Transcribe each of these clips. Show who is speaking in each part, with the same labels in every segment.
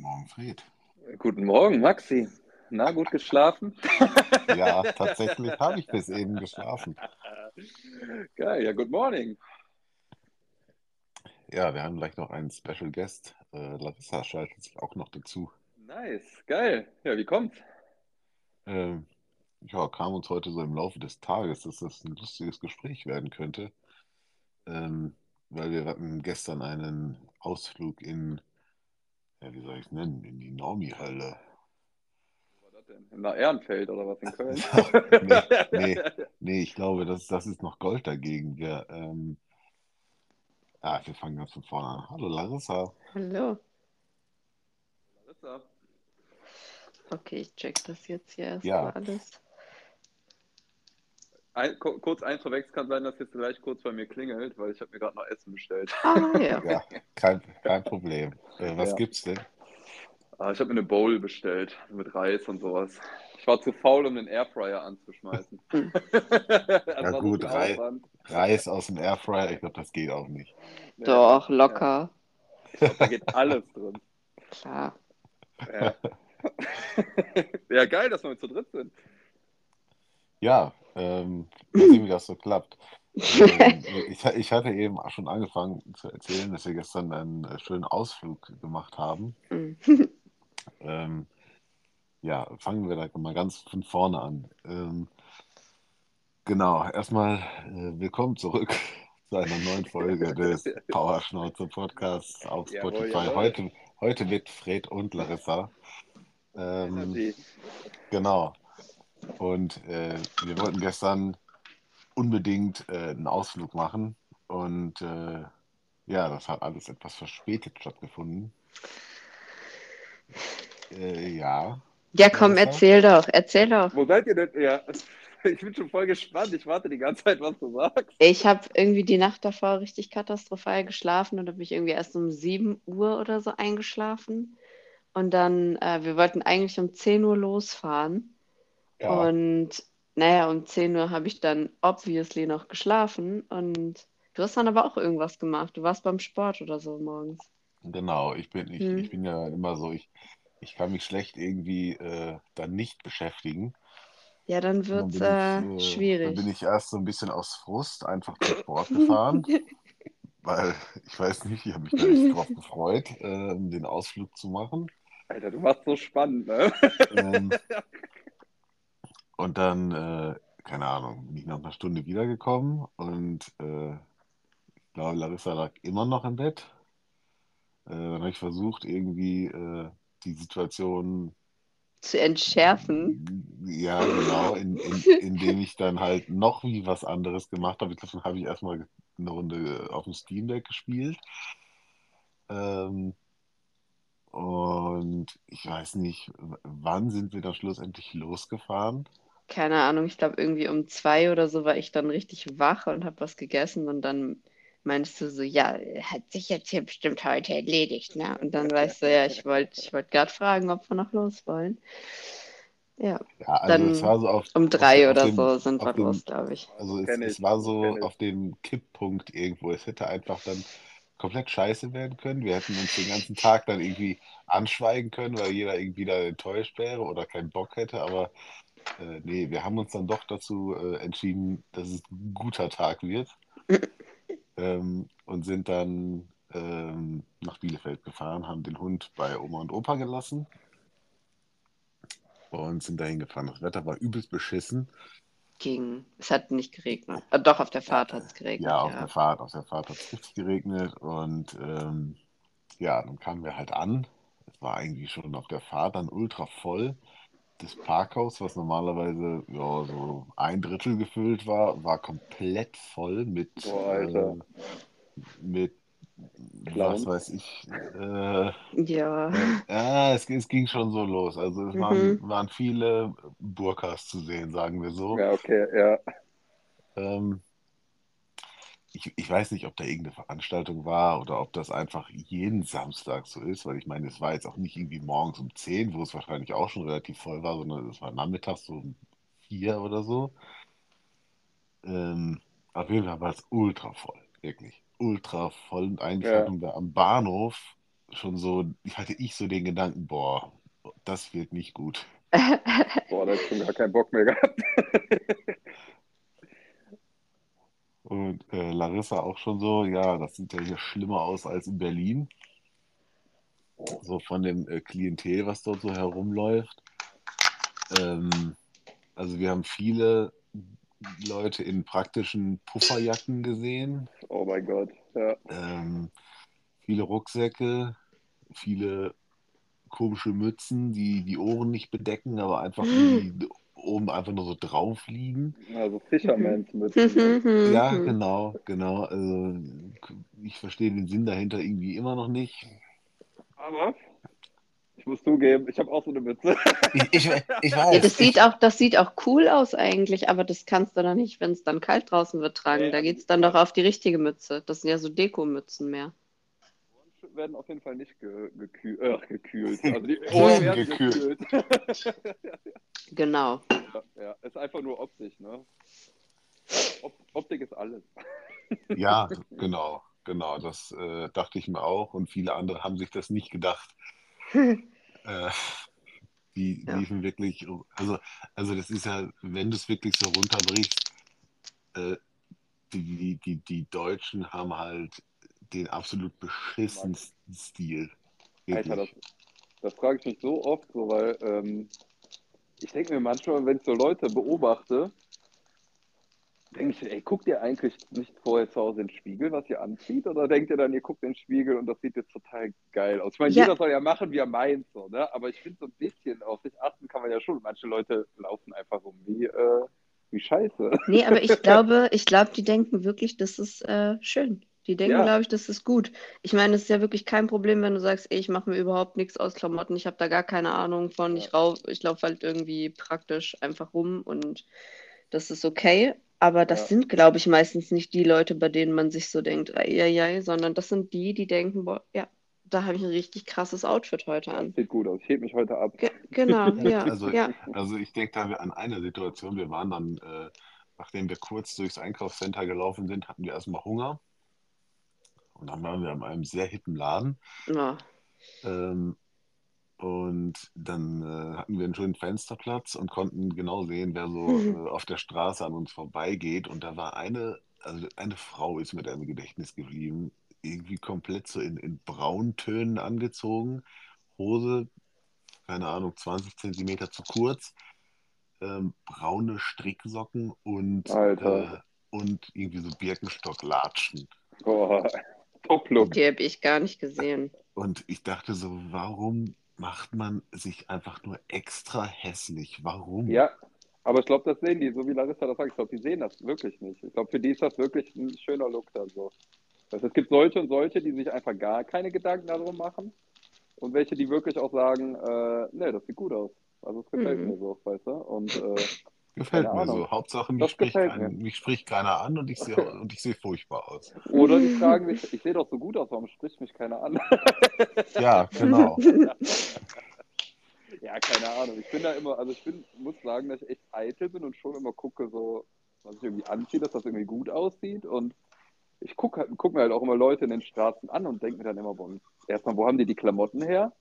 Speaker 1: Morgen, Fred.
Speaker 2: Guten Morgen, Maxi. Na, gut geschlafen?
Speaker 1: Ja, tatsächlich habe ich bis eben geschlafen.
Speaker 2: Geil, ja, good morning.
Speaker 1: Ja, wir haben gleich noch einen Special Guest. Äh, Larissa schaltet sich auch noch dazu.
Speaker 2: Nice, geil. Ja, wie kommt's?
Speaker 1: Ähm, ja, kam uns heute so im Laufe des Tages, dass das ein lustiges Gespräch werden könnte. Ähm, weil wir hatten gestern einen Ausflug in, ja, wie soll ich es nennen, in die Normi-Halle.
Speaker 2: Wo war das denn? In der Ehrenfeld oder was in Köln?
Speaker 1: Nee, nee, nee, ich glaube, das, das ist noch Gold dagegen. Wir, ähm, ah, wir fangen ganz von vorne an. Hallo Larissa.
Speaker 3: Hallo.
Speaker 2: Larissa.
Speaker 3: Okay, ich check das jetzt hier erstmal
Speaker 1: Ja.
Speaker 3: alles.
Speaker 2: Ein, ku- kurz eins vorweg, es kann sein, dass jetzt gleich kurz bei mir klingelt, weil ich habe mir gerade noch Essen bestellt.
Speaker 3: Ah, ja.
Speaker 1: Ja, kein, kein Problem. Äh, was
Speaker 2: Ja.
Speaker 1: gibt's denn?
Speaker 2: Ah, ich habe mir eine Bowl bestellt mit Reis und sowas. Ich war zu faul, um den Airfryer anzuschmeißen.
Speaker 3: Hm.
Speaker 1: Ja, gut,
Speaker 2: viel
Speaker 1: Rei-
Speaker 2: Aufwand.
Speaker 1: Reis aus dem Airfryer, ich glaube, das geht auch nicht.
Speaker 3: Doch,
Speaker 2: ja.
Speaker 3: locker.
Speaker 2: Ich glaube, da geht alles drin.
Speaker 3: Klar.
Speaker 2: Ja. ja, geil, dass wir zu dritt sind.
Speaker 1: Ja, ähm, mal sehen, wie das so klappt. Ähm, ich, ich hatte eben auch schon angefangen zu erzählen, dass wir gestern einen äh, schönen Ausflug gemacht haben.
Speaker 3: Hm.
Speaker 1: Ähm, ja, fangen wir da mal ganz von vorne an. Ähm, genau, erstmal äh, willkommen zurück zu einer neuen Folge des Powerschnauze Podcasts auf
Speaker 2: Jawohl,
Speaker 1: Spotify.
Speaker 2: jawohl.
Speaker 1: Heute, heute mit Fred und Larissa. Ähm. Genau. Und äh, wir wollten gestern unbedingt äh, einen Ausflug machen. Und äh, ja, das hat alles etwas verspätet stattgefunden. Äh, ja.
Speaker 3: Ja, komm,
Speaker 1: Larissa?
Speaker 3: erzähl doch, erzähl doch.
Speaker 2: Wo seid ihr denn? Ja, ich bin schon voll gespannt. Ich warte die ganze Zeit, was du sagst.
Speaker 3: Ich habe irgendwie die Nacht davor richtig katastrophal geschlafen und habe mich irgendwie erst um 7 Uhr oder so eingeschlafen. Und dann, äh, wir wollten eigentlich um 10 Uhr losfahren.
Speaker 1: Ja.
Speaker 3: Und naja, um 10 Uhr habe ich dann obviously noch geschlafen. Und du hast dann aber auch irgendwas gemacht. Du warst beim Sport oder so morgens.
Speaker 1: Genau, ich bin, ich,
Speaker 3: Hm.
Speaker 1: ich bin ja immer so, ich, ich kann mich schlecht irgendwie äh, dann nicht beschäftigen.
Speaker 3: Ja, dann wird's
Speaker 1: bin
Speaker 3: äh,
Speaker 1: äh, dann
Speaker 3: schwierig.
Speaker 1: bin ich erst so ein bisschen aus Frust einfach zum Sport gefahren. Weil ich weiß nicht, ich habe mich da echt drauf gefreut, äh, den Ausflug zu machen.
Speaker 2: Alter, du machst so spannend, ne?
Speaker 1: Ähm, und dann, äh, keine Ahnung, bin ich nach einer Stunde wiedergekommen und äh, ich glaube, Larissa lag immer noch im Bett. Äh, dann habe ich versucht, irgendwie äh, die Situation,
Speaker 3: Zu entschärfen.
Speaker 1: ja, genau, in, in, indem ich dann halt noch wie was anderes gemacht habe. Davon habe ich erstmal eine Runde auf dem Steam Deck gespielt. Ähm, und ich weiß nicht, wann sind wir dann schlussendlich losgefahren?
Speaker 3: Keine Ahnung, ich glaube irgendwie um zwei oder so war ich dann richtig wach und habe was gegessen und dann meinst du so, ja, hat sich jetzt hier bestimmt heute erledigt, ne? Und dann weißt du, ja, ich wollte ich wollte gerade fragen, ob wir noch los wollen. Ja,
Speaker 1: Ja, also
Speaker 3: Dann
Speaker 1: es war so auf,
Speaker 3: um
Speaker 1: auf,
Speaker 3: drei
Speaker 1: auf
Speaker 3: oder
Speaker 1: dem,
Speaker 3: so sind
Speaker 1: auf
Speaker 3: wir
Speaker 1: dem,
Speaker 3: los, glaube ich.
Speaker 1: also es,
Speaker 2: Kenn
Speaker 1: es
Speaker 2: ich,
Speaker 1: war so
Speaker 2: ich.
Speaker 1: auf dem Kipppunkt irgendwo. Es hätte einfach dann komplett scheiße werden können. Wir hätten uns den ganzen Tag dann irgendwie anschweigen können, weil jeder irgendwie da enttäuscht wäre oder keinen Bock hätte. Aber äh, nee, wir haben uns dann doch dazu äh, entschieden, dass es ein guter Tag wird. Ähm, und sind dann ähm, nach Bielefeld gefahren, haben den Hund bei Oma und Opa gelassen und sind dahin gefahren. Das Wetter war übelst beschissen.
Speaker 3: Ging. Es hat nicht geregnet. Ah, doch, auf der Fahrt hat es geregnet,
Speaker 1: Ja, auf
Speaker 3: ja.
Speaker 1: der Fahrt, auf der Fahrt hat es richtig geregnet und ähm, ja, dann kamen wir halt an. Es war eigentlich schon auf der Fahrt dann ultra voll. Das Parkhaus, was normalerweise ja, so ein Drittel gefüllt war, war komplett voll mit,
Speaker 2: Boah, Alter.
Speaker 1: äh, mit was
Speaker 2: Clowns.
Speaker 1: weiß ich. Äh,
Speaker 3: Ja.
Speaker 1: ja, es, es ging schon so los. Also es waren,
Speaker 3: Mhm.
Speaker 1: waren viele Burkas zu sehen, sagen wir so.
Speaker 2: Ja, okay, ja.
Speaker 1: Ähm, ich, ich weiß nicht, ob da irgendeine Veranstaltung war oder ob das einfach jeden Samstag so ist, weil ich meine, es war jetzt auch nicht irgendwie morgens um 10, wo es wahrscheinlich auch schon relativ voll war, sondern es war nachmittags so um 4 oder so. Ähm, auf jeden Fall war es ultra voll, wirklich ultra voll. Und eigentlich
Speaker 2: Ja.
Speaker 1: wir am Bahnhof schon so, hatte ich so den Gedanken, boah, das wird nicht gut.
Speaker 2: Boah, da hab ich schon gar keinen Bock mehr gehabt.
Speaker 1: Und äh, Larissa auch schon so, ja, das sieht ja hier schlimmer aus als in Berlin. So von dem äh, Klientel, was dort so herumläuft. Ähm, also wir haben viele Leute in praktischen Pufferjacken gesehen,
Speaker 2: Oh mein Gott. Ja.
Speaker 1: ähm, viele Rucksäcke, viele komische Mützen, die die Ohren nicht bedecken, aber einfach irgendwie oben einfach nur so drauf liegen.
Speaker 2: Also Fisherman's Mützen.
Speaker 3: Mhm.
Speaker 1: Ja, genau, genau. Also ich verstehe den Sinn dahinter irgendwie immer noch nicht.
Speaker 2: Aber ich muss zugeben, ich habe auch so eine Mütze.
Speaker 1: Ich, ich, ich
Speaker 3: Ja,
Speaker 1: weiß.
Speaker 3: das sieht
Speaker 1: ich,
Speaker 3: auch, das sieht auch cool aus eigentlich, aber das kannst du dann nicht, wenn es dann kalt draußen wird, tragen.
Speaker 2: Nee,
Speaker 3: Da geht es dann doch auf die richtige Mütze. Das sind ja so Dekomützen mehr.
Speaker 2: werden auf jeden Fall nicht ge gekühl äh, gekühlt. Also die
Speaker 1: Ohren
Speaker 2: Ohren werden
Speaker 1: gekühlt.
Speaker 2: gekühlt.
Speaker 3: Genau.
Speaker 2: ja, ja, ist einfach nur optisch, ne? Op Optik ist alles.
Speaker 1: ja, genau, genau. Das äh, dachte ich mir auch. Und viele andere haben sich das nicht gedacht. Äh, die
Speaker 3: Ja.
Speaker 1: liefen wirklich, also, also das ist ja, wenn du es wirklich so runterbrichst, äh, die, die, die, die Deutschen haben halt den absolut beschissensten Stil.
Speaker 2: Alter, das,
Speaker 1: Wirklich.
Speaker 2: das frage ich mich so oft, so, weil ähm, ich denke mir manchmal, wenn ich so Leute beobachte, denke ich, ey, guckt ihr eigentlich nicht vorher zu Hause in den Spiegel, was ihr anzieht? Oder denkt ihr dann, ihr guckt in den Spiegel und das sieht jetzt total geil aus? Ich meine,
Speaker 3: Ja.
Speaker 2: jeder soll ja machen, wie er meint, so, ne? aber ich finde, so ein bisschen auf sich achten kann man ja schon. Manche Leute laufen einfach rum wie, äh, wie scheiße.
Speaker 3: Nee, aber ich glaube, ich glaube, die denken wirklich, das ist äh, schön. Die denken,
Speaker 2: Ja.
Speaker 3: glaube ich, das ist gut. Ich meine, es ist ja wirklich kein Problem, wenn du sagst, ey, ich mache mir überhaupt nichts aus Klamotten, ich habe da gar keine Ahnung von, ich, ich laufe halt irgendwie praktisch einfach rum und das ist okay. Aber das
Speaker 2: Ja.
Speaker 3: sind, glaube ich, meistens nicht die Leute, bei denen man sich so denkt, ja, ja, sondern das sind die, die denken, boah, ja, da habe ich ein richtig krasses Outfit heute an.
Speaker 2: Sieht gut aus. Ich heb mich heute ab.
Speaker 3: Ge genau, ja,
Speaker 1: Also,
Speaker 3: ja.
Speaker 1: also ich denke da an eine Situation, wir waren dann, äh, nachdem wir kurz durchs Einkaufscenter gelaufen sind, hatten wir erstmal Hunger. Und dann waren wir in einem sehr hippen Laden.
Speaker 3: Ja.
Speaker 1: Ähm, und dann äh, hatten wir einen schönen Fensterplatz und konnten genau sehen, wer so
Speaker 3: Mhm.
Speaker 1: äh, auf der Straße an uns vorbeigeht. Und da war eine, also eine Frau ist mir da im Gedächtnis geblieben, irgendwie komplett so in, in Brauntönen angezogen, Hose, keine Ahnung, 20 Zentimeter zu kurz, ähm, braune Stricksocken und, äh, und irgendwie so Birkenstocklatschen.
Speaker 2: Boah, Top-Look.
Speaker 3: Die habe ich gar nicht gesehen.
Speaker 1: Und ich dachte so, warum macht man sich einfach nur extra hässlich? Warum?
Speaker 2: Ja, aber ich glaube, das sehen die, so wie Larissa das sagt. Ich glaube, die sehen das wirklich nicht. Ich glaube, für die ist das wirklich ein schöner Look dann so. Also es gibt solche und solche, die sich einfach gar keine Gedanken darum machen. Und welche, die wirklich auch sagen, äh, nee, das sieht gut aus. Also es gefällt
Speaker 3: Mhm.
Speaker 2: mir so, weißt du? Und äh,
Speaker 1: Gefällt
Speaker 2: Keine
Speaker 1: mir
Speaker 2: Ahnung.
Speaker 1: so. Hauptsache, mich spricht, kein, mich spricht keiner an und ich sehe und ich sehe furchtbar aus.
Speaker 2: oder die fragen sich, ich sehe doch so gut aus, warum spricht mich keiner an?
Speaker 1: Ja, genau.
Speaker 2: Ja, keine Ahnung. Ich bin da immer, also ich bin, muss sagen, dass ich echt eitel bin und schon immer gucke, so, was ich irgendwie anziehe, dass das irgendwie gut aussieht. Und ich gucke halt, guck mir halt auch immer Leute in den Straßen an und denke mir dann immer, boah, erstmal, wo haben die die Klamotten her?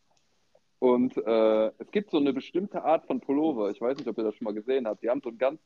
Speaker 2: Und äh, es gibt so eine bestimmte Art von Pullover. Ich weiß nicht, ob ihr das schon mal gesehen habt. Die haben so einen ganz,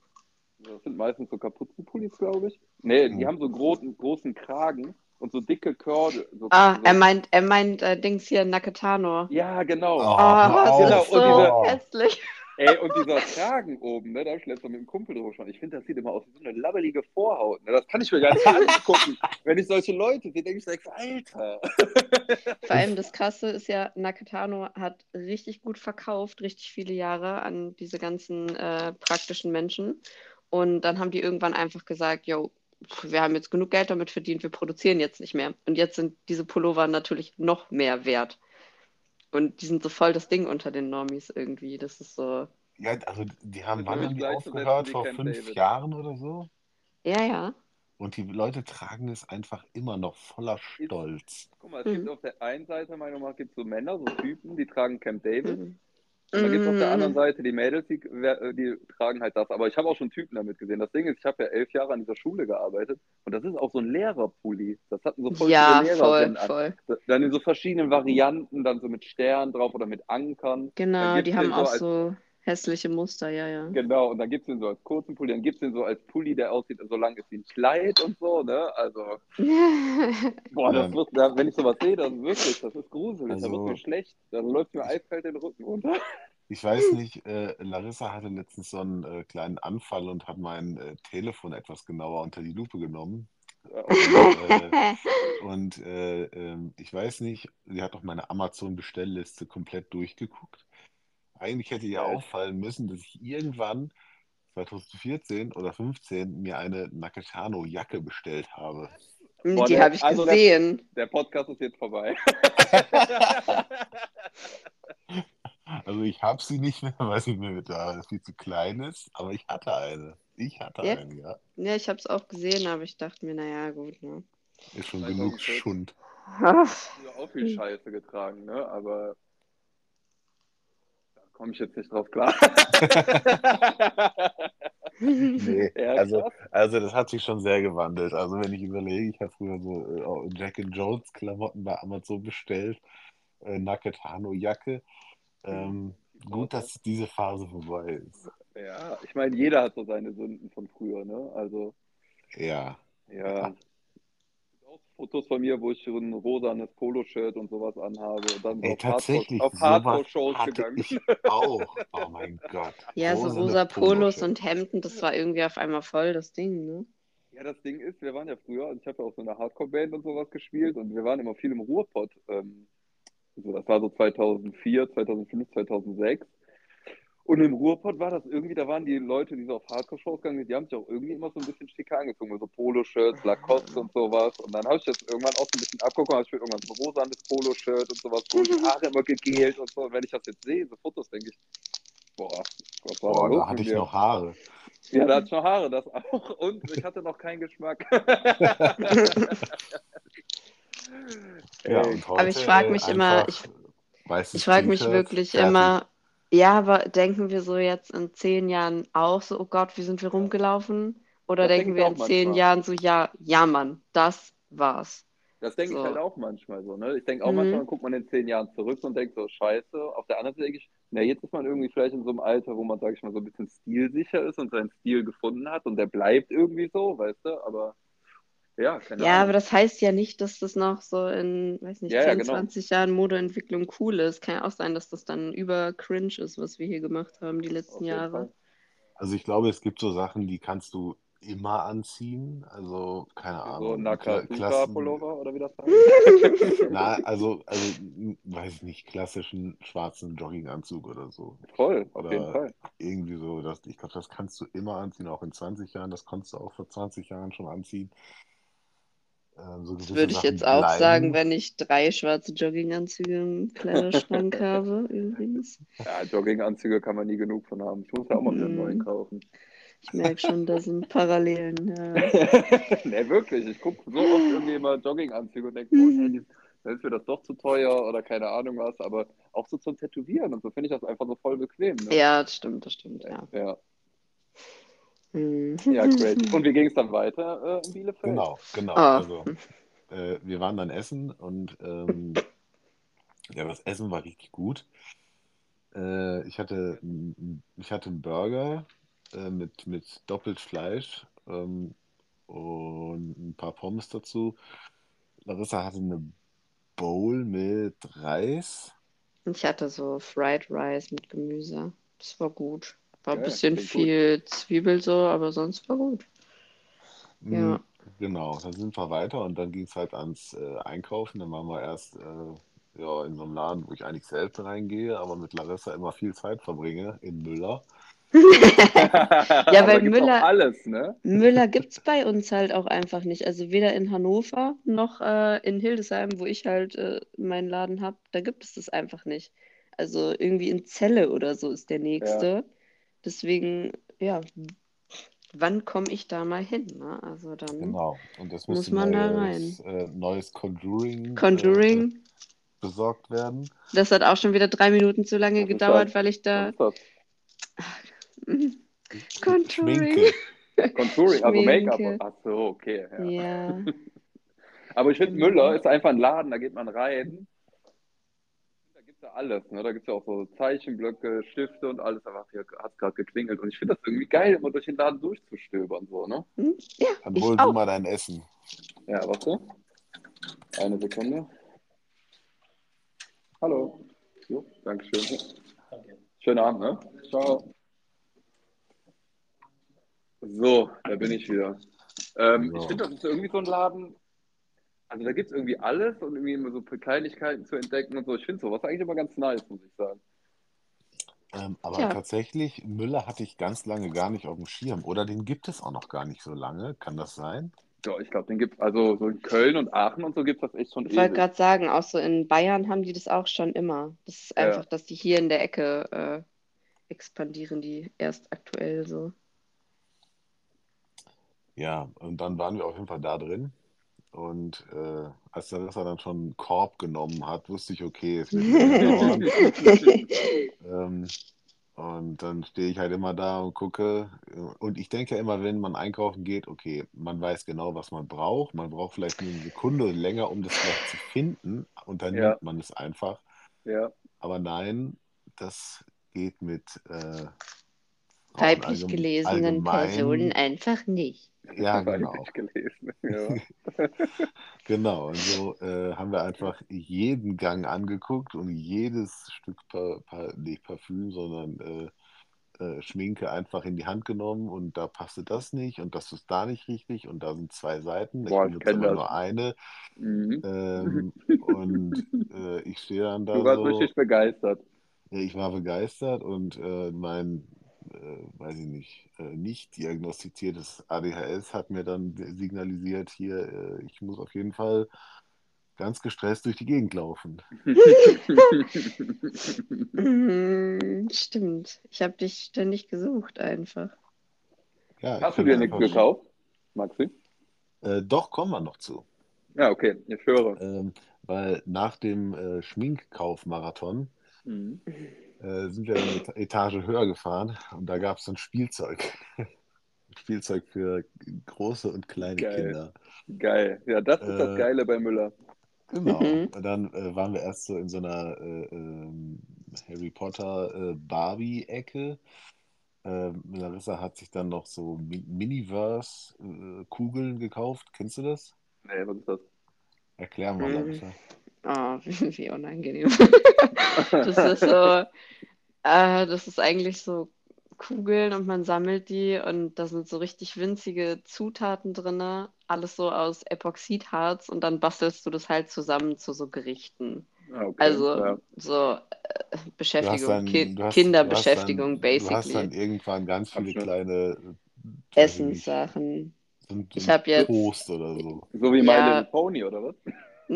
Speaker 2: das sind meistens so Kapuzenpullis, glaube ich. Nee, die
Speaker 1: Mhm.
Speaker 2: haben so großen, großen Kragen und so dicke Körde. So,
Speaker 3: Ah,
Speaker 2: so,
Speaker 3: er meint, er meint äh, Dings hier, Nakatano.
Speaker 2: ja, genau.
Speaker 1: Oh,
Speaker 3: Ah, das
Speaker 1: auf.
Speaker 2: Genau,
Speaker 3: ist
Speaker 2: und
Speaker 3: so
Speaker 2: diese-
Speaker 3: hässlich.
Speaker 2: Ey, und dieser Kragen oben, ne, da habe ich letztens mit einem Kumpel drüber schon. Ich finde, das sieht immer aus wie so eine labbelige Vorhaut. Ne? Das kann ich mir gar nicht angucken. Wenn ich solche Leute sehe, denke ich direkt, Alter.
Speaker 3: Vor allem das Krasse ist ja, Nakatano hat richtig gut verkauft, richtig viele Jahre an diese ganzen äh, praktischen Menschen. Und dann haben die irgendwann einfach gesagt, yo, wir haben jetzt genug Geld damit verdient, wir produzieren jetzt nicht mehr. Und jetzt sind diese Pullover natürlich noch mehr wert. Und die sind so voll das Ding unter den Normis irgendwie. Das ist so,
Speaker 1: Ja, also die haben, wann
Speaker 2: gleichsetzen
Speaker 1: aufgehört? Vor fünf
Speaker 2: David.
Speaker 1: Jahren oder so?
Speaker 3: ja, ja.
Speaker 1: Und die Leute tragen es einfach immer noch voller Stolz.
Speaker 2: Guck mal, es
Speaker 3: Mhm.
Speaker 2: gibt auf der einen Seite, meiner Meinung nach, gibt so Männer, so Typen, die tragen Camp David.
Speaker 3: Mhm.
Speaker 2: Und dann gibt es auf der
Speaker 3: Mhm.
Speaker 2: anderen Seite die Mädels, die, wer- die tragen halt das. Aber ich habe auch schon Typen damit gesehen. Das Ding ist, ich habe ja elf Jahre an dieser Schule gearbeitet und das ist auch so ein Lehrerpulli. Das hatten so voll
Speaker 3: Ja,
Speaker 2: viele
Speaker 3: voll,
Speaker 2: Lehrerinnen an.
Speaker 3: voll.
Speaker 2: Dann in so verschiedenen Varianten, dann so mit Sternen drauf oder mit Ankern.
Speaker 3: Genau, die haben
Speaker 2: so
Speaker 3: auch so hässliche Muster, ja, ja.
Speaker 2: Genau, und dann gibt es den so als kurzen Pulli, dann gibt es den so als Pulli, der aussieht, so lang ist wie ein Kleid und so, ne? Also, boah, das wird, da- wenn ich sowas sehe, dann wirklich, das ist gruselig, da
Speaker 1: Also-
Speaker 2: wird mir schlecht. Dann läuft mir eiskalt den Rücken runter.
Speaker 1: Ich weiß nicht, äh, Larissa hatte letztens so einen äh, kleinen Anfall und hat mein äh, Telefon etwas genauer unter die Lupe genommen. Und, äh, und äh, ähm, ich weiß nicht, sie hat doch meine Amazon-Bestellliste komplett durchgeguckt. Eigentlich hätte
Speaker 2: Ja.
Speaker 1: auffallen müssen, dass ich irgendwann 2014 oder 15 mir eine Nakatano-Jacke bestellt habe.
Speaker 2: Boah,
Speaker 3: Die
Speaker 2: der-
Speaker 3: habe ich
Speaker 2: also der-
Speaker 3: gesehen.
Speaker 2: Der Podcast ist jetzt vorbei.
Speaker 1: Also ich habe sie nicht mehr, weil sie mir da viel zu klein ist, aber ich hatte eine. Ich hatte
Speaker 3: Ja?
Speaker 1: eine, ja.
Speaker 3: Ja, ich habe es auch gesehen, aber ich dachte mir, naja, gut, ne.
Speaker 1: Ist schon
Speaker 2: 2014.
Speaker 1: genug Schund.
Speaker 3: Ach,
Speaker 2: Ich habe auch viel Scheiße getragen, ne? Aber komme ich jetzt nicht drauf klar.
Speaker 1: Nee,
Speaker 2: Ja,
Speaker 1: also, also das hat sich schon sehr gewandelt. Also wenn ich überlege, ich habe früher so äh, Jack and Jones Klamotten bei Amazon bestellt, äh, Nakatano Jacke. Ähm, gut, dass diese Phase vorbei ist.
Speaker 2: Ja, ich meine, jeder hat so seine Sünden von früher, ne? Also,
Speaker 1: Ja,
Speaker 2: ja. Auch Fotos von mir, wo ich so ein rosanes Poloshirt und sowas anhabe und dann
Speaker 1: ey,
Speaker 2: auf
Speaker 1: tatsächlich,
Speaker 2: auf Hardcore-Shows gegangen.
Speaker 1: ich auch. Oh mein Gott.
Speaker 3: ja, so rosa Polos und Hemden, das war irgendwie auf einmal voll das Ding, ne?
Speaker 2: Ja, das Ding ist, wir waren ja früher, also ich habe ja auch so eine Hardcore-Band und sowas gespielt und wir waren immer viel im Ruhrpott. Ähm, so, das war so 2004, 2005, 2006. Und im Ruhrpott war das irgendwie, da waren die Leute, die so auf Hardcore-Shows gegangen sind, die haben sich auch irgendwie immer so ein bisschen schicker angezogen, so Poloshirts, Lacoste und sowas. Und dann habe ich das irgendwann auch so ein bisschen abgeguckt, habe ich mir irgendwann so ein rosanes Poloshirt und sowas, wo die Haare immer gegelt und so. Und wenn ich das jetzt sehe, so Fotos, denke ich, boah, was war
Speaker 1: Boah,
Speaker 2: da
Speaker 1: hatte ich
Speaker 2: mir?
Speaker 1: noch Haare.
Speaker 2: Ja, da hat schon Haare, das auch. Und ich hatte noch keinen Geschmack.
Speaker 1: Ja, heute,
Speaker 3: Aber ich frag
Speaker 1: äh,
Speaker 3: mich immer,
Speaker 1: weißes
Speaker 3: Ich frage mich wirklich
Speaker 1: fertig.
Speaker 3: immer, ja, aber denken wir so jetzt in zehn Jahren auch so, oh Gott, wie sind wir rumgelaufen? Oder
Speaker 2: Das
Speaker 3: denken wir in zehn
Speaker 2: manchmal.
Speaker 3: Jahren so, ja, ja, Mann, das war's.
Speaker 2: Das denke
Speaker 3: So.
Speaker 2: ich halt auch manchmal so. Ne? Ich denke auch
Speaker 3: Mhm.
Speaker 2: manchmal, guckt man in zehn Jahren zurück und denkt so, scheiße. Auf der anderen Seite denke ich, na, jetzt ist man irgendwie vielleicht in so einem Alter, wo man, sag ich mal, so ein bisschen stilsicher ist und seinen Stil gefunden hat und der bleibt irgendwie so, weißt du? Aber ja, keine
Speaker 3: Ja, aber
Speaker 2: Ahnung.
Speaker 3: das heißt ja nicht, dass das noch so in, weiß nicht,
Speaker 2: Ja, ja,
Speaker 3: 10,
Speaker 2: genau.
Speaker 3: 20 Jahren Modeentwicklung cool ist. Kann ja auch sein, dass das dann über cringe ist, was wir hier gemacht haben die letzten Jahre.
Speaker 2: Fall.
Speaker 1: Also ich glaube, es gibt so Sachen, die kannst du immer anziehen. Also, keine
Speaker 2: So
Speaker 1: Ahnung. Klassen-
Speaker 2: Nakazuka-Pullover oder wie das heißt.
Speaker 1: Na, also, also, weiß ich nicht, klassischen schwarzen Jogginganzug oder so.
Speaker 2: Voll, auf
Speaker 1: Oder-
Speaker 2: jeden Fall.
Speaker 1: Irgendwie so, das, ich glaube, das kannst du immer anziehen, auch in 20 Jahren. Das konntest du auch vor 20 Jahren schon anziehen. Ähm, so
Speaker 3: Das würde ich
Speaker 1: Sachen
Speaker 3: jetzt auch
Speaker 1: bleiben.
Speaker 3: sagen, wenn ich drei schwarze Jogginganzüge im Kleiderschrank habe, übrigens.
Speaker 2: Ja, Jogginganzüge kann man nie genug von haben. Ich muss ja auch mal wieder einen
Speaker 3: Mhm.
Speaker 2: neuen kaufen.
Speaker 3: Ich merke schon, da sind Parallelen. Ja.
Speaker 2: ne, wirklich. Ich gucke so oft irgendwie immer Jogginganzüge und denke, boah, nee, die- dann ist mir das doch zu teuer oder keine Ahnung was. Aber auch so zum Tätowieren und so finde ich das einfach so voll bequem. Ne?
Speaker 3: ja, das stimmt, das stimmt, ja.
Speaker 2: Ja. Ja, great. Und wie ging es dann weiter äh, in Bielefeld?
Speaker 1: Genau, genau.
Speaker 3: Ah.
Speaker 1: Also, äh, wir waren dann essen und ähm, ja, das Essen war richtig gut. Äh, ich hatte, ich hatte einen Burger äh, mit, mit doppelt Fleisch ähm, und ein paar Pommes dazu. Larissa hatte eine Bowl mit Reis.
Speaker 3: Ich hatte so Fried Rice mit Gemüse. Das war gut. War ein
Speaker 2: Geil,
Speaker 3: bisschen
Speaker 2: klingt gut.
Speaker 3: viel Zwiebel so, aber sonst war gut. Ja.
Speaker 1: Mm, Genau, dann sind wir weiter und dann ging es halt ans äh, Einkaufen. Dann waren wir erst äh, ja, in so einem Laden, wo ich eigentlich selten reingehe, aber mit Larissa immer viel Zeit verbringe, in Müller.
Speaker 2: ja,
Speaker 3: weil Müller-
Speaker 2: alles, ne?
Speaker 3: Müller gibt's bei uns halt auch einfach nicht. Also weder in Hannover noch äh, in Hildesheim, wo ich halt äh, meinen Laden habe, da gibt es das einfach nicht. Also irgendwie in Celle oder so ist der nächste. Deswegen, ja, wann komme ich da mal hin? Ne? Also dann
Speaker 1: Genau. Und das
Speaker 3: Muss man da
Speaker 1: neues, äh, neues Conjuring.
Speaker 3: Conjuring.
Speaker 1: Äh, besorgt werden.
Speaker 3: Das hat auch schon wieder drei Minuten zu lange gedauert,
Speaker 2: das?
Speaker 3: weil ich da. Contouring.
Speaker 2: Contouring, also Make-up.
Speaker 3: Schminke.
Speaker 2: Ach so, okay. Ja.
Speaker 3: Ja.
Speaker 2: Aber ich finde, Müller ist einfach ein Laden, da geht man rein. Da gibt es ja alles. Ne? Da gibt es ja auch so Zeichenblöcke, Stifte und alles. Aber hier hat es gerade geklingelt. Und ich finde das irgendwie geil, immer durch den Laden durchzustöbern. So, ne?
Speaker 3: Hm? Ja,
Speaker 1: Dann hol du
Speaker 3: auch.
Speaker 1: mal dein Essen.
Speaker 2: Ja, warte. Eine Sekunde. Hallo. Jo, Dankeschön. Schönen Abend, ne? Ciao. So, da bin ich wieder. Ähm,
Speaker 1: So.
Speaker 2: Ich finde, das ist irgendwie so ein Laden. Also da gibt es irgendwie alles und irgendwie immer so Kleinigkeiten zu entdecken und so. Ich finde sowas eigentlich immer ganz nice, muss ich sagen.
Speaker 1: Ähm, aber
Speaker 3: Tja.
Speaker 1: tatsächlich, Müller hatte ich ganz lange gar nicht auf dem Schirm. Oder den gibt es auch noch gar nicht so lange. Kann das sein?
Speaker 2: Ja, ich glaube, den gibt also so in Köln und Aachen und so gibt es das echt schon
Speaker 3: Ich wollte gerade sagen, auch so in Bayern haben die das auch schon immer. Das ist
Speaker 2: Ja.
Speaker 3: einfach, dass die hier in der Ecke äh, expandieren, die erst aktuell so.
Speaker 1: Ja, und dann waren wir auf jeden Fall da drin. Und äh, als Larissa dann schon einen Korb genommen hat, wusste ich, okay, es wird. Ähm, und dann stehe ich halt immer da und gucke. Und ich denke immer, wenn man einkaufen geht, okay, man weiß genau, was man braucht. Man braucht vielleicht nur eine Sekunde länger, um das vielleicht zu finden. Und dann
Speaker 2: Ja.
Speaker 1: nimmt man es einfach.
Speaker 2: Ja,
Speaker 1: Aber nein, das geht mit äh,
Speaker 3: Weiblich gelesenen
Speaker 1: allgemein.
Speaker 3: Personen einfach nicht.
Speaker 1: Ja, genau.
Speaker 2: Weiblich gelesen. Ja.
Speaker 1: Genau, und so äh, haben wir einfach jeden Gang angeguckt und jedes Stück, pa pa nicht Parfüm, sondern äh, äh, Schminke einfach in die Hand genommen und da passte das nicht und das ist da nicht richtig und da sind zwei Seiten.
Speaker 2: Boah,
Speaker 1: ich benutze aber
Speaker 2: das.
Speaker 1: nur eine
Speaker 2: Mhm.
Speaker 1: ähm, und äh, ich stehe dann da
Speaker 2: Du warst
Speaker 1: so.
Speaker 2: richtig begeistert.
Speaker 1: Ja, ich war begeistert und äh, mein, weiß ich nicht, äh, nicht diagnostiziertes ADHS hat mir dann signalisiert, hier, äh, ich muss auf jeden Fall ganz gestresst durch die Gegend laufen.
Speaker 3: Mhm, stimmt. Ich habe dich ständig gesucht einfach.
Speaker 1: Ja, ich
Speaker 2: Hast du dir nichts gekauft, Maxi?
Speaker 1: Äh, doch, kommen wir noch zu.
Speaker 2: Ja, okay, ich höre.
Speaker 1: Ähm, weil nach dem äh, Schminkkaufmarathon
Speaker 2: Mhm.
Speaker 1: Äh, sind wir eine Eta- Etage höher gefahren und da gab es dann Spielzeug. Spielzeug für große und kleine
Speaker 2: Geil.
Speaker 1: Kinder.
Speaker 2: Geil. Ja, das ist das
Speaker 1: Äh,
Speaker 2: Geile bei Müller.
Speaker 1: Genau.
Speaker 3: Mhm.
Speaker 1: Und dann äh, waren wir erst so in so einer äh, ähm, Harry Potter äh, Barbie-Ecke. Ähm, Larissa hat sich dann noch so Mi Miniverse-Kugeln gekauft. Kennst du das?
Speaker 2: Nee, was ist das?
Speaker 1: Erklär mal,
Speaker 3: Mhm.
Speaker 1: Larissa.
Speaker 3: Oh, wie, wie unangenehm. Das ist so, äh, das ist eigentlich so Kugeln und man sammelt die und da sind so richtig winzige Zutaten drin, alles so aus Epoxidharz und dann bastelst du das halt zusammen zu so Gerichten.
Speaker 2: Ah, okay.
Speaker 3: Also
Speaker 2: ja.
Speaker 3: so äh, Beschäftigung,
Speaker 1: dann,
Speaker 3: Ki
Speaker 1: hast,
Speaker 3: Kinderbeschäftigung
Speaker 1: du hast dann, du hast dann
Speaker 3: basically.
Speaker 1: irgendwann ganz viele kleine äh,
Speaker 3: Essenssachen.
Speaker 1: so ein, so
Speaker 3: Ich
Speaker 1: ein
Speaker 3: hab jetzt-
Speaker 1: Toast oder so.
Speaker 2: So wie My
Speaker 3: Ja.
Speaker 2: Little Pony, oder was?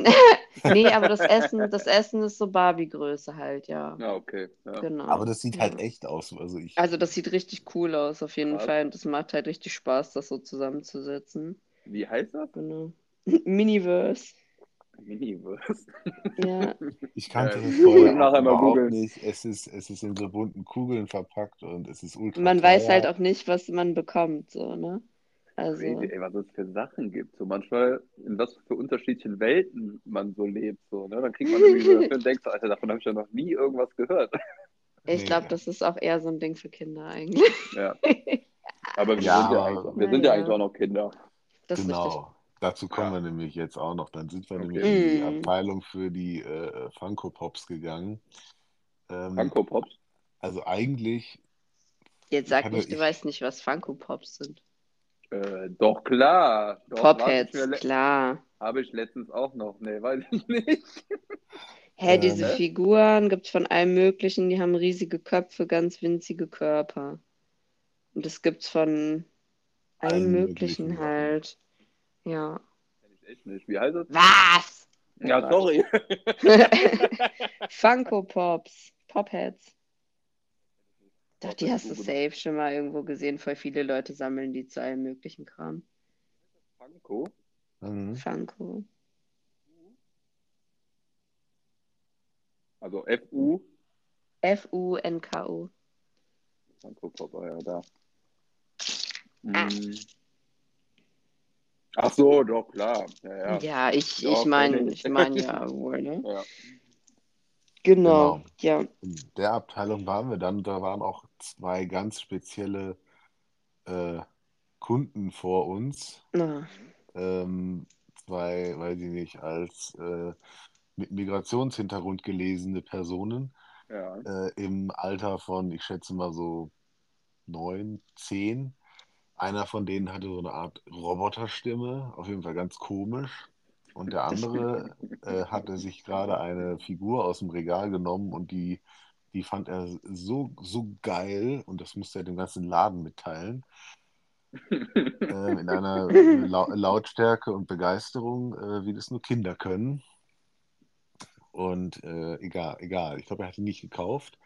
Speaker 3: Nee, aber das Essen, das Essen ist so Barbie-Größe halt, ja.
Speaker 2: Ja, okay. Ja.
Speaker 3: Genau.
Speaker 1: Aber das sieht halt
Speaker 3: Ja.
Speaker 1: echt aus. Also ich,
Speaker 3: Also das sieht richtig cool aus, auf jeden
Speaker 2: Was?
Speaker 3: Fall. Und das macht halt richtig Spaß, das so zusammenzusetzen.
Speaker 2: Wie heißt das?
Speaker 3: Genau. Miniverse.
Speaker 2: Miniverse.
Speaker 3: Ja.
Speaker 1: ich kannte das vorher
Speaker 2: nachher mal
Speaker 1: überhaupt
Speaker 2: googeln.
Speaker 1: nicht. Es ist, es ist in so bunten Kugeln verpackt und es ist ultra
Speaker 3: Man weiß
Speaker 1: teuer.
Speaker 3: halt auch nicht, was man bekommt, so, ne? Also,
Speaker 2: ey, was es für Sachen gibt. So manchmal, in was für unterschiedlichen Welten man so lebt. So, ne? Dann kriegt man irgendwie so und denkt so, Alter, davon habe ich ja noch nie irgendwas gehört.
Speaker 3: ich
Speaker 1: Nee.
Speaker 3: glaube, das ist auch eher so ein Ding für Kinder eigentlich.
Speaker 2: Ja. Aber wir
Speaker 1: Ja,
Speaker 2: sind ja eigentlich, wir sind ja eigentlich auch noch Kinder.
Speaker 3: Das.
Speaker 1: Genau. Dazu kommen
Speaker 2: Ja.
Speaker 1: wir nämlich jetzt auch noch. Dann sind wir
Speaker 2: Okay.
Speaker 1: nämlich in die
Speaker 3: Mm.
Speaker 1: Abteilung für die äh, Funko Pops gegangen. Ähm,
Speaker 2: Funko Pops.
Speaker 1: also eigentlich,
Speaker 3: Jetzt sag nicht, du
Speaker 1: ich-
Speaker 3: weißt nicht, was Funko Pops sind.
Speaker 2: Äh, doch, klar. Doch,
Speaker 3: Popheads, klar.
Speaker 2: hab ich letztens auch noch. Nee, weiß ich nicht.
Speaker 3: Hä,
Speaker 1: Ähm,
Speaker 3: diese
Speaker 2: ne?
Speaker 3: Figuren gibt's von allem Möglichen, die haben riesige Köpfe, ganz winzige Körper. Und das gibt's von allem
Speaker 1: Allen
Speaker 3: Möglichen
Speaker 1: möglichen
Speaker 3: halt. Ja.
Speaker 2: Ich echt nicht. Wie heißt das?
Speaker 3: Was?
Speaker 2: Ja, sorry.
Speaker 3: Funko Pops, Popheads. Doch, die hast du safe schon mal irgendwo gesehen. Voll viele Leute sammeln die zu allem möglichen Kram.
Speaker 2: Funko?
Speaker 1: mhm.
Speaker 3: Funko.
Speaker 2: Also FU,
Speaker 3: F-U-N-K-O.
Speaker 2: Funko Pop war ja da.
Speaker 3: Ah.
Speaker 2: Hm. Ach so, doch, klar. Ja, ja.
Speaker 3: Ja, ich, ich meine, ich. meine ja wohl, ne?
Speaker 2: ja.
Speaker 3: Genau,
Speaker 1: Genau.
Speaker 3: ja.
Speaker 1: In der Abteilung waren wir dann, da waren auch zwei ganz spezielle äh, Kunden vor uns.
Speaker 3: Na,
Speaker 1: Ähm, zwei, weiß ich nicht, als äh, mit Migrationshintergrund gelesene Personen
Speaker 2: ja.
Speaker 1: äh, im Alter von, ich schätze mal so neun, zehn. Einer von denen hatte so eine Art Roboterstimme, auf jeden Fall ganz komisch. Und der andere äh, hatte sich gerade eine Figur aus dem Regal genommen und die, die fand er so, so geil und das musste er dem ganzen Laden mitteilen. ähm, in einer Lau Lautstärke und Begeisterung, äh, wie das nur Kinder können. Und äh, egal, egal. Ich glaube, er hatte nicht gekauft.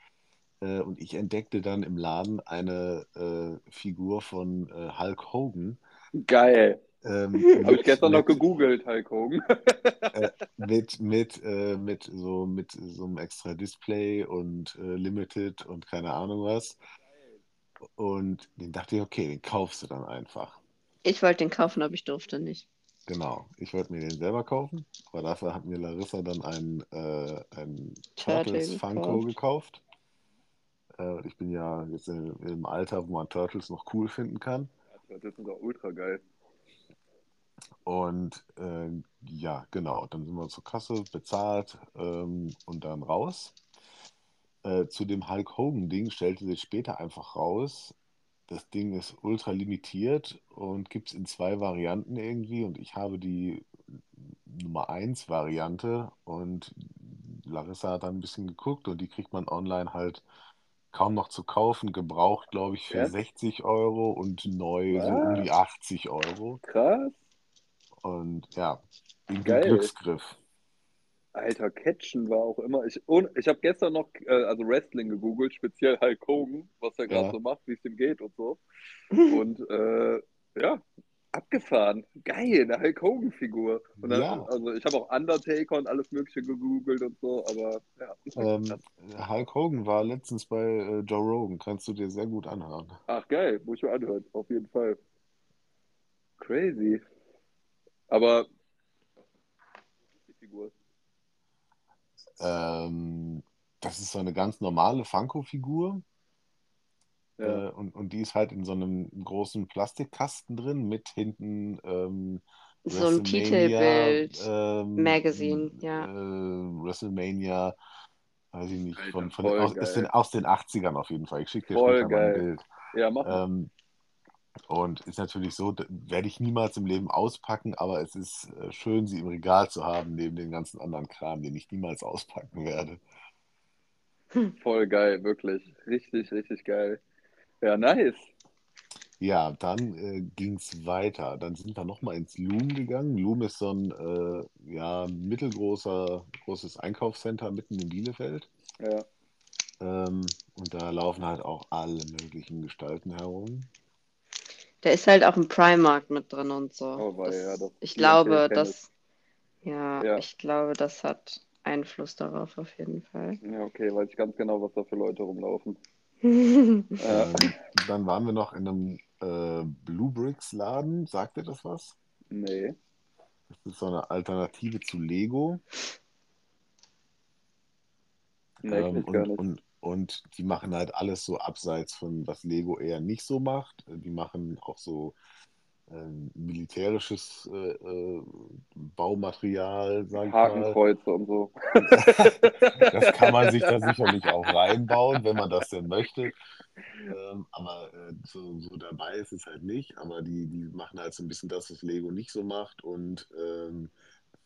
Speaker 1: Äh, und ich entdeckte dann im Laden eine äh, Figur von äh, Hulk Hogan.
Speaker 2: Geil.
Speaker 1: Ähm,
Speaker 2: Habe ich
Speaker 1: mit,
Speaker 2: gestern noch
Speaker 1: mit,
Speaker 2: gegoogelt, Hulk Hogan.
Speaker 1: mit, mit, äh, mit, so, mit so einem extra Display und äh, Limited und keine Ahnung was. Und den dachte ich, okay, den kaufst du dann einfach.
Speaker 3: ich wollte den kaufen, aber ich durfte nicht.
Speaker 1: Genau, ich wollte mir den selber kaufen, aber dafür hat mir Larissa dann einen, äh, einen
Speaker 3: Turtle
Speaker 1: Turtles Funko
Speaker 3: gekauft.
Speaker 1: gekauft. Äh, ich bin ja jetzt in, im Alter, wo man Turtles noch cool finden kann.
Speaker 2: Das ist doch ultra geil.
Speaker 1: Und äh, ja, genau, dann sind wir zur Kasse, bezahlt ähm, und dann raus. Äh, zu dem Hulk Hogan-Ding stellte sich später einfach raus, das Ding ist ultra limitiert und gibt es in zwei Varianten irgendwie. Und ich habe die Nummer 1 Variante und Larissa hat dann ein bisschen geguckt und die kriegt man online halt kaum noch zu kaufen. Gebraucht, glaube ich, für
Speaker 2: Ja?
Speaker 1: 60 Euro und neu so um die 80 Euro.
Speaker 2: Krass.
Speaker 1: Und ja,
Speaker 2: Geil.
Speaker 1: Glücksgriff.
Speaker 2: Alter, Catchen war auch immer. Ich, und ich habe gestern noch äh, also Wrestling gegoogelt, speziell Hulk Hogan, was er gerade
Speaker 1: Ja.
Speaker 2: so macht, wie es ihm geht und so. Und äh, ja, abgefahren. Geil, eine Hulk Hogan-Figur. Und dann,
Speaker 1: Ja.
Speaker 2: Also ich habe auch Undertaker und alles Mögliche gegoogelt und so, aber ja.
Speaker 1: Ähm, Hulk Hogan war letztens bei äh, Joe Rogan, kannst du dir sehr gut anhören.
Speaker 2: Ach geil, muss ich mir anhören, auf jeden Fall. Crazy. Aber die Figur.
Speaker 1: Ähm, das ist so eine ganz normale Funko-Figur.
Speaker 2: Ja.
Speaker 1: Äh, und, und die ist halt in so einem großen Plastikkasten drin mit hinten ähm,
Speaker 3: So ein
Speaker 1: WrestleMania,
Speaker 3: Titelbild,
Speaker 1: ähm,
Speaker 3: Magazine, ja.
Speaker 1: Äh, WrestleMania, weiß ich nicht,
Speaker 2: Alter,
Speaker 1: von, von den, aus, aus, den,
Speaker 2: geil.
Speaker 1: aus den 80ern auf jeden Fall. Ich schicke dir
Speaker 2: Voll
Speaker 1: später mal ein
Speaker 2: geil.
Speaker 1: Bild.
Speaker 2: Ja, mach mal.
Speaker 1: Ähm, und ist natürlich so, werde ich niemals im Leben auspacken, aber es ist äh, schön, sie im Regal zu haben, neben den ganzen anderen Kram, den ich niemals auspacken werde.
Speaker 2: Voll geil, wirklich. Richtig, richtig geil. Ja, nice.
Speaker 1: Ja, dann äh, ging es weiter. Dann sind wir nochmal ins Loom gegangen. Loom ist so ein äh, ja, mittelgroßer, großes Einkaufscenter mitten in Bielefeld.
Speaker 2: Ja.
Speaker 1: Ähm, und da laufen halt auch alle möglichen Gestalten herum.
Speaker 3: Da ist halt auch ein Primark mit drin und so.
Speaker 2: Oh, wei,
Speaker 3: Das,
Speaker 2: ja, das
Speaker 3: ich glaube, das, ja,
Speaker 2: Ja.
Speaker 3: ich glaube, das hat Einfluss darauf auf jeden Fall.
Speaker 2: Ja, okay, weiß ich ganz genau, was da für Leute rumlaufen.
Speaker 1: Ähm, dann waren wir noch in einem äh, Blue Bricks Laden. Sagt dir das was?
Speaker 2: Nee.
Speaker 1: Das ist so eine Alternative zu Lego.
Speaker 2: Nee,
Speaker 1: Ähm, und,
Speaker 2: nicht.
Speaker 1: und, und die machen halt alles so abseits von, was Lego eher nicht so macht. Die machen auch so ähm, militärisches äh, äh, Baumaterial, sag mal.
Speaker 2: Hakenkreuze und so.
Speaker 1: Das kann man sich da sicherlich auch reinbauen, wenn man das denn möchte. Ähm, aber äh, so, so dabei ist es halt nicht. Aber die, die machen halt so ein bisschen das, was Lego nicht so macht und ähm,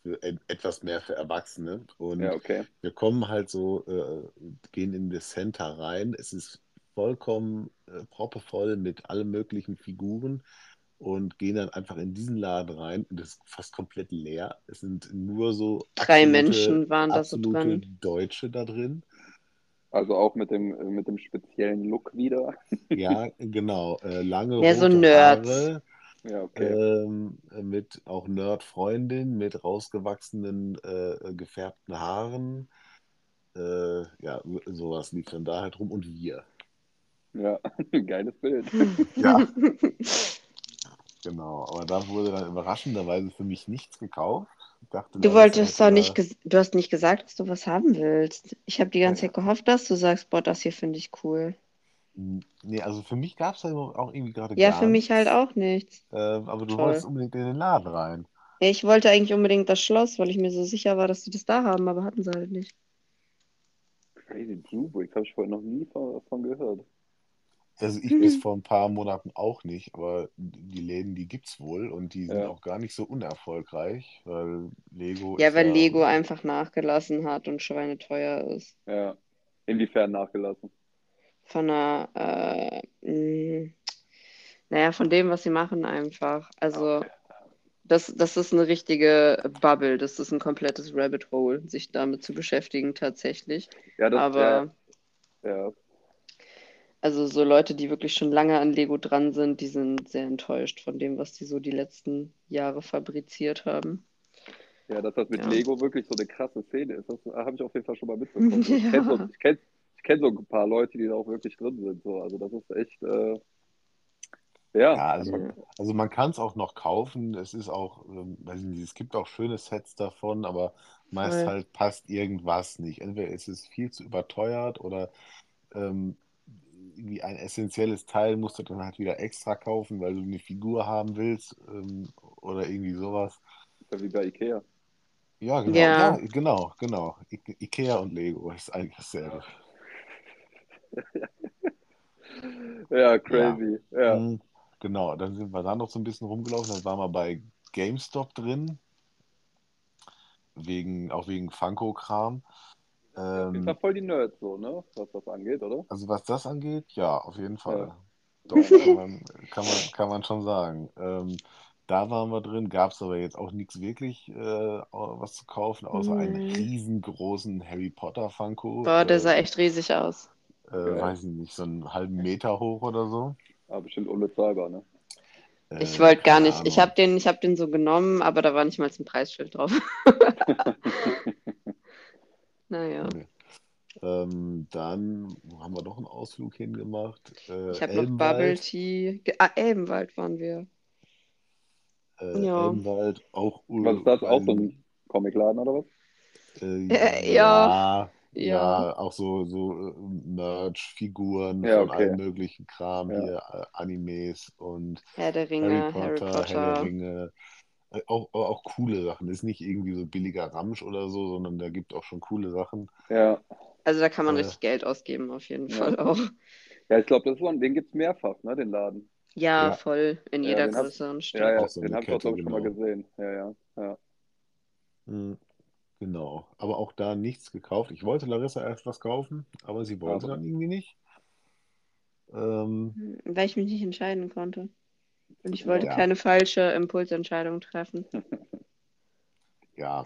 Speaker 1: für, et- etwas mehr für Erwachsene. Und
Speaker 2: Ja, okay.
Speaker 1: wir kommen halt so, äh, gehen in das Center rein. Es ist vollkommen äh, proppevoll mit allen möglichen Figuren und gehen dann einfach in diesen Laden rein und es ist fast komplett leer. Es sind nur so
Speaker 3: Drei
Speaker 1: absolute,
Speaker 3: Menschen waren da so drin.
Speaker 1: Deutsche da drin.
Speaker 2: Also auch mit dem, mit dem speziellen Look wieder.
Speaker 1: Ja, genau. Äh, lange
Speaker 3: Mehr so
Speaker 1: rote
Speaker 3: Nerds.
Speaker 1: Haare,
Speaker 2: Ja, okay.
Speaker 1: ähm, mit auch Nerd-Freundin mit rausgewachsenen, äh, gefärbten Haaren. Äh, ja, sowas lief dann da halt rum und wir.
Speaker 2: Ja, geiles Bild.
Speaker 1: Ja, genau. Aber da wurde dann überraschenderweise für mich nichts gekauft. Ich dachte,
Speaker 3: Du wolltest doch
Speaker 1: da-
Speaker 3: nicht, ges- du hast nicht gesagt, dass du was haben willst. Ich habe die ganze
Speaker 1: Ja.
Speaker 3: Zeit gehofft, dass du sagst, boah, das hier finde ich cool.
Speaker 1: Nee, also für mich gab es da auch irgendwie gerade
Speaker 3: Ja,
Speaker 1: gar
Speaker 3: für mich halt auch nichts.
Speaker 1: Äh, aber du
Speaker 3: Toll.
Speaker 1: wolltest unbedingt in den Laden rein.
Speaker 3: Ja, Ich wollte eigentlich unbedingt das Schloss, weil ich mir so sicher war, dass die das da haben, aber hatten sie halt nicht.
Speaker 2: Crazy Blue Bricks, habe ich vorher noch nie von, von gehört.
Speaker 1: Also ich
Speaker 3: Mhm.
Speaker 1: bis vor ein paar Monaten auch nicht, aber die Läden, die gibt's wohl und die sind
Speaker 2: Ja.
Speaker 1: auch gar nicht so unerfolgreich, weil Lego
Speaker 3: Ja,
Speaker 1: ist
Speaker 3: weil
Speaker 1: ja,
Speaker 3: Lego einfach nachgelassen hat und schweineteuer ist.
Speaker 2: Ja. Inwiefern nachgelassen?
Speaker 3: Von der, äh, mh, naja, von dem, was sie machen einfach. Also, das, das ist eine richtige Bubble. Das ist ein komplettes Rabbit Hole, sich damit zu beschäftigen tatsächlich.
Speaker 2: Ja, das,
Speaker 3: Aber,
Speaker 2: ja, ja.
Speaker 3: also so Leute, die wirklich schon lange an Lego dran sind, die sind sehr enttäuscht von dem, was die so die letzten Jahre fabriziert haben.
Speaker 2: Ja, dass das mit
Speaker 3: Ja.
Speaker 2: Lego wirklich so eine krasse Szene ist, das habe ich auf jeden Fall schon mal mitbekommen. Ich
Speaker 3: Ja.
Speaker 2: kenne so, ich kenn, ich kenn so ein paar Leute, die da auch wirklich drin sind. So. Also das ist echt, äh, ja,
Speaker 1: Ja, also,
Speaker 3: Ja.
Speaker 1: also man kann es auch noch kaufen. Es ist auch, ähm, weiß ich nicht, es gibt auch schöne Sets davon, aber meist
Speaker 3: Voll.
Speaker 1: halt passt irgendwas nicht. Entweder ist es viel zu überteuert oder ähm, irgendwie ein essentielles Teil musst du dann halt wieder extra kaufen, weil du eine Figur haben willst ähm, oder irgendwie sowas.
Speaker 2: ist ja wie bei Ikea.
Speaker 1: Ja, genau,
Speaker 3: Ja.
Speaker 1: ja, genau, genau. I Ikea und Lego ist eigentlich dasselbe.
Speaker 2: Ja, crazy. Ja.
Speaker 1: Mhm, Genau, dann sind wir da noch so ein bisschen rumgelaufen. Dann waren wir bei GameStop drin. Wegen, auch wegen Funko-Kram. Ähm,
Speaker 2: ja voll die Nerds so, ne? Was das angeht, oder?
Speaker 1: also was das angeht, ja, auf jeden Fall.
Speaker 2: Ja.
Speaker 1: Doch, kann man, kann man, kann man schon sagen. Ähm, da waren wir drin, gab es aber jetzt auch nichts wirklich äh, was zu kaufen, außer einen
Speaker 3: Nee.
Speaker 1: riesengroßen Harry Potter Funko.
Speaker 3: Boah, der
Speaker 1: äh,
Speaker 3: sah echt riesig aus.
Speaker 1: Äh, weiß ich nicht, so einen halben Meter hoch oder so.
Speaker 2: Aber bestimmt unbezahlbar, ne?
Speaker 1: Äh,
Speaker 3: Ich wollte gar
Speaker 1: keine
Speaker 3: nicht. Ich
Speaker 1: Ahnung.
Speaker 3: habe den, ich hab den so genommen, aber da war nicht mal ein Preisschild drauf. Naja.
Speaker 1: Nee. Ähm, dann wo haben wir noch einen Ausflug hingemacht. Äh,
Speaker 3: Ich habe noch. Bubble Tea. ge- Ah, Elbenwald waren wir.
Speaker 1: Äh,
Speaker 3: Ja.
Speaker 1: Elbenwald, auch
Speaker 2: Was ist das? Auch so ein Comicladen oder was?
Speaker 1: Äh,
Speaker 3: Äh,
Speaker 1: ja,
Speaker 3: ja.
Speaker 1: ja, auch so, so äh, Merch, Figuren
Speaker 2: Ja,
Speaker 1: von
Speaker 2: okay.
Speaker 1: allem möglichen Kram
Speaker 2: Ja.
Speaker 1: hier, äh, Animes und
Speaker 3: Herr der
Speaker 1: Harry
Speaker 3: Ringe,
Speaker 1: Potter,
Speaker 3: Harry
Speaker 1: Herr der
Speaker 3: Potter.
Speaker 1: Ringe. Äh, Auch, auch auch coole Sachen. Ist nicht irgendwie so billiger Ramsch oder so, sondern da gibt auch schon coole Sachen.
Speaker 2: Ja.
Speaker 3: Also da kann man
Speaker 1: Äh.
Speaker 3: richtig Geld ausgeben, auf jeden
Speaker 2: Ja.
Speaker 3: Fall auch.
Speaker 2: Ja, ich glaube, das ist so ein, den gibt es mehrfach, ne, den Laden.
Speaker 3: Ja,
Speaker 1: Ja.
Speaker 3: voll. In
Speaker 2: Ja,
Speaker 3: jeder größeren
Speaker 2: Ja,
Speaker 3: Stadt.
Speaker 2: ja,
Speaker 1: Auch so
Speaker 2: den habe ich auch, glaube ich, schon mal
Speaker 1: genau.
Speaker 2: gesehen. Ja, ja, ja.
Speaker 1: Mhm. Genau. Aber auch da nichts gekauft. Ich wollte Larissa erst was kaufen, aber sie wollte
Speaker 2: Aber-
Speaker 1: dann irgendwie nicht. Ähm,
Speaker 3: Weil ich mich nicht entscheiden konnte. Und ich wollte
Speaker 1: Ja.
Speaker 3: keine falsche Impulsentscheidung treffen.
Speaker 1: ja.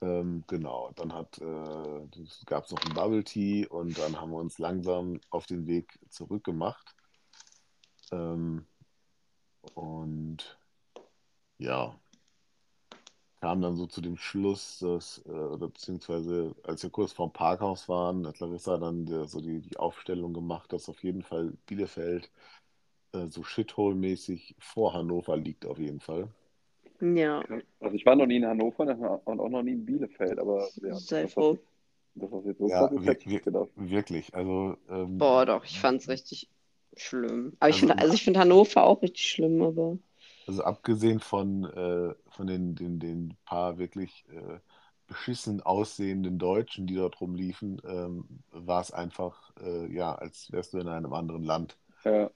Speaker 1: Ähm, genau. Dann hat äh, gab es noch ein Bubble Tea und dann haben wir uns langsam auf den Weg zurückgemacht. Ähm, und ja, kam dann so zu dem Schluss, dass, äh, oder beziehungsweise als wir kurz vorm Parkhaus waren, hat Larissa dann der, so die, die Aufstellung gemacht, dass auf jeden Fall Bielefeld äh, so Shithole-mäßig vor Hannover liegt, auf jeden Fall.
Speaker 3: Ja,
Speaker 2: Also ich war noch nie in Hannover und auch noch nie in Bielefeld, aber ja,
Speaker 3: sei
Speaker 2: das,
Speaker 3: froh.
Speaker 2: das, das jetzt so
Speaker 1: Ja,
Speaker 2: krass ist,
Speaker 1: wir-
Speaker 2: hätte ich nicht gedacht.
Speaker 1: Wirklich, also ähm,
Speaker 3: Boah, doch, ich fand's richtig schlimm. Aber ich
Speaker 1: Also-
Speaker 3: finde, also ich finde Hannover auch richtig schlimm, aber
Speaker 1: Also abgesehen von, äh, von den, den, den paar wirklich äh, beschissen aussehenden Deutschen, die dort rumliefen, ähm, war es einfach, äh, ja, als wärst du in einem anderen Land.
Speaker 2: Ja.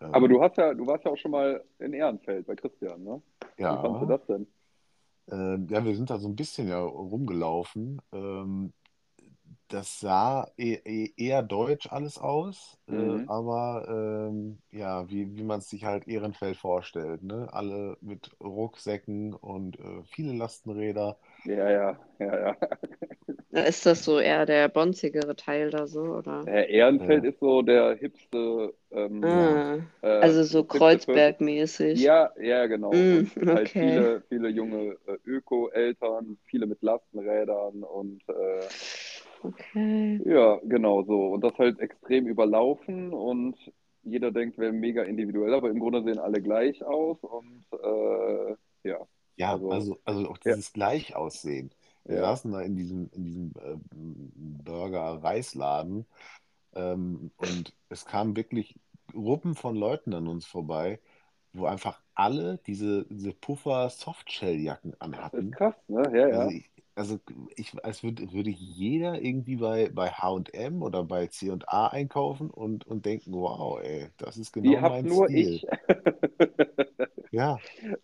Speaker 1: Ähm,
Speaker 2: Aber du hast ja, du warst ja auch schon mal in Ehrenfeld bei Christian, ne? Wie
Speaker 1: ja,
Speaker 2: fandst du das denn?
Speaker 1: ähm, ja, wir sind da so ein bisschen ja rumgelaufen. Ähm, das sah e e eher deutsch alles aus, äh,
Speaker 2: Mhm.
Speaker 1: aber ähm, ja, wie, wie man es sich halt Ehrenfeld vorstellt, ne? Alle mit Rucksäcken und äh, viele Lastenräder.
Speaker 2: Ja, ja, ja, ja.
Speaker 3: Ist das so eher der bonzigere Teil da so, oder?
Speaker 2: Herr Ehrenfeld
Speaker 1: Ja.
Speaker 2: ist so der hipste, ähm,
Speaker 3: Ah,
Speaker 2: äh,
Speaker 3: also so Kreuzberg-mäßig.
Speaker 2: Ja, ja, genau.
Speaker 3: Mm,
Speaker 2: halt
Speaker 3: okay.
Speaker 2: viele, viele junge äh, Öko-Eltern, viele mit Lastenrädern und äh,
Speaker 3: Okay.
Speaker 2: ja, genau so. Und das halt extrem überlaufen und jeder denkt, wäre mega individuell, aber im Grunde sehen alle gleich aus und äh, ja,
Speaker 1: Ja,
Speaker 2: Also,
Speaker 1: also, also auch
Speaker 2: ja.
Speaker 1: dieses Gleichaussehen. Wir
Speaker 2: Ja.
Speaker 1: saßen da in diesem, in diesem äh, Burger-Reisladen ähm, und es kamen wirklich Gruppen von Leuten an uns vorbei, wo einfach alle diese, diese Puffer-Softshell-Jacken
Speaker 2: das ist
Speaker 1: anhatten.
Speaker 2: krass, ne? Ja, ja.
Speaker 1: Also ich, also ich, als würde, würde jeder irgendwie bei, bei H&M oder bei C&A einkaufen und, und denken, wow, ey, das ist genau
Speaker 2: hab
Speaker 1: mein
Speaker 2: nur
Speaker 1: Stil.
Speaker 2: ich.
Speaker 1: Ja,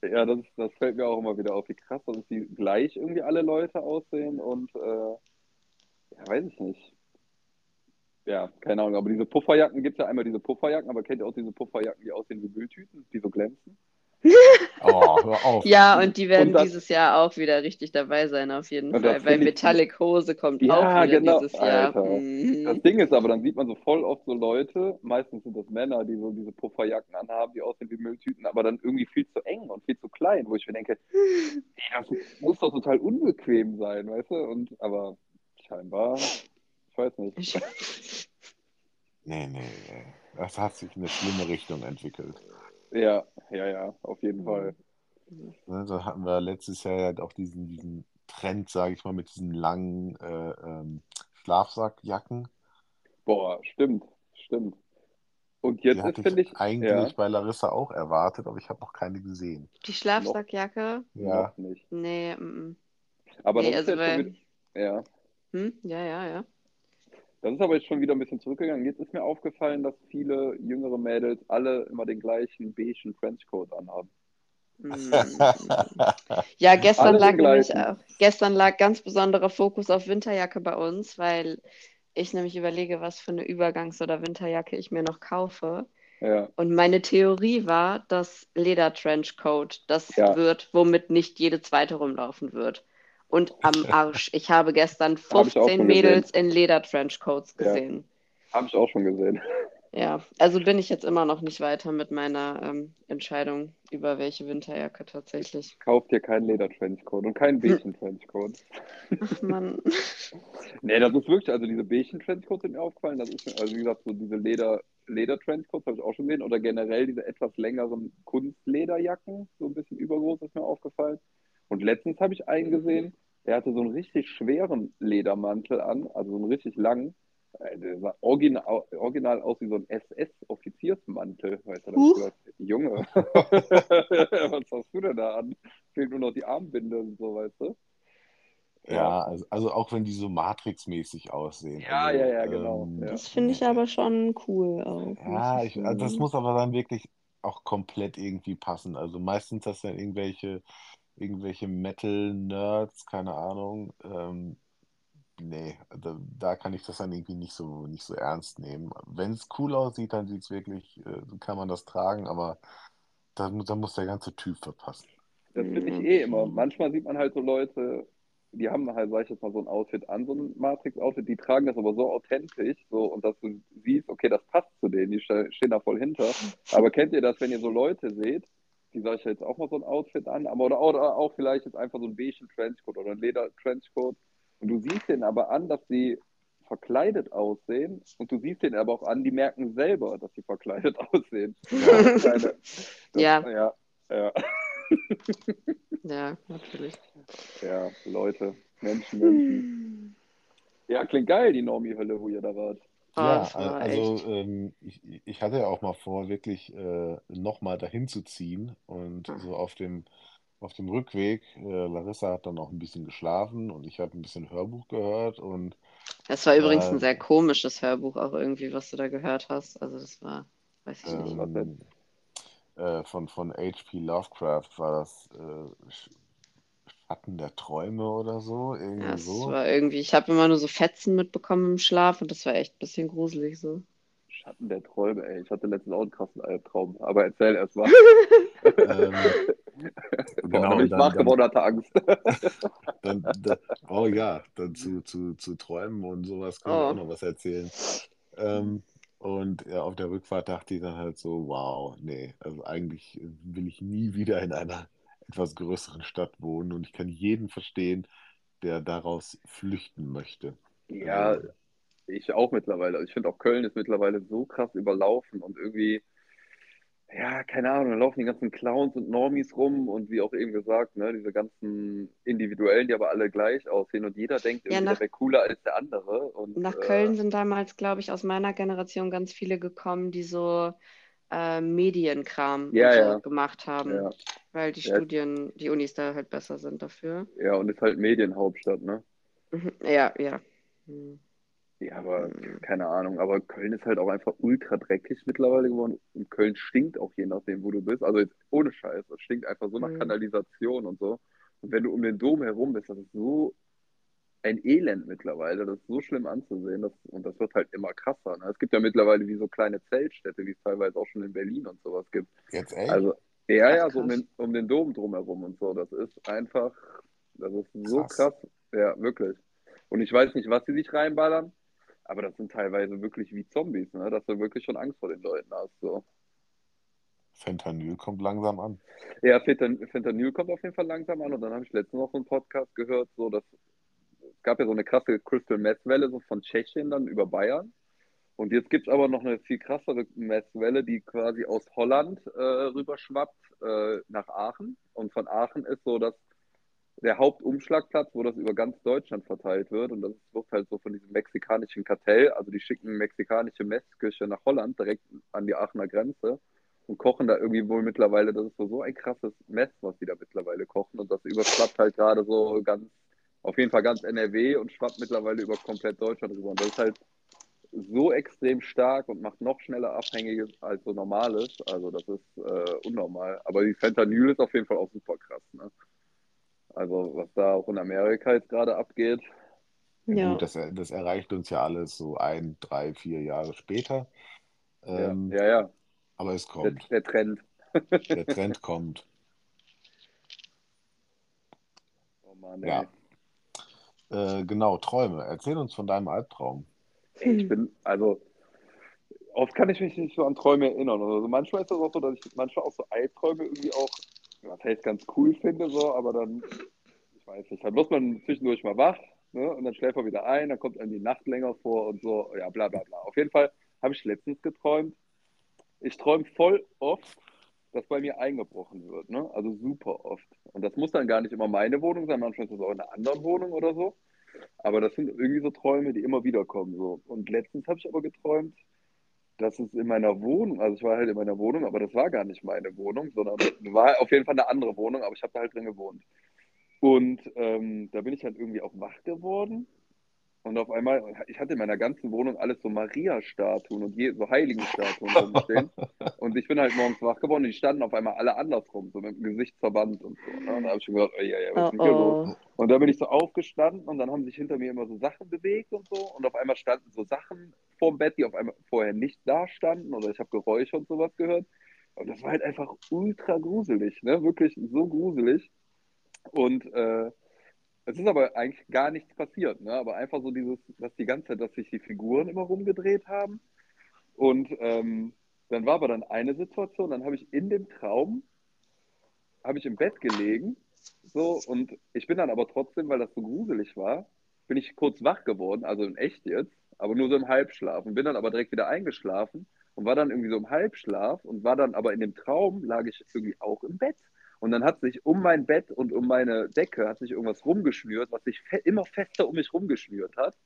Speaker 2: Ja, das, das fällt mir auch immer wieder auf, wie krass, dass die gleich irgendwie alle Leute aussehen und äh, ja, weiß ich nicht. Ja, keine Ahnung, aber diese Pufferjacken gibt es ja einmal diese Pufferjacken, aber kennt ihr auch diese Pufferjacken, die aussehen wie Mülltüten, die so glänzen?
Speaker 1: oh, hör auf.
Speaker 3: Ja, und die werden
Speaker 2: Und das-
Speaker 3: dieses Jahr auch wieder richtig dabei sein, auf jeden Fall. Weil Metallic Hose kommt
Speaker 2: Ja,
Speaker 3: auch wieder
Speaker 2: genau,
Speaker 3: dieses Jahr.
Speaker 2: Alter.
Speaker 3: Mhm.
Speaker 2: Das Ding ist aber, dann sieht man so voll oft so Leute, meistens sind das Männer, die so diese Pufferjacken anhaben, die aussehen wie Mülltüten, aber dann irgendwie viel zu eng und viel zu klein, wo ich mir denke, ey, das muss doch total unbequem sein, weißt du? Und aber scheinbar, ich weiß nicht.
Speaker 3: Ich-
Speaker 1: Nee, nee, nee. Das hat sich in eine schlimme Richtung entwickelt.
Speaker 2: Ja, ja, ja, auf jeden Fall.
Speaker 1: Ne, da hatten wir letztes Jahr ja auch diesen, diesen Trend, sage ich mal, mit diesen langen äh, ähm, Schlafsackjacken.
Speaker 2: Boah, stimmt, stimmt. Und jetzt ist, finde
Speaker 1: ich
Speaker 2: ich,
Speaker 1: eigentlich
Speaker 2: ja,
Speaker 1: bei Larissa auch erwartet, aber ich habe noch keine gesehen.
Speaker 3: Die Schlafsackjacke?
Speaker 1: Ja,
Speaker 2: noch nicht.
Speaker 3: Nee, mm,
Speaker 2: Aber
Speaker 3: nee,
Speaker 2: das ist
Speaker 3: also
Speaker 2: jetzt schon
Speaker 3: weil,
Speaker 2: wieder, ja,
Speaker 3: hm? Ja, ja, ja.
Speaker 2: Das ist aber jetzt schon wieder ein bisschen zurückgegangen. Jetzt ist mir aufgefallen, dass viele jüngere Mädels alle immer den gleichen beigen Trenchcoat anhaben.
Speaker 3: Ja, gestern
Speaker 2: Alle
Speaker 3: lag nämlich auch, gestern lag ganz besonderer Fokus auf Winterjacke bei uns, weil ich nämlich überlege, was für eine Übergangs- oder Winterjacke ich mir noch kaufe.
Speaker 2: Ja,
Speaker 3: Und meine Theorie war, dass Leder-Trenchcoat das
Speaker 2: Ja.
Speaker 3: wird, womit nicht jede zweite rumlaufen wird. Und am Arsch. Ich habe gestern
Speaker 2: Hab ich auch
Speaker 3: 15
Speaker 2: schon
Speaker 3: Mädels in Leder-Trenchcoats
Speaker 2: Ja.
Speaker 3: gesehen.
Speaker 2: habe ich auch schon gesehen.
Speaker 3: Ja, also bin ich jetzt immer noch nicht weiter mit meiner ähm, Entscheidung über welche Winterjacke tatsächlich.
Speaker 2: Kauft dir keinen Leder-Trenchcoat und keinen Bärchen-Trenchcoat.
Speaker 3: Ach Mann.
Speaker 2: Nee, das ist wirklich, also diese Bärchen-Trenchcoats sind mir aufgefallen. Das ist, mir- also wie gesagt, so diese Leder, Leder-Trenchcoats habe ich auch schon gesehen. Oder generell diese etwas längeren Kunstlederjacken, so ein bisschen übergroß, ist mir aufgefallen. Und letztens habe ich einen gesehen, der hatte so einen richtig schweren Ledermantel an, also so einen richtig langen. Äh, Der sah original, original aus wie so ein SS-Offiziersmantel. Weißt du, gedacht, Junge, was hast du denn da an? Fehlt nur noch die Armbinde und so, weißt du?
Speaker 1: ja, also, also auch wenn die so Matrix-mäßig aussehen.
Speaker 2: Ja,
Speaker 1: also,
Speaker 2: ja, ja, genau,
Speaker 1: ähm.
Speaker 3: Das finde ich aber schon cool auch.
Speaker 1: Ja, ich, also das muss aber dann wirklich auch komplett irgendwie passen. Also meistens das dann irgendwelche, irgendwelche Metal-Nerds, keine Ahnung. Ähm, nee, da, da kann ich das dann irgendwie nicht so, nicht so ernst nehmen. Wenn es cool aussieht, dann sieht es wirklich, äh, kann man das tragen, aber da, da muss der ganze Typ verpassen.
Speaker 2: Das finde ich
Speaker 3: Mhm.
Speaker 2: eh immer. Manchmal sieht man halt so Leute, die haben halt, sag ich jetzt mal, so ein Outfit an, so ein Matrix-Outfit, die tragen das aber so authentisch, so, und dass du siehst, okay, das passt zu denen, die ste- stehen da voll hinter. Aber kennt ihr das, wenn ihr so Leute seht, die sag ich jetzt auch mal so ein Outfit an, aber oder, oder auch vielleicht jetzt einfach so ein beigen Trenchcoat oder ein Leder-Trenchcoat, und du siehst denen aber an, dass sie verkleidet aussehen, und du siehst denen aber auch an, die merken selber, dass sie verkleidet aussehen. Das ist eine- das,
Speaker 3: Ja.
Speaker 2: ja, ja.
Speaker 3: Ja, natürlich.
Speaker 2: Ja, Leute, Menschen, Menschen. Ja, klingt geil, die Normie-Hölle, wo ihr da wart.
Speaker 1: Ja,
Speaker 3: war
Speaker 1: also ähm, ich, ich hatte ja auch mal vor, wirklich äh, nochmal dahin zu ziehen und
Speaker 3: Ah.
Speaker 1: so auf dem, auf dem Rückweg, äh, Larissa hat dann auch ein bisschen geschlafen und ich habe ein bisschen Hörbuch gehört und
Speaker 3: Das war übrigens ein
Speaker 1: äh,
Speaker 3: sehr komisches Hörbuch auch irgendwie, was du da gehört hast. Also das war, weiß ich nicht.
Speaker 1: ähm, äh, von, von H.P. Lovecraft war das äh, Schatten der Träume oder so,
Speaker 3: Ja,
Speaker 1: irgendwie
Speaker 3: es
Speaker 1: so.
Speaker 3: war irgendwie, ich habe immer nur so Fetzen mitbekommen im Schlaf und das war echt ein bisschen gruselig so.
Speaker 2: Schatten der Träume, ey. Ich hatte letztens auch einen krassen Albtraum. Aber erzähl erst mal.
Speaker 1: Ähm,
Speaker 2: Boah,
Speaker 1: genau,
Speaker 2: dann bin ich
Speaker 1: dann-
Speaker 2: wach
Speaker 1: dann-
Speaker 2: geworden, hatte Angst.
Speaker 1: dann, da, oh ja, dann zu, zu, zu Träumen und sowas können wir
Speaker 3: Oh.
Speaker 1: auch noch was erzählen. Ähm, und ja, auf der Rückfahrt dachte ich dann halt so, wow, nee, also eigentlich will ich nie wieder in einer etwas größeren Stadt wohnen und ich kann jeden verstehen, der daraus flüchten möchte.
Speaker 2: Ja,
Speaker 1: Also,
Speaker 2: ich auch mittlerweile. Also Ich finde auch Köln ist mittlerweile so krass überlaufen und irgendwie, ja, keine Ahnung, da laufen die ganzen Clowns und Normies rum und wie auch eben gesagt, ne, diese ganzen Individuellen, die aber alle gleich aussehen und jeder denkt
Speaker 3: Ja,
Speaker 2: irgendwie,
Speaker 3: nach-
Speaker 2: der wäre cooler als der andere. Und,
Speaker 3: Nach
Speaker 2: äh,
Speaker 3: Köln sind damals, glaube ich, aus meiner Generation ganz viele gekommen, die so äh, Medienkram
Speaker 2: Ja, ja.
Speaker 3: gemacht haben,
Speaker 2: Ja,
Speaker 3: weil die. Studien, die Unis da halt besser sind dafür.
Speaker 2: ja, und ist halt Medienhauptstadt, ne?
Speaker 3: Mhm. Ja, ja. Hm.
Speaker 2: Ja, aber
Speaker 3: Mhm.
Speaker 2: keine Ahnung. Aber Köln ist halt auch einfach ultra dreckig mittlerweile geworden. Und Köln stinkt auch je nachdem, wo du bist. Also jetzt ohne Scheiß. Es stinkt einfach so nach
Speaker 3: Mhm.
Speaker 2: Kanalisation und so. Und wenn du um den Dom herum bist, das ist so ein Elend mittlerweile. Das ist so schlimm anzusehen. Das, und das wird halt immer krasser. Ne? Es gibt ja mittlerweile wie so kleine Zeltstädte, wie es teilweise auch schon in Berlin und sowas gibt.
Speaker 1: Jetzt echt?
Speaker 2: Also, ja,
Speaker 3: Ach,
Speaker 2: ja, so um den, um den Dom drumherum und so. Das ist einfach, das ist so
Speaker 1: Krass.
Speaker 2: krass. Ja, wirklich. Und ich weiß nicht, was sie sich reinballern, aber das sind teilweise wirklich wie Zombies, ne? Dass du wirklich schon Angst vor den Leuten hast. So.
Speaker 1: Fentanyl kommt langsam an.
Speaker 2: Ja, Fentan- Fentanyl kommt auf jeden Fall langsam an und dann habe ich letztens noch so einen Podcast gehört, so dass gab ja so eine krasse Crystal Meth Welle so von Tschechien dann über Bayern. Und jetzt gibt es aber noch eine viel krassere Messwelle, die quasi aus Holland äh, rüberschwappt äh, nach Aachen. Und von Aachen ist so dass der Hauptumschlagplatz, wo das über ganz Deutschland verteilt wird. Und das wird halt so von diesem mexikanischen Kartell. Also die schicken mexikanische Messküche nach Holland, direkt an die Aachener Grenze. Und kochen da irgendwie wohl mittlerweile, das ist so, so ein krasses Mess, was die da mittlerweile kochen. Und das überschwappt halt gerade so ganz, auf jeden Fall ganz NRW und schwappt mittlerweile über komplett Deutschland rüber. Und das ist halt so extrem stark und macht noch schneller Abhängiges als so normales. Also das ist äh, unnormal. Aber die Fentanyl ist auf jeden Fall auch super krass. Ne? Also was da auch in Amerika jetzt gerade abgeht.
Speaker 3: Ja.
Speaker 1: Gut, das, das erreicht uns ja alles so ein, drei, vier Jahre später.
Speaker 2: Ja,
Speaker 1: Ähm,
Speaker 2: ja, ja.
Speaker 1: Aber es
Speaker 2: Der,
Speaker 1: kommt.
Speaker 2: der Trend.
Speaker 1: Der Trend kommt.
Speaker 2: Oh Mann,
Speaker 1: Ja. Äh, genau, Träume. Erzähl uns von deinem Albtraum.
Speaker 2: Ich bin, also, oft kann ich mich nicht so an Träume erinnern. Also manchmal ist das auch so, dass ich manchmal auch so Albträume irgendwie auch, was heißt ganz cool finde, so, aber dann, ich weiß nicht, dann wird man zwischendurch mal wach, ne, und dann schläft man wieder ein, dann kommt einem die Nacht länger vor und so, ja, bla, bla, bla. Auf jeden Fall habe ich letztens geträumt. Ich träume voll oft, dass bei mir eingebrochen wird, ne? Also super oft. Und das muss dann gar nicht immer meine Wohnung sein, manchmal ist das auch in einer anderen Wohnung oder so. Aber das sind irgendwie so Träume, die immer wieder kommen. So. Und letztens habe ich aber geträumt, dass es in meiner Wohnung, also ich war halt in meiner Wohnung, aber das war gar nicht meine Wohnung, sondern war auf jeden Fall eine andere Wohnung, aber ich habe da halt drin gewohnt. Und ähm, da bin ich halt irgendwie auch wach geworden. Und auf einmal, ich hatte in meiner ganzen Wohnung alles so Maria-Statuen und je, so Heiligenstatuen rumstehen. Und ich bin halt morgens wach geworden und die standen auf einmal alle andersrum, so mit dem Gesichtsverband und so. Ne? Und da habe ich schon gedacht, oh, ja, ja, was ist
Speaker 3: Oh
Speaker 2: denn hier los?
Speaker 3: oh.
Speaker 2: Und da bin ich so aufgestanden und dann haben sich hinter mir immer so Sachen bewegt und so. Und auf einmal standen so Sachen vorm Bett, die auf einmal vorher nicht da standen. Oder ich habe Geräusche und sowas gehört. Und das war halt einfach ultra gruselig, ne? Wirklich so gruselig. Und äh, es ist aber eigentlich gar nichts passiert, ne? Aber einfach so dieses, dass die ganze Zeit, dass sich die Figuren immer rumgedreht haben. Und ähm, dann war aber dann eine Situation, dann habe ich in dem Traum, habe ich im Bett gelegen so, und ich bin dann aber trotzdem, weil das so gruselig war, bin ich kurz wach geworden, also in echt jetzt, aber nur so im Halbschlaf und bin dann aber direkt wieder eingeschlafen und war dann irgendwie so im Halbschlaf und war dann aber in dem Traum, lag ich irgendwie auch im Bett. Und dann hat sich um mein Bett und um meine Decke hat sich irgendwas rumgeschnürt, was sich fe immer fester um mich rumgeschnürt hat.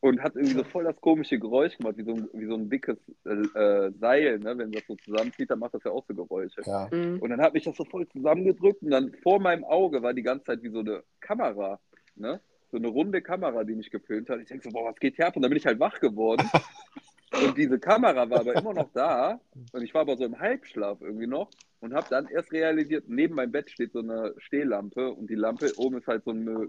Speaker 2: Und hat irgendwie so voll das komische Geräusch gemacht, wie so ein, wie so ein dickes äh, Seil, ne? Wenn das so zusammenzieht, dann macht das ja auch so Geräusche.
Speaker 1: Ja.
Speaker 3: Mhm.
Speaker 2: Und dann hat mich das so voll zusammengedrückt und dann vor meinem Auge war die ganze Zeit wie so eine Kamera, ne? So eine runde Kamera, die mich gefilmt hat. Ich denke so, boah, was geht hier ab? Und dann bin ich halt wach geworden. Und diese Kamera war aber immer noch da. Und ich war aber so im Halbschlaf irgendwie noch. Und habe dann erst realisiert, neben meinem Bett steht so eine Stehlampe. Und die Lampe oben ist halt so eine,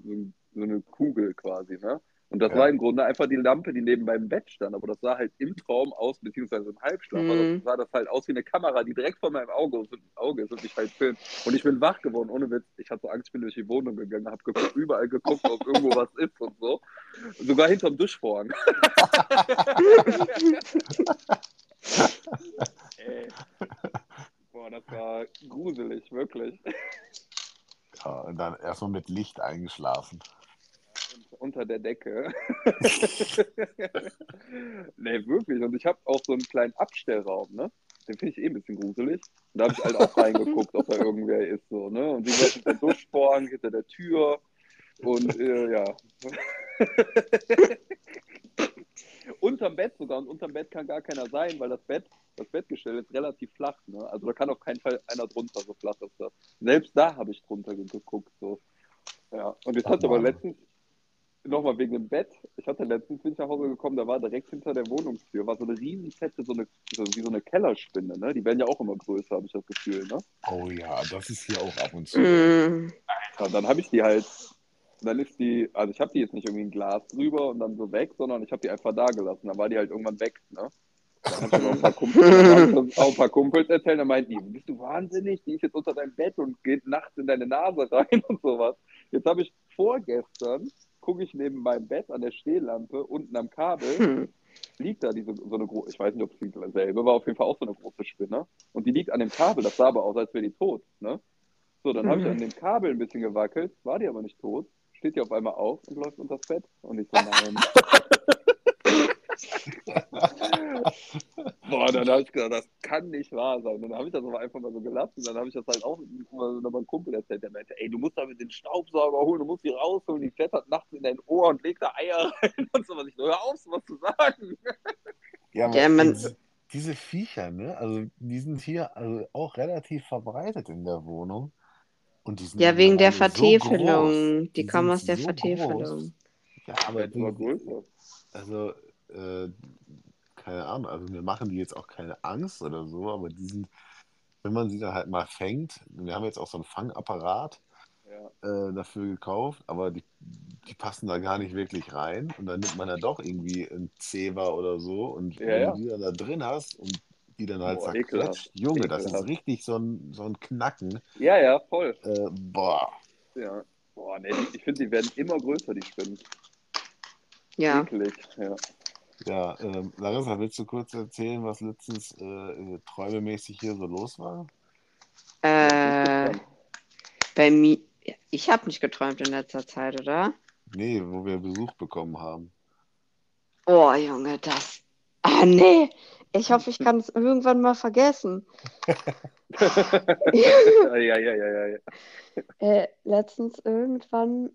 Speaker 2: so eine Kugel quasi, ne? Und das
Speaker 1: Ja.
Speaker 2: war im Grunde einfach die Lampe, die neben meinem Bett stand. Aber das sah halt im Traum aus, beziehungsweise im Halbschlaf,
Speaker 3: Mhm.
Speaker 2: also sah das halt aus wie eine Kamera, die direkt vor meinem Auge, Auge ist und mich halt filmt. Und ich bin wach geworden, ohne Witz. Ich hatte so Angst, ich bin durch die Wohnung gegangen, habe geguckt, überall geguckt, ob irgendwo was ist und so. Sogar hinterm Duschvorhang. Ey. Boah, das war gruselig, wirklich.
Speaker 1: Ja, und dann erstmal mit Licht eingeschlafen.
Speaker 2: Und unter der Decke. nee, wirklich. Und ich habe auch so einen kleinen Abstellraum, ne? Den finde ich eh ein bisschen gruselig. Und da habe ich halt auch reingeguckt, ob da irgendwer ist, so, ne? Und wie gesagt, mit der Duschvorhang hinter der Tür. Und äh, ja. unterm Bett sogar. Und unterm Bett kann gar keiner sein, weil das Bett, das Bettgestell ist relativ flach, ne? Also da kann auf keinen Fall einer drunter, so flach ist das. Selbst da habe ich drunter geguckt, so. Ja. Und jetzt hatte aber letztens nochmal wegen dem Bett. Ich hatte letztens, bin ich nach Hause gekommen, da war direkt hinter der Wohnungstür, war so eine riesenfette, so eine, so, wie so eine Kellerspinne, ne? Die werden ja auch immer größer, habe ich das Gefühl, ne?
Speaker 1: Oh ja, das ist hier auch ab und zu.
Speaker 3: Mm.
Speaker 2: Ja, dann habe ich die halt, dann ist die, also ich habe die jetzt nicht irgendwie ein Glas drüber und dann so weg, sondern ich habe die einfach da gelassen. Dann war die halt irgendwann weg, ne? Dann habe ich noch ein paar Kumpels, auch ein paar Kumpels erzählt, dann meinten die, bist du wahnsinnig? Die ist jetzt unter deinem Bett und geht nachts in deine Nase rein und sowas. Jetzt habe ich vorgestern, gucke ich neben meinem Bett an der Stehlampe, unten am Kabel,
Speaker 3: Hm.
Speaker 2: liegt da diese, so eine große, ich weiß nicht, ob es dieselbe war, auf jeden Fall auch so eine große Spinne. Und die liegt an dem Kabel, das sah aber aus, als wäre die tot, ne? So, dann habe ich
Speaker 3: Mhm.
Speaker 2: an dem Kabel ein bisschen gewackelt, war die aber nicht tot, steht die auf einmal auf und läuft unter das Bett. Und ich so, nein. Boah, dann habe ich gedacht, das kann nicht wahr sein. Dann habe ich das aber einfach mal so gelassen. Dann habe ich das halt auch mal noch mal einem Kumpel erzählt. Der meinte, ey, du musst damit den Staubsauger holen, du musst die rausholen, die klettert nachts in dein Ohr und legt da Eier rein und so was. Ich so, hör auf, was zu sagen.
Speaker 1: Ja,
Speaker 3: Ja, man-
Speaker 1: diese, diese Viecher, ne? Also die sind hier also auch relativ verbreitet in der Wohnung. Und die sind
Speaker 3: Ja, wegen der
Speaker 1: mittlerweile so.
Speaker 3: Vertäfelung. Die kommen aus der
Speaker 1: so
Speaker 3: Vertäfelung.
Speaker 1: Ja, aber
Speaker 2: größer.
Speaker 1: also äh, keine Ahnung, also mir machen die jetzt auch keine Angst oder so, aber die sind, wenn man sie dann halt mal fängt, wir haben jetzt auch so einen Fangapparat
Speaker 2: Ja.
Speaker 1: äh, dafür gekauft, aber die, die passen da gar nicht wirklich rein und dann nimmt man da doch irgendwie ein Zewa oder so und
Speaker 2: Ja,
Speaker 1: wenn
Speaker 2: ja.
Speaker 1: du die dann da drin hast und die dann halt
Speaker 2: Boah,
Speaker 1: zerquetscht,
Speaker 2: ekelhaft.
Speaker 1: Junge, das ist
Speaker 2: Ekelhaft.
Speaker 1: richtig so ein, so ein Knacken.
Speaker 2: ja, ja, voll.
Speaker 1: Äh, boah.
Speaker 2: Ja. Boah, nee, die- ich finde, die werden immer größer, die Spinnen.
Speaker 3: Ja.
Speaker 2: Eklig, ja.
Speaker 1: Ja, ähm, Larissa, willst du kurz erzählen, was letztens äh, äh, träumemäßig hier so los war?
Speaker 3: Äh, bei mir, ich habe nicht geträumt in letzter Zeit, oder?
Speaker 1: Nee, wo wir Besuch bekommen haben.
Speaker 3: Oh, Junge, das. Ah, nee. Ich hoffe, ich kann es irgendwann mal vergessen.
Speaker 2: ja, ja, ja, ja, ja.
Speaker 3: Äh, letztens irgendwann,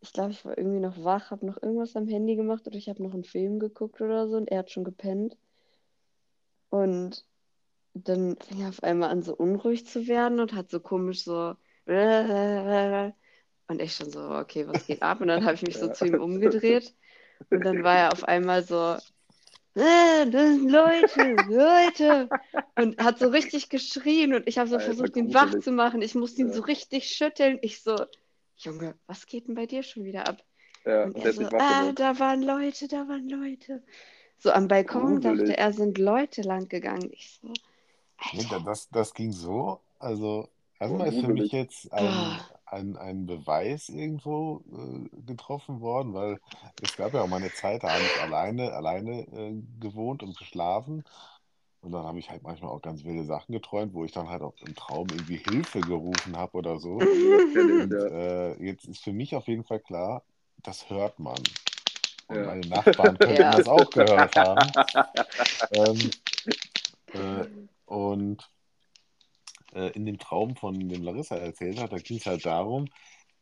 Speaker 3: ich glaube, ich war irgendwie noch wach, habe noch irgendwas am Handy gemacht oder ich habe noch einen Film geguckt oder so und er hat schon gepennt. Und dann fing er auf einmal an, so unruhig zu werden und hat so komisch so. Und ich schon so, okay, was geht ab? Und dann habe ich mich so zu ihm umgedreht. Und dann war er auf einmal so, äh, das sind Leute, Leute. Und hat so richtig geschrien und ich habe so
Speaker 2: Alter,
Speaker 3: versucht, ihn wach zu machen. Ich musste ihn
Speaker 2: Ja.
Speaker 3: so richtig schütteln. Ich so, Junge, was geht denn bei dir schon wieder ab?
Speaker 2: Ja,
Speaker 3: Und er so, ah, da waren Leute, da waren Leute. So am Balkon
Speaker 2: Gruselig.
Speaker 3: dachte er, sind Leute lang gegangen. Ich so, Alter.
Speaker 1: das, das ging so. Also, erstmal ist für mich jetzt ein,
Speaker 3: Boah.
Speaker 1: Ein, ein Beweis irgendwo äh, getroffen worden, weil es gab ja auch mal eine Zeit, da habe ich alleine, alleine äh, gewohnt und geschlafen. Und dann habe ich halt manchmal auch ganz wilde Sachen geträumt, wo ich dann halt auch im Traum irgendwie Hilfe gerufen habe oder so. Und äh, jetzt ist für mich auf jeden Fall klar, das hört man. Und
Speaker 2: Ja.
Speaker 1: meine Nachbarn könnten
Speaker 3: Ja.
Speaker 1: das auch gehört haben. Ähm, äh, und äh, in dem Traum, von dem Larissa erzählt hat, da ging es halt darum,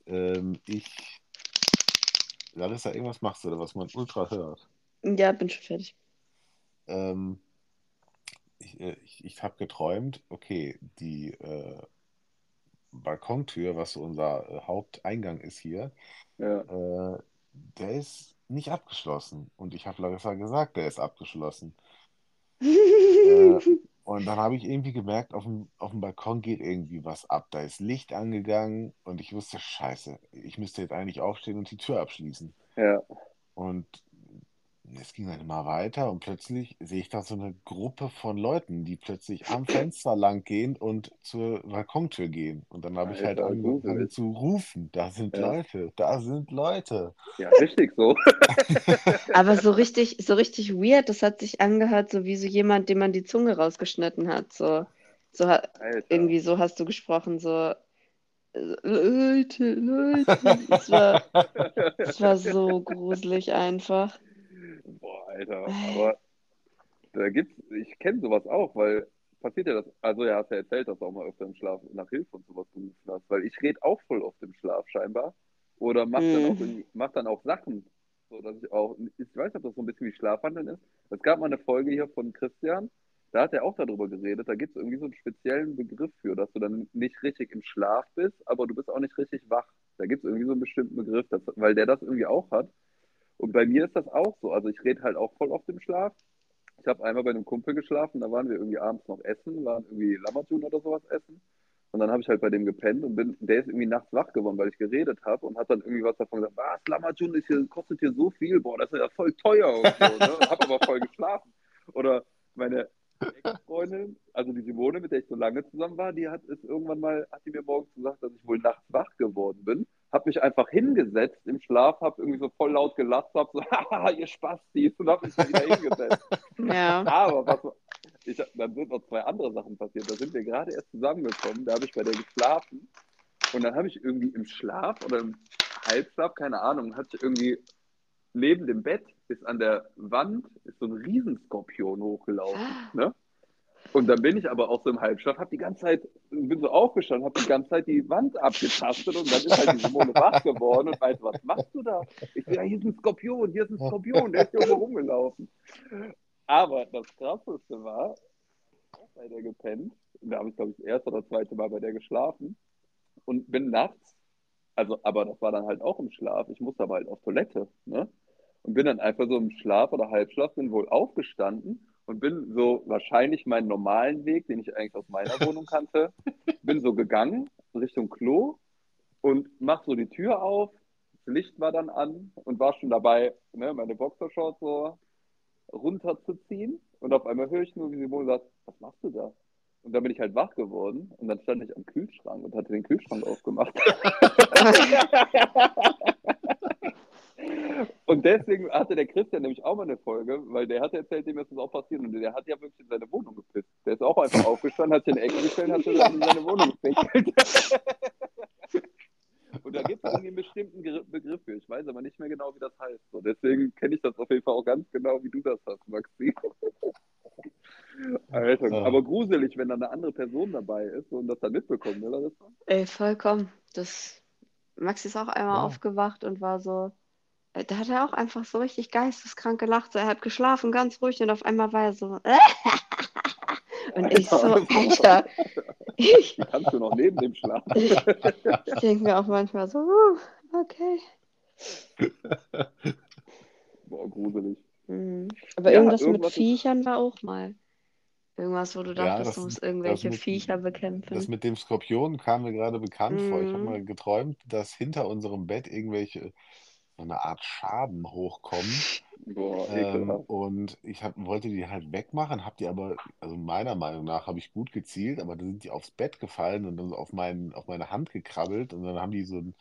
Speaker 1: ähm, ich, Larissa, irgendwas machst du da, was man ultra hört.
Speaker 3: Ja, bin schon fertig.
Speaker 1: Ähm, ich äh, ich, ich habe geträumt, okay, die äh, Balkontür, was so unser äh, Haupteingang ist hier,
Speaker 2: Ja.
Speaker 1: äh, der ist nicht abgeschlossen. Und ich habe Larissa gesagt, der ist abgeschlossen. Äh, und dann habe ich irgendwie gemerkt, auf dem, auf dem Balkon geht irgendwie was ab. Da ist Licht angegangen und ich wusste, scheiße, ich müsste jetzt eigentlich aufstehen und die Tür abschließen.
Speaker 2: ja.
Speaker 1: Und es ging dann immer weiter und plötzlich sehe ich da so eine Gruppe von Leuten, die plötzlich am Fenster lang gehen und zur Balkontür gehen. Und dann habe ich halt angefangen zu rufen, da sind
Speaker 2: Ja.
Speaker 1: Leute, da sind Leute.
Speaker 2: Ja, richtig so.
Speaker 3: Aber so richtig, so richtig weird, das hat sich angehört, so wie so jemand, dem man die Zunge rausgeschnitten hat. So, so ha-
Speaker 2: Alter.
Speaker 3: irgendwie so hast du gesprochen, so Leute, Leute. Es war, es war so gruselig einfach.
Speaker 2: Boah, Alter. Aber da gibt's, ich kenne sowas auch, weil passiert ja das, also ja, hast ja erzählt, dass du auch mal öfter im Schlaf nach Hilfe und sowas gerufen hast, weil ich rede auch voll oft im Schlaf scheinbar. Oder mach dann
Speaker 3: Mhm.
Speaker 2: auch irgendwie- mach dann auch Sachen. So dass ich auch, ich weiß nicht, ob das so ein bisschen wie Schlafwandeln ist. Es gab mal eine Folge hier von Christian, da hat er auch darüber geredet. Da gibt es irgendwie so einen speziellen Begriff für, dass du dann nicht richtig im Schlaf bist, aber du bist auch nicht richtig wach. Da gibt es irgendwie so einen bestimmten Begriff, dass, weil der das irgendwie auch hat. Und bei mir ist das auch so. Also ich rede halt auch voll oft im Schlaf. Ich habe einmal bei einem Kumpel geschlafen, da waren wir irgendwie abends noch essen, waren irgendwie Lammertun oder sowas essen. Und dann habe ich halt bei dem gepennt und bin, der ist irgendwie nachts wach geworden, weil ich geredet habe und hat dann irgendwie was davon gesagt, was, Lammertun ist hier, kostet hier so viel, boah, das ist ja voll teuer und so, ne? Und hab aber voll geschlafen. Oder meine Ex-Freundin, also die Simone, mit der ich so lange zusammen war, die hat es irgendwann mal, hat die mir morgens gesagt, dass ich wohl nachts wach geworden bin, habe mich einfach hingesetzt im Schlaf, habe irgendwie so voll laut gelacht, hab so, haha, ihr Spastis, und habe mich wieder hingesetzt.
Speaker 3: Ja.
Speaker 2: Aber was, ich, dann sind noch zwei andere Sachen passiert. Da sind wir gerade erst zusammengekommen. Da habe ich bei der geschlafen. Und dann habe ich irgendwie im Schlaf oder im Halbschlaf, keine Ahnung, hatte ich irgendwie neben dem Bett ist an der Wand ist so ein Riesenskorpion hochgelaufen. Ne? Und dann bin ich aber auch so im Halbschlaf, habe die ganze Zeit, bin so aufgestanden, habe die ganze Zeit die Wand abgetastet und dann ist halt die Simone wach geworden und meinte, was machst du da? Ich ja, hier ist ein Skorpion, hier ist ein Skorpion, der ist hier oben rumgelaufen. Aber das Krasseste war, auch bei der gepennt, da habe ich, glaube ich, das erste oder zweite Mal bei der geschlafen und bin nachts, also, aber das war dann halt auch im Schlaf, ich musste aber halt auf Toilette, ne? Und bin dann einfach so im Schlaf oder Halbschlaf, bin wohl aufgestanden und bin so wahrscheinlich meinen normalen Weg, den ich eigentlich aus meiner Wohnung kannte, bin so gegangen Richtung Klo und mach so die Tür auf, das Licht war dann an und war schon dabei, ne, meine Boxershorts so runterzuziehen und auf einmal höre ich nur, wie Simone sagt, was machst du da? Und dann bin ich halt wach geworden und dann stand ich am Kühlschrank und hatte den Kühlschrank aufgemacht. Und deswegen hatte der Christian nämlich auch mal eine Folge, weil der hat erzählt, dem ist das auch passiert und der hat ja wirklich in seine Wohnung gepisst. Der ist auch einfach aufgestanden, hat sich in die Ecke gestellt, hat sich dann in seine Wohnung gepinkelt. Und da gibt es irgendwie einen bestimmten Begriff für. Ich weiß aber nicht mehr genau, wie das heißt. So, deswegen kenne ich das auf jeden Fall auch ganz genau, wie du das hast, Maxi. Alter,
Speaker 1: Ja.
Speaker 2: aber gruselig, wenn da eine andere Person dabei ist und das dann mitbekommt, ne, Larissa?
Speaker 3: Ey, vollkommen. Das, Max ist auch einmal
Speaker 1: Ja.
Speaker 3: aufgewacht und war so, da hat er auch einfach so richtig geisteskrank gelacht. So, er hat geschlafen, ganz ruhig, und auf einmal war er so, und ich so, Alter, ich,
Speaker 2: kannst du noch neben dem schlafen.
Speaker 3: ich, ich denke mir auch manchmal so, uh, okay.
Speaker 2: Boah, gruselig.
Speaker 3: Mhm. Aber
Speaker 2: Ja,
Speaker 3: irgendwas mit
Speaker 2: irgendwas ist-
Speaker 3: Viechern war auch mal. Irgendwas, wo du
Speaker 1: Ja,
Speaker 3: dachtest,
Speaker 1: das-
Speaker 3: du musst
Speaker 1: das
Speaker 3: irgendwelche
Speaker 1: mit-
Speaker 3: Viecher
Speaker 1: Das
Speaker 3: bekämpfen.
Speaker 1: mit dem Skorpion kam mir gerade bekannt vor. Ich habe
Speaker 3: Mhm.
Speaker 1: mal geträumt, dass hinter unserem Bett irgendwelche, so eine Art Schaben hochkommen.
Speaker 2: Boah,
Speaker 1: Ähm, und ich hab, wollte die halt wegmachen, habe die aber, also meiner Meinung nach, habe ich gut gezielt, aber dann sind die aufs Bett gefallen und dann auf, mein, auf meine Hand gekrabbelt und dann haben die so ein,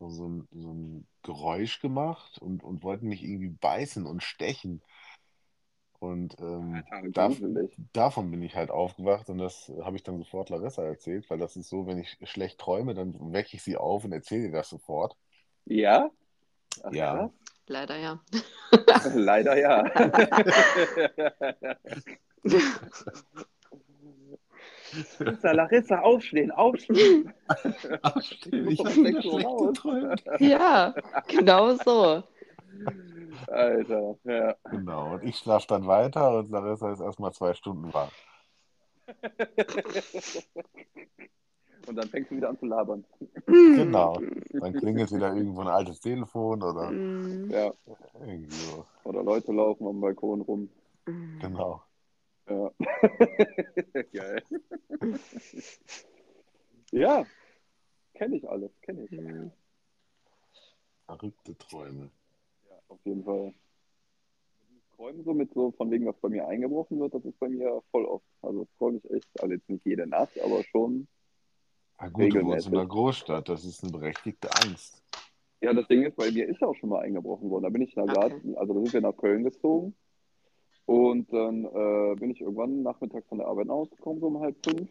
Speaker 1: so, ein, so ein Geräusch gemacht und, und wollten mich irgendwie beißen und stechen. Und ähm,
Speaker 2: Alter,
Speaker 1: da,
Speaker 2: gruselig.
Speaker 1: davon bin ich halt aufgewacht und das habe ich dann sofort Larissa erzählt, weil das ist so, wenn ich schlecht träume, dann wecke ich sie auf und erzähle ihr das sofort.
Speaker 2: Ja? Ach,
Speaker 1: Ja.
Speaker 3: Leider ja.
Speaker 2: krass. Leider ja. Larissa, Larissa, aufstehen, aufstehen.
Speaker 1: Ich
Speaker 2: muss
Speaker 1: habe
Speaker 2: raus.
Speaker 1: geträumt.
Speaker 3: Ja, genau so.
Speaker 2: Alter, ja.
Speaker 1: Genau, und ich schlafe dann weiter und Larissa ist erstmal zwei Stunden wach.
Speaker 2: Und dann fängst du wieder an zu labern.
Speaker 1: Genau. Dann klingelt wieder irgendwo ein altes Telefon oder
Speaker 3: Mm,
Speaker 2: Ja.
Speaker 1: irgendwie so.
Speaker 2: Oder Leute laufen am Balkon rum.
Speaker 3: mm.
Speaker 1: Genau.
Speaker 2: Ja. Geil. ja. Kenne ich alles, kenne ich.
Speaker 1: Verrückte Träume.
Speaker 2: Auf jeden Fall. Träumen so mit so, von wegen, was bei mir eingebrochen wird, das ist bei mir voll oft. Also ich freue mich echt, also jetzt nicht jede Nacht, aber schon.
Speaker 1: Na gut, du wohnst
Speaker 2: Regelmäßig.
Speaker 1: in einer Großstadt, das ist eine berechtigte Angst.
Speaker 2: Ja, das Ding ist, bei mir ist ja auch schon mal eingebrochen worden. Da bin ich da gerade, also da sind wir nach Köln gezogen. Und dann äh, bin ich irgendwann nachmittags von der Arbeit ausgekommen, so um halb fünf.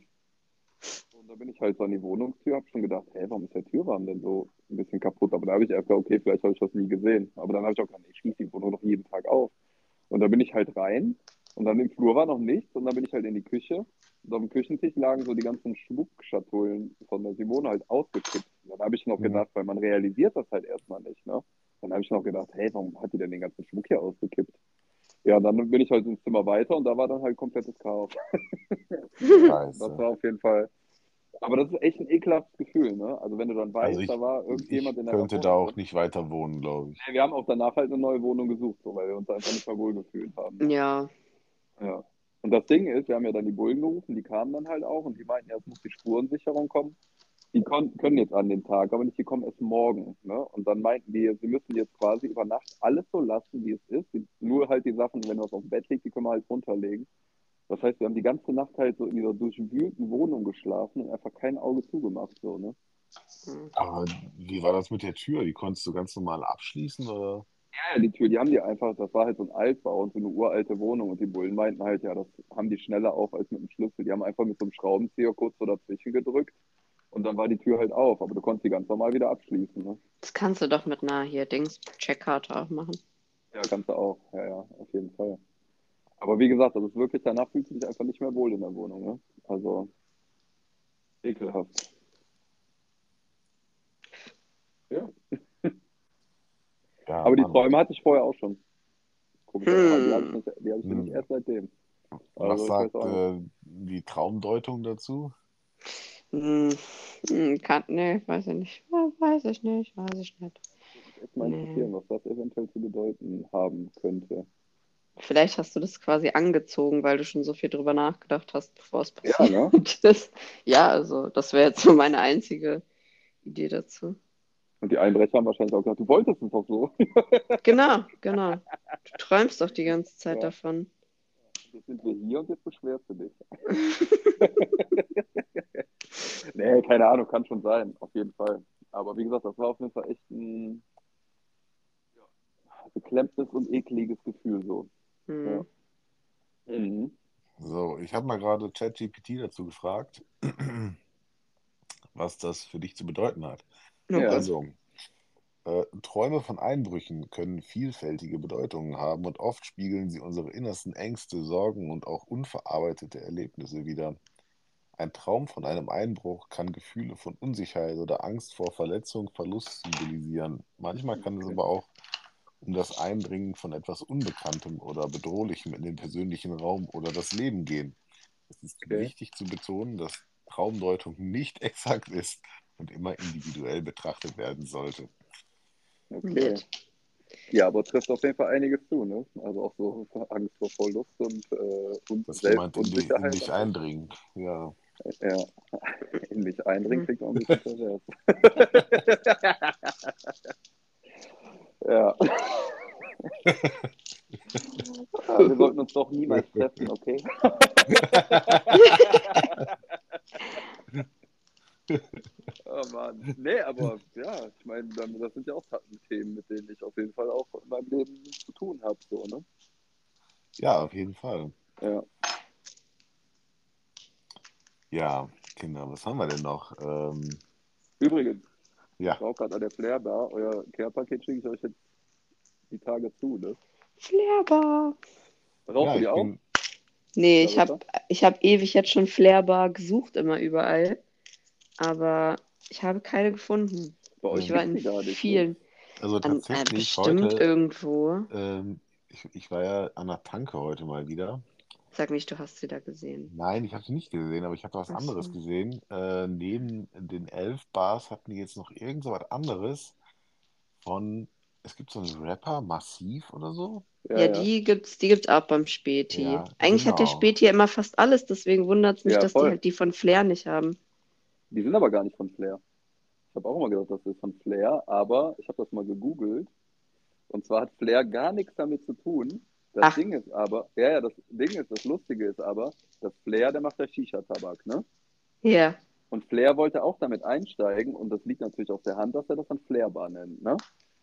Speaker 2: Und da bin ich halt so an die Wohnungstür, hab schon gedacht, hä, warum ist der Türrahmen denn so ein bisschen kaputt? Aber da habe ich erst gedacht, okay, vielleicht habe ich das nie gesehen. Aber dann habe ich auch gedacht, ich schließe die Wohnung noch jeden Tag auf. Und da bin ich halt rein und dann im Flur war noch nichts und dann bin ich halt in die Küche. Und auf dem Küchentisch lagen so die ganzen Schmuckschatullen von der Simone halt ausgekippt. Und dann habe ich noch
Speaker 1: Mhm.
Speaker 2: gedacht, weil man realisiert das halt erstmal nicht, ne? Dann habe ich noch gedacht, hey, warum hat die denn den ganzen Schmuck hier ausgekippt? Ja, dann bin ich halt ins Zimmer weiter und da war dann halt komplettes Chaos. Das
Speaker 1: Scheiße.
Speaker 2: war auf jeden Fall. Aber das ist echt ein ekelhaftes Gefühl, ne? Also wenn du dann weißt,
Speaker 1: Also ich,
Speaker 2: da war
Speaker 1: ich
Speaker 2: irgendjemand in deiner
Speaker 1: könnte da
Speaker 2: Wohnung.
Speaker 1: auch nicht weiter wohnen, glaube ich.
Speaker 2: Nee, Wir haben auch danach halt eine neue Wohnung gesucht, so, weil wir uns einfach nicht mehr wohl gefühlt haben.
Speaker 3: Ja.
Speaker 2: Ja. Und das Ding ist, wir haben ja dann die Bullen gerufen, die kamen dann halt auch und die meinten, ja, es muss die Spurensicherung kommen. Die können jetzt an den Tag, aber nicht, die kommen erst morgen. Ne? Und dann meinten die, sie müssen jetzt quasi über Nacht alles so lassen, wie es ist. Nur halt die Sachen, wenn was auf dem Bett liegt, die können wir halt runterlegen. Das heißt, wir haben die ganze Nacht halt so in dieser durchwühlten Wohnung geschlafen und einfach kein Auge zugemacht. So, ne?
Speaker 1: Aber wie war das mit der Tür? Die konntest du ganz normal abschließen? Oder?
Speaker 2: Ja, die Tür, die haben die einfach, das war halt so ein Altbau und so eine uralte Wohnung und die Bullen meinten halt, ja, das haben die schneller auf als mit dem Schlüssel. Die haben einfach mit so einem Schraubenzieher kurz so dazwischen gedrückt und dann war die Tür halt auf, aber du konntest die ganz normal wieder abschließen. Ne?
Speaker 3: Das kannst du doch mit einer hier Dings Checkkarte auch machen.
Speaker 2: Ja, kannst du auch, ja, ja, auf jeden Fall. Aber wie gesagt, das ist wirklich, danach fühlst du dich einfach nicht mehr wohl in der Wohnung, ne? Also, ekelhaft. Ja,
Speaker 1: Ja,
Speaker 2: aber die
Speaker 1: Mann.
Speaker 2: Träume hatte ich vorher auch schon. Komischerweise, die habe ich
Speaker 3: Hm.
Speaker 2: nicht, die hab ich nicht
Speaker 1: Hm.
Speaker 2: erst seitdem.
Speaker 1: Was
Speaker 2: Also, ich
Speaker 1: sagt äh, die Traumdeutung dazu?
Speaker 3: Hm, hm, kann, nee, weiß ich nicht. Ja, Weiß ich nicht, weiß ich nicht.
Speaker 2: echt mal
Speaker 3: Nee.
Speaker 2: interessieren, was das eventuell zu bedeuten haben könnte.
Speaker 3: Vielleicht hast du das quasi angezogen, weil du schon so viel drüber nachgedacht hast, bevor es
Speaker 2: Ja,
Speaker 3: passiert
Speaker 2: ne?
Speaker 3: ist. Ja, also das wäre jetzt so meine einzige Idee dazu.
Speaker 2: Und die Einbrecher haben wahrscheinlich auch gesagt, du wolltest es doch so.
Speaker 3: Genau, genau. Du träumst doch die ganze Zeit
Speaker 2: Ja.
Speaker 3: davon.
Speaker 2: Jetzt sind wir hier und jetzt beschwerst du dich. nee, keine Ahnung, kann schon sein, auf jeden Fall. Aber wie gesagt, das war auf jeden Fall echt ein ja, beklemmtes und ekliges Gefühl so.
Speaker 3: Hm.
Speaker 2: Mhm.
Speaker 1: So, ich habe mal gerade ChatGPT dazu gefragt, was das für dich zu bedeuten hat.
Speaker 2: Ja.
Speaker 1: Also, äh, Träume von Einbrüchen können vielfältige Bedeutungen haben und oft spiegeln sie unsere innersten Ängste, Sorgen und auch unverarbeitete Erlebnisse wider. Ein Traum von einem Einbruch kann Gefühle von Unsicherheit oder Angst vor Verletzung, Verlust symbolisieren. Manchmal kann es aber auch um das Eindringen von etwas Unbekanntem oder Bedrohlichem in den persönlichen Raum oder das Leben gehen. Es ist
Speaker 2: Okay.
Speaker 1: wichtig zu betonen, dass Traumdeutung nicht exakt ist und immer individuell betrachtet werden sollte.
Speaker 2: Okay. Ja, aber trifft auf jeden Fall einiges zu, ne? Also auch so Angst vor Verlust und, äh, und
Speaker 1: Dass jemand in, die, in dich eindringt. Ja.
Speaker 2: Ja, in mich eindringen
Speaker 3: Hm.
Speaker 2: klingt auch ein bisschen pervers. ja. Ah, Wir sollten uns doch niemals treffen, okay? oh Mann. Nee, aber ja, ich meine, das sind ja auch Themen, mit denen ich auf jeden Fall auch in meinem Leben zu tun habe, so, ne?
Speaker 1: ja, auf jeden Fall.
Speaker 2: Ja.
Speaker 1: Ja, Kinder, was haben wir denn noch? Ähm,
Speaker 2: Übrigens,
Speaker 1: ja,
Speaker 2: ich war auch gerade an der Flair da. Euer Care-Paket schicke ich euch jetzt die Tage zu, ne?
Speaker 3: Flairbar.
Speaker 2: Raucht
Speaker 1: ja,
Speaker 2: ihr auch?
Speaker 1: bin,
Speaker 3: Nee, ich habe ich hab ewig jetzt schon Flairbar gesucht, immer überall. Aber ich habe keine gefunden.
Speaker 2: Bei euch
Speaker 3: Ich war in
Speaker 2: ne?
Speaker 3: vielen.
Speaker 1: also
Speaker 3: An, äh,
Speaker 1: tatsächlich
Speaker 3: bestimmt
Speaker 1: heute,
Speaker 3: irgendwo.
Speaker 1: ähm, ich, ich war ja an der Tanke heute mal wieder.
Speaker 3: Sag nicht, du hast sie da gesehen.
Speaker 1: Nein, ich habe sie nicht gesehen, aber ich habe was
Speaker 3: Ach
Speaker 1: anderes gesehen. Äh, neben den elf Bars hatten die jetzt noch irgend so was anderes von, es gibt so einen Rapper, Massiv oder so.
Speaker 2: Ja,
Speaker 3: Ja,
Speaker 2: ja.
Speaker 3: die gibt's, die gibt's auch beim Späti.
Speaker 1: Ja,
Speaker 3: Eigentlich hat der
Speaker 1: genau.
Speaker 3: Späti ja immer fast alles, deswegen wundert es mich,
Speaker 2: Ja,
Speaker 3: dass die halt die von Flair nicht haben.
Speaker 2: Die sind aber gar nicht von Flair. Ich habe auch immer gedacht, das ist von Flair, aber ich habe das mal gegoogelt Und zwar hat Flair gar nichts damit zu tun. Das
Speaker 3: Ach.
Speaker 2: Ding ist aber, ja, ja, das Ding ist, das Lustige ist aber, dass Flair, der macht ja Shisha-Tabak, ne?
Speaker 3: Ja.
Speaker 2: Und Flair wollte auch damit einsteigen und das liegt natürlich auf der Hand, dass er das dann Flair Bar nennt, ne?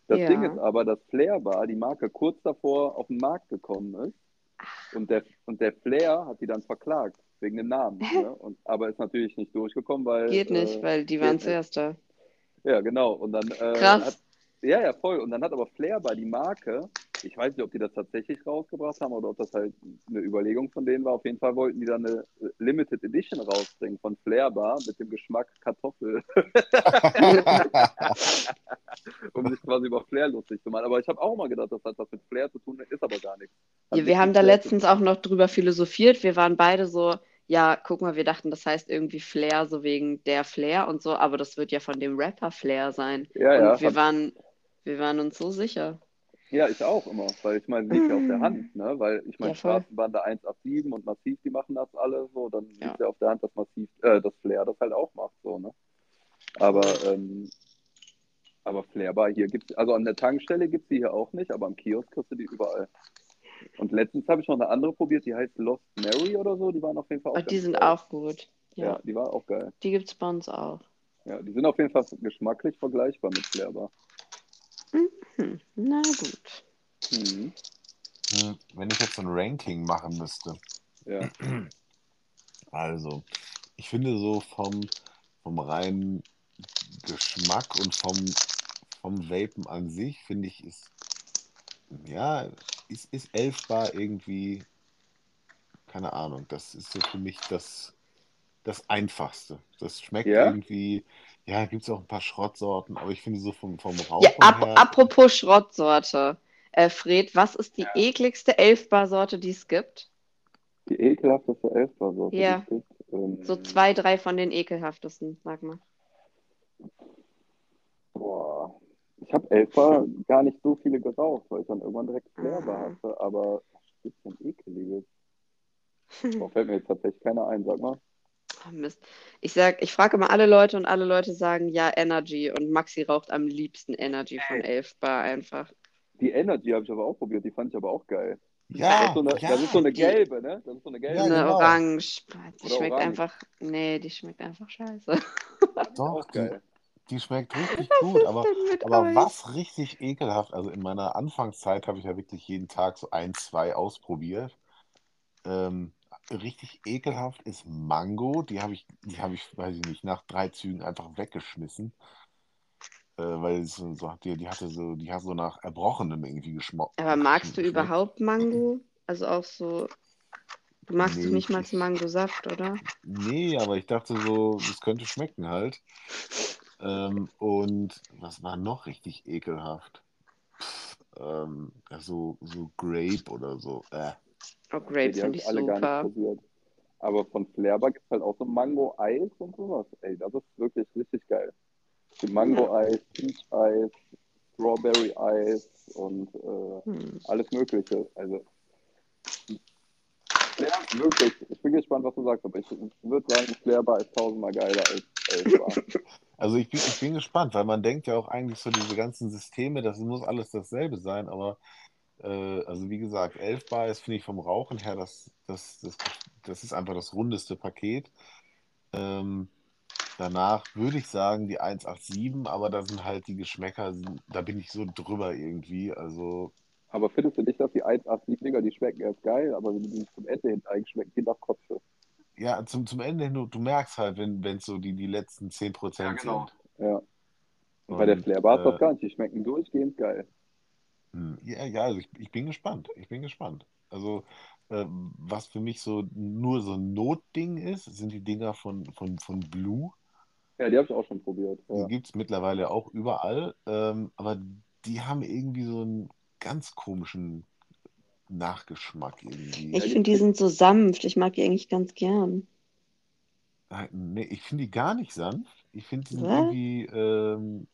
Speaker 2: Das
Speaker 3: Ja.
Speaker 2: Ding ist aber, dass Flair Bar, die Marke, kurz davor auf den Markt gekommen ist und der, und der Flair hat die dann verklagt wegen dem Namen. Ne? Und, aber ist natürlich nicht durchgekommen, weil.
Speaker 3: Geht nicht,
Speaker 2: äh,
Speaker 3: weil die waren
Speaker 2: nicht.
Speaker 3: zuerst da.
Speaker 2: Ja, genau. Und dann äh,
Speaker 3: Krass.
Speaker 2: hat, ja, ja, voll. Und dann hat aber Flair bei die Marke, ich weiß nicht, ob die das tatsächlich rausgebracht haben oder ob das halt eine Überlegung von denen war. Auf jeden Fall wollten die dann eine Limited Edition rausbringen von Flair Bar mit dem Geschmack Kartoffel, um sich quasi über Flair lustig zu machen. Aber ich habe auch mal gedacht, das hat was mit Flair zu tun, ist aber gar nichts.
Speaker 3: Ja, wir haben da letztens auch noch drüber philosophiert. Wir waren beide so, ja, guck mal, wir dachten, das heißt irgendwie Flair, so wegen der Flair und so, aber das wird ja von dem Rapper Flair sein.
Speaker 2: Ja, ja,
Speaker 3: Und wir
Speaker 2: hat-
Speaker 3: waren, wir waren uns so sicher.
Speaker 2: Ja, ich auch immer, weil ich meine, liegt ja auf der Hand, ne? Weil ich meine,
Speaker 3: Ja, voll.
Speaker 2: Straßenbahn 187 und Massiv, die machen das alle so, dann
Speaker 3: Ja.
Speaker 2: liegt ja auf der Hand, dass Massiv, äh, das Flair das halt auch macht, so, ne? Aber, ähm, aber Flairbar hier gibt's, also an der Tankstelle gibt's die hier auch nicht, aber am Kiosk kriegst du die überall. Und letztens habe ich noch eine andere probiert, die heißt Lost Mary oder so, die waren auf jeden Fall auch
Speaker 3: Und die
Speaker 2: ganz
Speaker 3: sind
Speaker 2: geil.
Speaker 3: auch gut.
Speaker 2: Ja.
Speaker 3: Ja,
Speaker 2: die war auch geil.
Speaker 3: die gibt's bei uns auch.
Speaker 2: Ja, die sind auf jeden Fall geschmacklich vergleichbar mit Flairbar.
Speaker 3: Hm, na gut.
Speaker 2: Mhm.
Speaker 1: Hm, Wenn ich jetzt so ein Ranking machen müsste,
Speaker 2: Ja.
Speaker 1: also ich finde so vom, vom reinen Geschmack und vom, vom Vapen an sich, finde ich, ist, ja, ist, ist 11 Bar irgendwie, keine Ahnung, das ist so für mich das, das Einfachste. Das schmeckt
Speaker 2: Ja?
Speaker 1: irgendwie, ja, gibt es auch ein paar Schrottsorten, aber ich finde so vom, vom Rauchen
Speaker 3: Ja, ap
Speaker 1: her,
Speaker 3: apropos Schrottsorte. Äh, Fred, was ist die ekligste Elfbar-Sorte, die es gibt?
Speaker 2: Die ekelhafteste Elfbar so.
Speaker 3: Ja.
Speaker 2: Ähm,
Speaker 3: So zwei, drei von den ekelhaftesten, sag mal.
Speaker 2: Boah. Ich habe Elfer gar nicht so viele geraucht, weil ich dann irgendwann direkt Flairbar
Speaker 3: Ah.
Speaker 2: hatte, aber was gibt's denn ekeliges? Boah, fällt mir jetzt tatsächlich keiner ein, sag mal.
Speaker 3: Oh, Mist. Ich sag, ich frage immer alle Leute und alle Leute sagen ja Energy und Maxi raucht am liebsten Energy von Elf Bar einfach.
Speaker 2: Die Energy habe ich aber auch probiert, die fand ich aber auch geil. das,
Speaker 1: ja,
Speaker 2: ist so eine,
Speaker 1: ja,
Speaker 2: das ist so eine gelbe, ne? Das ist so eine gelbe.
Speaker 1: Ja,
Speaker 3: Eine
Speaker 1: genau.
Speaker 3: Orange. Die
Speaker 2: Oder
Speaker 3: schmeckt
Speaker 2: Orange.
Speaker 3: einfach. Nee, die schmeckt einfach scheiße.
Speaker 1: Doch,
Speaker 2: auch geil.
Speaker 1: Die schmeckt richtig gut, aber Aber
Speaker 3: euch?
Speaker 1: was richtig ekelhaft, also in meiner Anfangszeit habe ich ja wirklich jeden Tag so ein, zwei ausprobiert. Ähm, richtig ekelhaft ist Mango. Die habe ich, die habe ich, weiß ich nicht, nach drei Zügen einfach weggeschmissen. Äh, weil es so, die, die hatte so, die hat so nach Erbrochenem irgendwie geschmeckt.
Speaker 3: Aber magst du überhaupt Mango? Also auch so. Du magst
Speaker 1: Nee,
Speaker 3: doch nicht mal Mangosaft, oder?
Speaker 1: Nee, aber ich dachte so, das könnte schmecken halt. Ähm, und was war noch richtig ekelhaft? Pff, ähm, ja, so, so Grape oder so. Äh.
Speaker 3: Oh,
Speaker 2: Okay,
Speaker 3: Grape
Speaker 2: die habe
Speaker 3: finde
Speaker 2: ich alle gar
Speaker 3: super.
Speaker 2: nicht probiert. Aber von Flairbar gibt es halt auch so Mango-Eis und sowas. Ey, das ist wirklich richtig geil. Mango-Eis, Peach-Eis, Strawberry-Eis und äh,
Speaker 3: Hm.
Speaker 2: alles Mögliche. Also, Flair, wirklich. Ich bin gespannt, was du sagst, aber ich würde sagen, Flairbar ist tausendmal geiler als Elfbar.
Speaker 1: Also ich bin, ich bin gespannt, weil man denkt ja auch eigentlich so diese ganzen Systeme, das muss alles dasselbe sein, aber äh, also wie gesagt, 11 Bar ist, finde ich, vom Rauchen her, das, das, das, das ist einfach das rundeste Paket. Ähm, danach würde ich sagen die 187, aber da sind halt die Geschmäcker, da bin ich so drüber irgendwie. Also
Speaker 2: aber findest du nicht, dass die 1,8-Liga, die schmecken erst geil, aber wenn die sich zum Ende hin einschmecken, die nach Kotze.
Speaker 1: Ja, zum, zum Ende hin, du, du merkst halt, wenn es so die, die letzten 10%
Speaker 2: Ja, genau.
Speaker 1: sind.
Speaker 2: Ja. Und bei der Flairbar ist das
Speaker 1: äh,
Speaker 2: gar nicht. Die schmecken durchgehend geil.
Speaker 1: Hm, Ja, ja, also ich, ich bin gespannt. Ich bin gespannt. Also, äh, was für mich so nur so ein Notding ist, sind die Dinger von, von, von Blue.
Speaker 2: Ja, die habe ich auch schon probiert.
Speaker 1: Die
Speaker 2: Ja.
Speaker 1: gibt es mittlerweile auch überall. Ähm, aber die haben irgendwie so einen ganz komischen Nachgeschmack irgendwie.
Speaker 3: Ich finde, die sind so sanft. Ich mag die eigentlich ganz gern.
Speaker 1: Äh, Nee, ich finde die gar nicht sanft. Ich finde, die sind
Speaker 3: Was?
Speaker 1: irgendwie, ähm,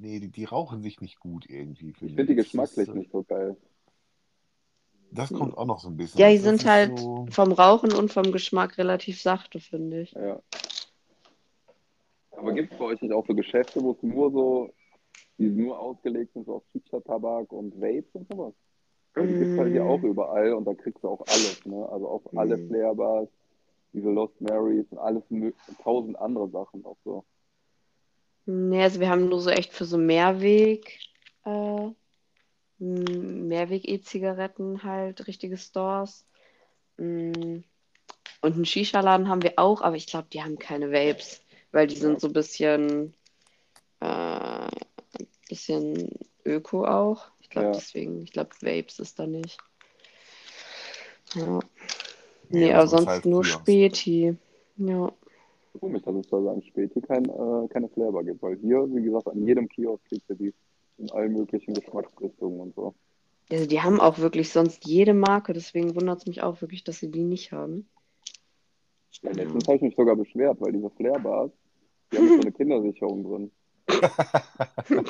Speaker 1: nee, die, die rauchen sich nicht gut irgendwie.
Speaker 2: Ich finde die
Speaker 1: Das
Speaker 2: geschmacklich
Speaker 1: äh,
Speaker 2: nicht so geil.
Speaker 1: Das kommt auch noch so ein bisschen.
Speaker 3: Ja, die
Speaker 1: Das
Speaker 3: sind halt
Speaker 1: so.
Speaker 3: vom Rauchen und vom Geschmack relativ sachte, finde ich.
Speaker 2: Ja. Aber gibt es bei euch nicht auch so Geschäfte, wo es nur so die nur ausgelegt sind so auf Shisha-Tabak und Vapes und sowas. Die gibt es halt hier auch überall und da kriegst du auch alles, ne? Also auch alle
Speaker 3: Mhm.
Speaker 2: Flair-Bars, diese Lost Marys und alles, tausend andere Sachen auch so.
Speaker 3: Nee, also wir haben nur so echt für so Mehrweg, äh, Mehrweg-E-Zigaretten halt, richtige Stores. Mm, Und einen Shisha-Laden haben wir auch, aber ich glaube, die haben keine Vapes, weil die sind so ein bisschen, äh, bisschen Öko auch. Ich glaube,
Speaker 2: Ja.
Speaker 3: deswegen, ich glaube, Vapes ist da nicht. Ja.
Speaker 1: Nee,
Speaker 3: Nee, aber
Speaker 1: uns
Speaker 3: sonst
Speaker 1: halt
Speaker 3: nur. Späti. Ja.
Speaker 2: Komisch, dass es da so Späti kein, äh, keine Flair-Bar gibt, weil hier, wie gesagt, an jedem Kiosk kriegst du die in allen möglichen Geschmacksrichtungen und so.
Speaker 3: Also die haben auch wirklich sonst jede Marke, deswegen wundert es mich auch wirklich, dass sie die nicht haben.
Speaker 2: Ja, letztens habe ich mich sogar beschwert, weil diese Flair-Bars, die haben so eine Kindersicherung drin.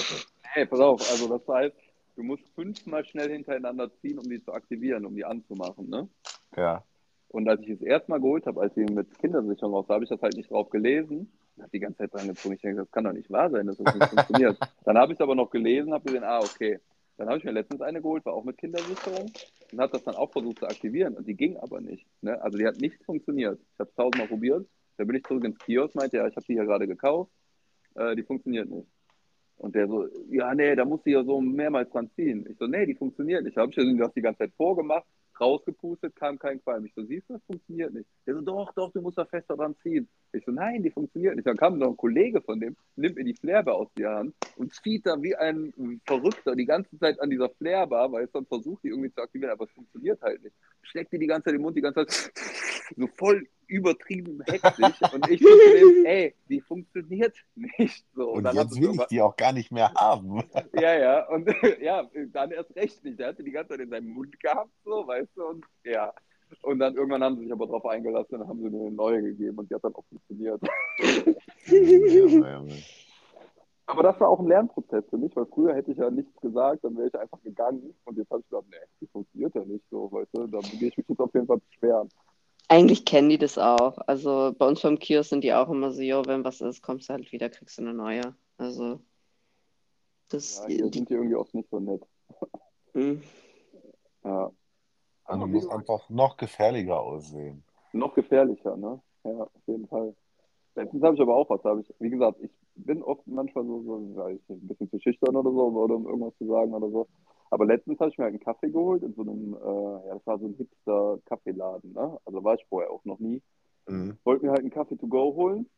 Speaker 2: Hey, pass auf, also das heißt, du musst fünfmal schnell hintereinander ziehen, um die zu aktivieren, um die anzumachen, ne?
Speaker 1: Ja.
Speaker 2: Und als ich es erstmal geholt habe, als sie mit Kindersicherung raus, da habe ich das halt nicht drauf gelesen. und habe die ganze Zeit dran gezogen. Ich denke, das kann doch nicht wahr sein, dass das nicht funktioniert. Dann habe ich es aber noch gelesen, habe gesehen, ah, okay. Dann habe ich mir letztens eine geholt, war auch mit Kindersicherung und habe das dann auch versucht zu aktivieren und die ging aber nicht. Ne? Also die hat nicht funktioniert. Ich habe es tausendmal probiert. Da bin ich zurück ins Kiosk, meinte, ja, ich habe die hier gerade gekauft. Äh, die funktioniert nicht. Und der so, ja, nee, da musst du ja so mehrmals dran ziehen. Ich so, nee, die funktioniert nicht. Da habe ich ja das die ganze Zeit vorgemacht, rausgepustet, kam kein Qualm. Ich so, siehst du, das funktioniert nicht. Der so, doch, doch, du musst da fester dran ziehen. Ich so, nein, die funktioniert nicht. Dann kam noch ein Kollege von dem, nimmt mir die Flairbar aus der Hand und zieht da wie ein Verrückter die ganze Zeit an dieser Flairbar, weil es dann versucht, die irgendwie zu aktivieren, aber es funktioniert halt nicht. Steckt die die ganze Zeit im Mund, die ganze Zeit so voll übertrieben hektisch. und ich so ey, die funktioniert nicht. So,
Speaker 1: Und
Speaker 2: dann hat
Speaker 1: jetzt will ich die auch gar nicht mehr haben.
Speaker 2: ja, ja, und ja, dann erst recht nicht. Der hatte die ganze Zeit in seinem Mund gehabt, so, weißt du, und ja. Und dann irgendwann haben sie sich aber drauf eingelassen und dann haben sie mir eine neue gegeben und die hat dann auch funktioniert.
Speaker 1: Ja.
Speaker 2: Aber das war auch ein Lernprozess für mich, weil früher hätte ich ja nichts gesagt, dann wäre ich einfach gegangen und jetzt habe ich gedacht, nee, die funktioniert ja nicht so, weißt du, da gehe ich mich jetzt auf jeden Fall beschweren.
Speaker 3: Eigentlich kennen die das auch. Also bei uns beim Kiosk sind die auch immer so, jo, wenn was ist, kommst du halt wieder, kriegst du eine neue. Also das,
Speaker 2: Ja, hier
Speaker 3: die,
Speaker 2: sind die irgendwie oft nicht so nett.
Speaker 3: Hm.
Speaker 2: Ja.
Speaker 1: Und du musst einfach noch gefährlicher aussehen.
Speaker 2: Noch gefährlicher, ne? Ja, auf jeden Fall. Letztens habe ich aber auch was, habe ich, wie gesagt, ich bin oft manchmal so, so weiß ich nicht, ein bisschen zu schüchtern oder so, oder um irgendwas zu sagen oder so. Aber letztens habe ich mir halt einen Kaffee geholt in so einem, äh, ja, das war so ein Hipster-Kaffeeladen, ne? Also war ich vorher auch noch nie.
Speaker 1: Mhm.
Speaker 2: Wollte mir halt einen Kaffee to go holen,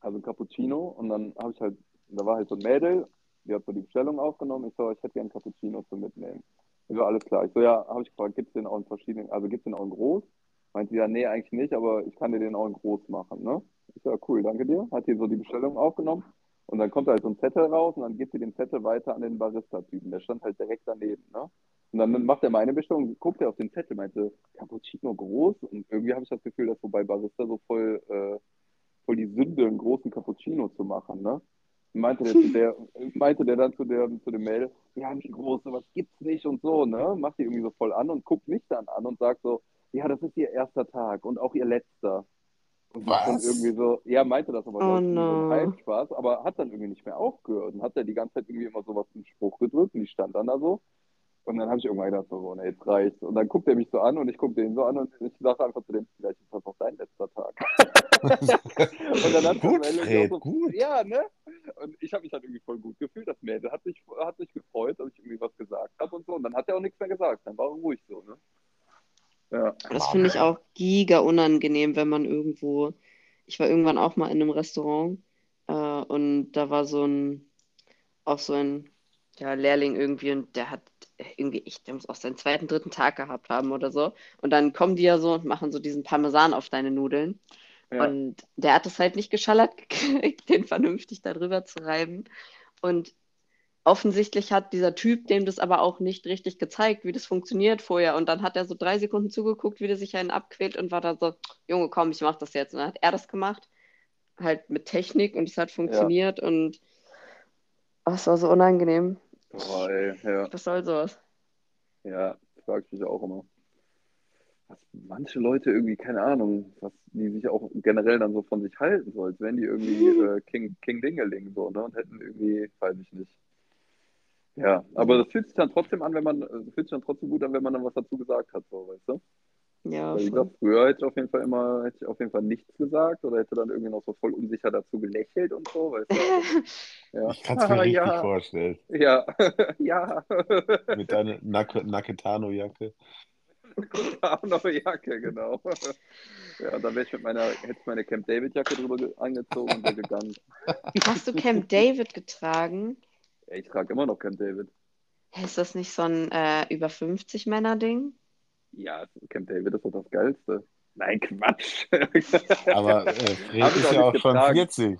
Speaker 2: also ein Cappuccino, und dann habe ich halt, da war halt so ein Mädel, die hat so die Bestellung aufgenommen, ich so, ich hätte gerne einen Cappuccino zum Mitnehmen. Ich so, alles klar. Ich so, ja, habe ich gefragt, gibt es den auch in verschiedenen, also gibt es den auch in groß? Meint sie, ja, nee, eigentlich nicht, aber ich kann dir den auch in groß machen, ne? Ich so, ja, cool, danke dir. Hat hier so die Bestellung aufgenommen und dann kommt halt so ein Zettel raus und dann gibt sie den Zettel weiter an den Barista-Typen. Der stand halt direkt daneben, ne? Und dann macht er meine Bestellung, guckt er auf den Zettel, meinte, Cappuccino groß und irgendwie habe ich das Gefühl, dass so bei Barista so voll, äh, voll die Sünde, einen großen Cappuccino zu machen, ne? Meinte der, zu der, meinte der dann zu, der, zu dem Mädel, ja, nicht groß, sowas gibt's nicht und so, ne? Macht die irgendwie so voll an und guckt mich dann an und sagt so, ja, das ist ihr erster Tag und auch ihr letzter. Und
Speaker 1: Was?
Speaker 2: dann irgendwie so, ja, meinte das aber
Speaker 3: Oh
Speaker 2: ich, so
Speaker 3: no.
Speaker 2: Halbspaß, aber hat dann irgendwie nicht mehr aufgehört und hat er die ganze Zeit irgendwie immer sowas einen Spruch gedrückt und die stand dann da so. Und dann habe ich irgendwann gedacht, so, ne, jetzt reicht's. Und dann guckt er mich so an und ich gucke den so an und ich sage einfach zu dem, vielleicht ist das auch dein letzter Tag. und dann hat
Speaker 1: Gut, Fred,
Speaker 2: so,
Speaker 1: gut.
Speaker 2: Ja, ne? Und ich habe mich halt irgendwie voll gut gefühlt. Das Mädel hat sich, hat sich gefreut, dass ich irgendwie was gesagt habe und so. Und dann hat er auch nichts mehr gesagt. Dann war er ruhig so, ne? Ja.
Speaker 3: Das finde ich auch giga unangenehm, wenn man irgendwo. Ich war irgendwann auch mal in einem Restaurant äh, und da war so ein, auch so ein ja, Lehrling irgendwie und der hat irgendwie, ich, der muss auch seinen zweiten, dritten Tag gehabt haben oder so. Und dann kommen die ja so und machen so diesen Parmesan auf deine Nudeln.
Speaker 2: Ja.
Speaker 3: Und der hat es halt nicht geschallert gekriegt, den vernünftig da drüber zu reiben. Und offensichtlich hat dieser Typ dem das aber auch nicht richtig gezeigt, wie das funktioniert vorher. Und dann hat er so drei Sekunden zugeguckt, wie der sich einen abquält und war da so, Junge, komm, ich mach das jetzt. Und dann hat er das gemacht, halt mit Technik und es hat funktioniert und oh, es war so unangenehm.
Speaker 2: Boah, ey, ja.
Speaker 3: Was soll sowas?
Speaker 2: Ja, frage ich mich auch immer. Was manche Leute irgendwie, keine Ahnung, was die sich auch generell dann so von sich halten, so als wären die irgendwie äh, King, King Dingeling so, ne? Und hätten irgendwie, weiß ich nicht. Ja, aber das fühlt sich dann trotzdem an, wenn man, das fühlt sich dann trotzdem gut an, wenn man dann was dazu gesagt hat, so, weißt du?
Speaker 3: Ja,
Speaker 2: Weil
Speaker 3: voll.
Speaker 2: gesagt, früher hätte ich auf jeden Fall immer, hätte ich auf jeden Fall nichts gesagt oder hätte dann irgendwie noch so voll unsicher dazu gelächelt und so, weißt du? Ja.
Speaker 1: Ich kann es mir
Speaker 2: Ah,
Speaker 1: richtig
Speaker 2: ja,
Speaker 1: vorstellen.
Speaker 2: ja, ja.
Speaker 1: Mit deiner Nak Naketano-Jacke.
Speaker 2: Auch noch eine Jacke, genau. Ja, dann wäre ich mit meiner, hätte ich meine Camp David Jacke drüber ge- angezogen und wäre gegangen.
Speaker 3: Hast du Camp David getragen?
Speaker 2: Ich trage immer noch Camp David.
Speaker 3: Ist das nicht so ein äh, über 50 Männer-Ding?
Speaker 2: Ja, Camp David ist doch das Geilste. Nein, Quatsch.
Speaker 1: Aber äh, Fred ist
Speaker 2: auch
Speaker 1: ja auch
Speaker 2: nicht
Speaker 1: schon
Speaker 2: getragen.
Speaker 1: 40.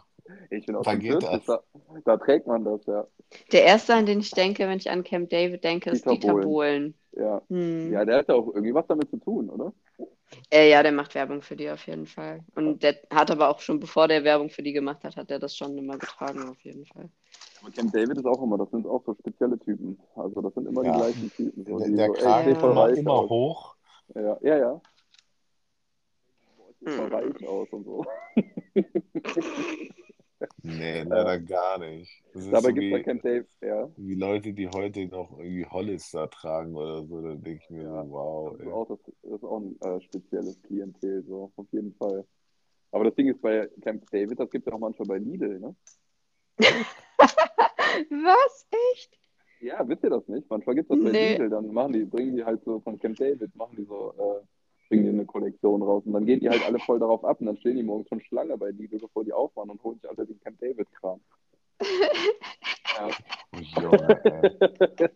Speaker 2: Ich bin auch
Speaker 1: Da
Speaker 2: schon
Speaker 1: geht
Speaker 2: 40, da, da trägt man das, ja.
Speaker 3: Der erste, an den ich denke, wenn ich an Camp David denke, ist
Speaker 2: Dieter
Speaker 3: Dieter
Speaker 2: Bohlen.
Speaker 3: Bohlen.
Speaker 2: Ja.
Speaker 3: Hm.
Speaker 2: ja, der hat ja auch irgendwie was damit zu tun, oder?
Speaker 3: Äh, ja, der macht Werbung für die auf jeden Fall. Und der hat aber auch schon, bevor der Werbung für die gemacht hat, hat er das schon immer getragen, auf jeden Fall.
Speaker 2: Aber Camp David ist auch immer, das sind auch so spezielle Typen. Also das sind immer
Speaker 1: Ja.
Speaker 2: die gleichen Typen. So,
Speaker 1: Der, der
Speaker 2: so,
Speaker 1: Kragen ist immer,
Speaker 2: reich
Speaker 1: immer hoch.
Speaker 2: Ja, ja. ja. Boah,
Speaker 3: Mhm.
Speaker 2: reich aus und so.
Speaker 1: Nee, leider gar nicht. Das
Speaker 2: Dabei
Speaker 1: so
Speaker 2: gibt es bei
Speaker 1: wie,
Speaker 2: Camp David, ja.
Speaker 1: wie Leute, die heute noch irgendwie Hollister tragen oder so. Da denke ich mir
Speaker 2: Ja,
Speaker 1: so, wow.
Speaker 2: Das ist
Speaker 1: Ey.
Speaker 2: auch, das, das ist auch ein äh, spezielles Klientel, so, auf jeden Fall. Aber das Ding ist bei Camp David, das gibt es ja auch manchmal bei Lidl, ne?
Speaker 3: Was? Echt?
Speaker 2: Ja, wisst ihr das nicht? Manchmal gibt es das bei
Speaker 3: Nee.
Speaker 2: Lidl, dann machen die, bringen die halt so von Camp David, machen die so, äh, bringen die eine Kollektion raus und dann gehen die halt alle voll darauf ab und dann stehen die morgens schon Schlange bei Lidl, bevor die aufmachen und holen sich alle den Camp David Kram. Ja.
Speaker 1: Junge,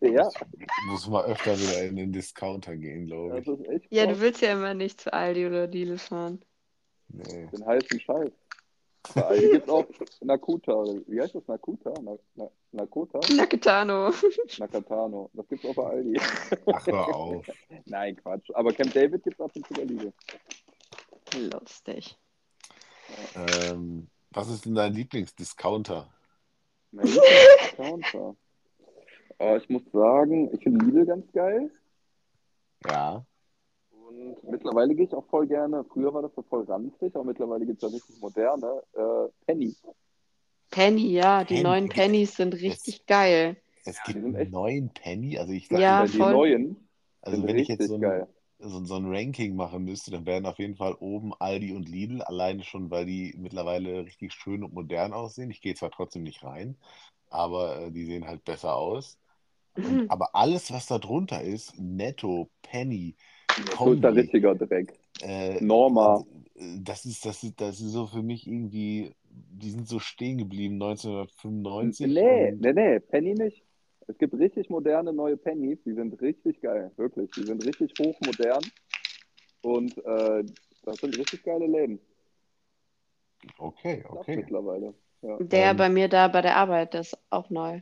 Speaker 1: ey.
Speaker 2: ja,
Speaker 1: Ich muss mal öfter wieder in den Discounter gehen, glaube ich.
Speaker 3: Ja,
Speaker 2: krass.
Speaker 3: du willst ja immer nicht zu Aldi oder Lidl fahren.
Speaker 1: Nee.
Speaker 2: Den heißen Scheiß. Bei Aldi gibt es auch Nakuta, wie heißt das? Nakuta? Na, na, Nakota?
Speaker 3: Nakatano.
Speaker 2: Nakatano. Das gibt's auch bei Aldi.
Speaker 1: Ach, hör auf.
Speaker 2: Nein, Quatsch. Aber Camp David gibt's ab und zu bei Lidl.
Speaker 3: Lustig.
Speaker 1: Ähm, was ist denn dein Lieblingsdiscounter?
Speaker 2: Mein Lieblingsdiscounter. Äh, ich muss sagen, ich finde Lidl ganz geil.
Speaker 1: Ja.
Speaker 2: Mittlerweile gehe ich auch voll gerne, früher war das so voll ranzig, aber mittlerweile gibt es ja richtig moderne, äh, Penny.
Speaker 3: Penny, ja, die
Speaker 1: Penny.
Speaker 3: neuen Pennies sind richtig geil.
Speaker 1: Es gibt
Speaker 2: sind echt-
Speaker 1: neun Penny. Also ich sag,
Speaker 3: Ja,
Speaker 2: die neuen
Speaker 1: also
Speaker 2: sind
Speaker 1: wenn ich jetzt so ein, so, so ein Ranking machen müsste, dann wären auf jeden Fall oben Aldi und Lidl, alleine schon, weil die mittlerweile richtig schön und modern aussehen. Ich gehe zwar trotzdem nicht rein, aber äh, die sehen halt besser aus. Und,
Speaker 3: Mhm.
Speaker 1: aber alles, was da drunter ist, Netto, Penny,
Speaker 2: Der richtiger Dreck.
Speaker 1: äh,
Speaker 2: Norma.
Speaker 1: äh, das ist, das ist, das ist so für mich irgendwie, die sind so stehen geblieben 1995
Speaker 2: Nee, nee, nee, Penny nicht. Es gibt richtig moderne neue Pennies, die sind richtig geil, wirklich. Die sind richtig hochmodern und äh, das sind richtig geile Läden.
Speaker 1: okay,
Speaker 2: Das
Speaker 1: okay.
Speaker 2: mittlerweile. Ja.
Speaker 3: Der
Speaker 1: Ähm,
Speaker 3: bei mir da bei der Arbeit, ist auch neu.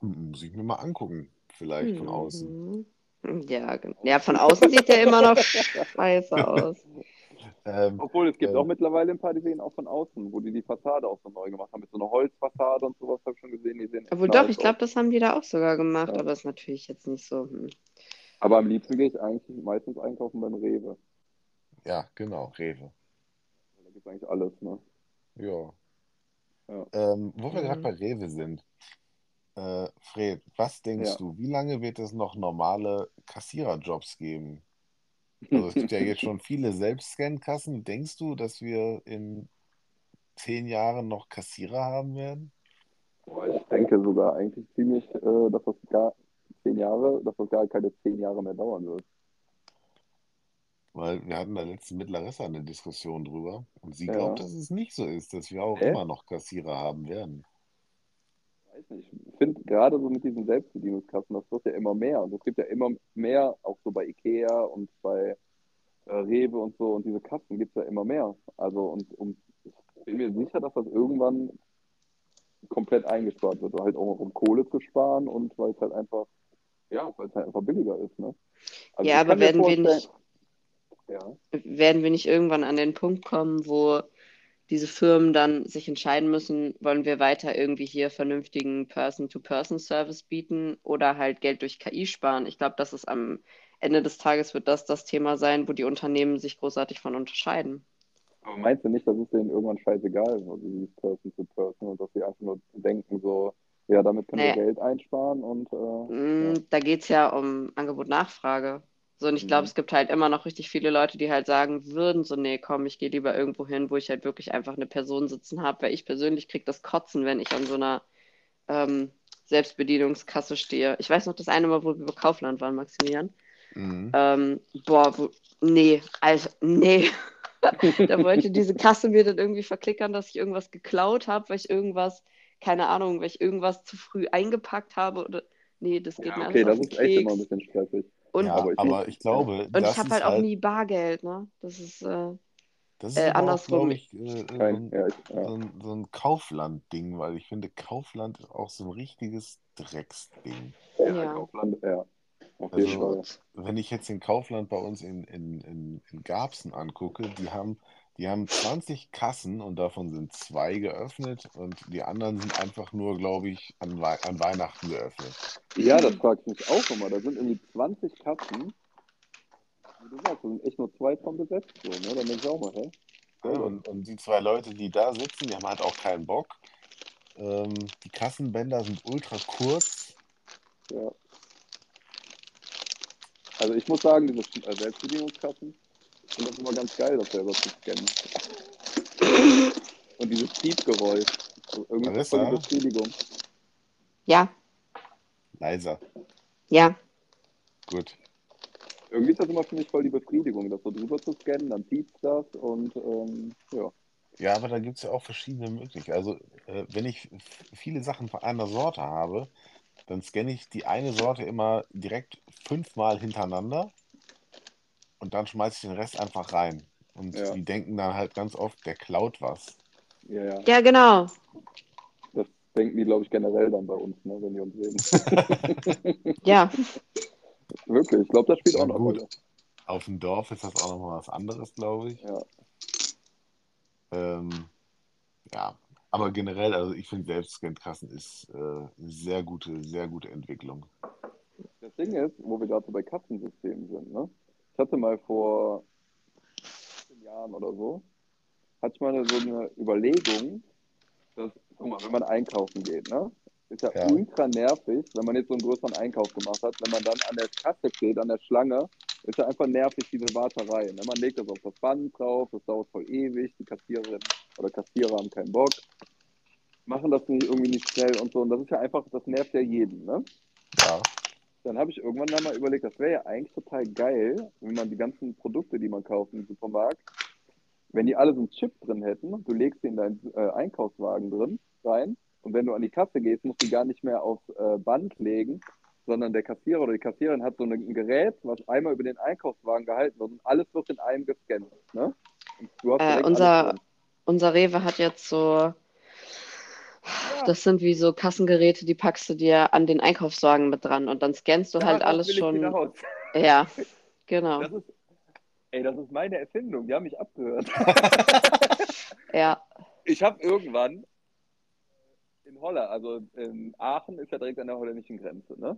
Speaker 1: Muss ich mir mal angucken, vielleicht von außen.
Speaker 3: Mhm. Ja, ja, von außen sieht der immer noch scheiße aus.
Speaker 1: Ähm,
Speaker 2: Obwohl, es gibt
Speaker 1: Ähm.
Speaker 2: auch mittlerweile ein paar, die sehen auch von außen, wo die die Fassade auch so neu gemacht haben, mit so einer Holzfassade und sowas, habe ich schon gesehen. Die sehen
Speaker 3: Obwohl doch, ich glaube, das haben die da auch sogar gemacht,
Speaker 2: Ja.
Speaker 3: aber ist natürlich jetzt nicht so. Hm.
Speaker 2: Aber am liebsten gehe ich eigentlich meistens einkaufen beim Rewe.
Speaker 1: ja, genau, Rewe.
Speaker 2: Da gibt es eigentlich alles, ne?
Speaker 1: Ja.
Speaker 2: Ja.
Speaker 1: Ähm, wo wir
Speaker 3: Mhm.
Speaker 1: gerade bei Rewe sind, äh, Fred, was denkst
Speaker 2: Ja.
Speaker 1: du, wie lange wird es noch normale Kassiererjobs geben? Also es gibt ja jetzt schon viele Selbstscan-Kassen. Denkst du, dass wir in zehn Jahren noch Kassierer haben werden?
Speaker 2: Ich denke sogar eigentlich ziemlich, äh, dass das gar zehn Jahre, dass das gar keine zehn Jahre mehr dauern wird.
Speaker 1: Weil wir hatten da letztens mit Larissa eine Diskussion drüber und sie
Speaker 2: Ja.
Speaker 1: glaubt, dass es nicht so ist, dass wir auch
Speaker 2: Hä?
Speaker 1: immer noch Kassierer haben werden.
Speaker 2: weiß nicht, ich finde gerade so mit diesen Selbstbedienungskassen, das wird ja immer mehr. Und es gibt ja immer mehr, auch so bei Ikea und bei äh, Rewe und so. Und diese Kassen gibt es ja immer mehr. Also, und, und ich bin mir sicher, dass das irgendwann komplett eingespart wird. Halt auch um Kohle zu sparen und weil es halt einfach, ja, weil es halt einfach billiger ist. Ne? Also
Speaker 3: Ja, aber werden wir nicht,
Speaker 2: Ja.
Speaker 3: werden wir nicht irgendwann an den Punkt kommen, wo diese Firmen dann sich entscheiden müssen, wollen wir weiter irgendwie hier vernünftigen Person-to-Person-Service bieten oder halt Geld durch KI sparen? Ich glaube, das ist am Ende des Tages wird das das Thema sein, wo die Unternehmen sich großartig von unterscheiden.
Speaker 2: Aber meinst du nicht, dass es denen irgendwann scheißegal wird, wie Person to Person und dass sie einfach nur denken, so, Ja, damit können wir
Speaker 3: Nee.
Speaker 2: Geld einsparen und äh,
Speaker 3: Mm, Da geht es ja um Angebot-Nachfrage. So, und ich glaube,
Speaker 2: Mhm.
Speaker 3: es gibt halt immer noch richtig viele Leute, die halt sagen würden, so, nee, komm, ich gehe lieber irgendwo hin, wo ich halt wirklich einfach eine Person sitzen habe, weil ich persönlich kriege das Kotzen, wenn ich an so einer ähm, Selbstbedienungskasse stehe. Ich weiß noch das eine Mal, wo wir bei Kaufland waren, Maximilian.
Speaker 1: Mhm.
Speaker 3: Ähm, boah, wo, nee, also, nee. Da wollte diese Kasse mir dann irgendwie verklickern, dass ich irgendwas geklaut habe, weil ich irgendwas, keine Ahnung, weil ich irgendwas zu früh eingepackt habe oder. Nee, das geht
Speaker 2: ja,
Speaker 3: mir
Speaker 2: okay,
Speaker 3: alles
Speaker 2: das
Speaker 3: auf den
Speaker 2: ist echt immer ein
Speaker 3: Keks.
Speaker 2: bisschen stressig.
Speaker 3: Und,
Speaker 1: ja,
Speaker 2: aber
Speaker 1: aber
Speaker 2: ich-
Speaker 1: ich, glaube,
Speaker 3: und
Speaker 1: das
Speaker 3: ich habe halt auch
Speaker 1: halt,
Speaker 3: nie Bargeld, ne? Das ist, äh,
Speaker 1: das ist
Speaker 3: äh, andersrum.
Speaker 1: ich, äh, so
Speaker 2: Kein,
Speaker 1: ein,
Speaker 2: ja, ich, ja.
Speaker 1: so ein, so ein Kaufland-Ding, weil ich finde, Kaufland ist auch so ein richtiges Drecksding.
Speaker 2: ja,
Speaker 3: Ja.
Speaker 2: Kaufland, ja.
Speaker 1: Also, wenn ich jetzt den Kaufland bei uns in, in, in, in Garbsen angucke, die haben, die haben 20 Kassen und davon sind zwei geöffnet und die anderen sind einfach nur, glaube ich, an, Wei an Weihnachten geöffnet.
Speaker 2: Ja, das frage ich mich auch immer. Da sind irgendwie 20 Kassen. Wie du sagst, da sind echt nur zwei von besetzt. So, ne? Dann denke ich auch mal, hä?
Speaker 1: Ja, und, und die zwei Leute, die da sitzen, die haben halt auch keinen Bock. Ähm, die Kassenbänder sind ultra kurz.
Speaker 2: Ja. Also ich muss sagen, diese äh, Selbstbedienungskassen, ich finde das immer ganz geil, das selber zu scannen. Und dieses Piepgeräusch. Also irgendwie
Speaker 1: Marissa?
Speaker 2: Befriedigung.
Speaker 3: Ja,
Speaker 1: Leiser.
Speaker 3: ja.
Speaker 1: Gut.
Speaker 2: Irgendwie ist das immer für mich voll die Befriedigung, das so drüber zu scannen, dann piepst das und ähm, ja.
Speaker 1: Ja, aber da gibt es ja auch verschiedene Möglichkeiten. Also, äh, wenn ich viele Sachen von einer Sorte habe, dann scanne ich die eine Sorte immer direkt fünfmal hintereinander und dann schmeiße ich den Rest einfach rein. Und
Speaker 2: Ja.
Speaker 1: die denken dann halt ganz oft, der klaut was.
Speaker 2: Ja, ja.
Speaker 3: Ja, genau.
Speaker 2: Das denken die, glaube ich, generell dann bei uns, ne, wenn die uns sehen.
Speaker 3: Ja.
Speaker 2: Wirklich, ich glaube, das spielt
Speaker 1: Ja,
Speaker 2: auch eine
Speaker 1: gut.
Speaker 2: Rolle.
Speaker 1: Auf dem Dorf ist das auch nochmal was anderes, glaube ich.
Speaker 2: Ja.
Speaker 1: Ähm, ja, aber generell, also ich finde Selbstscankassen ist äh, eine sehr gute, sehr gute Entwicklung.
Speaker 2: Das Ding ist, wo wir gerade so bei Kassensystemen sind, ne? Ich hatte mal vor 15 Jahren oder so, hatte ich mal so eine Überlegung, dass, guck mal, wenn man einkaufen geht, ne? Ist ja,
Speaker 1: Ja.
Speaker 2: ultra nervig, wenn man jetzt so einen größeren Einkauf gemacht hat, wenn man dann an der Kasse steht, an der Schlange, ist ja einfach nervig, diese Warterei. Ne? Man legt das auf das Band drauf, das dauert voll ewig, die Kassiererin oder Kassierer haben keinen Bock, machen das nicht, irgendwie nicht schnell und so. Und das ist ja einfach, das nervt ja jeden, ne?
Speaker 1: Ja,
Speaker 2: dann habe ich irgendwann dann mal überlegt, das wäre ja eigentlich total geil, wenn man die ganzen Produkte, die man kauft im Supermarkt, wenn die alle so einen Chip drin hätten, du legst die in deinen äh, Einkaufswagen drin rein und wenn du an die Kasse gehst, musst du die gar nicht mehr aufs äh, Band legen, sondern der Kassierer oder die Kassiererin hat so ein Gerät, was einmal über den Einkaufswagen gehalten wird und alles wird in einem gescannt. Ne?
Speaker 3: Äh, unser-. Unser Rewe hat jetzt so,
Speaker 2: Ja.
Speaker 3: das sind wie so Kassengeräte, die packst du dir an den Einkaufswagen mit dran und dann scannst du halt
Speaker 2: Darauf
Speaker 3: alles
Speaker 2: will ich
Speaker 3: schon. Ja, genau.
Speaker 2: Das ist, ey, das ist meine Erfindung, die haben mich abgehört.
Speaker 3: Ja,
Speaker 2: ich habe irgendwann in Holland, also in Aachen ist ja direkt an der holländischen Grenze, ne?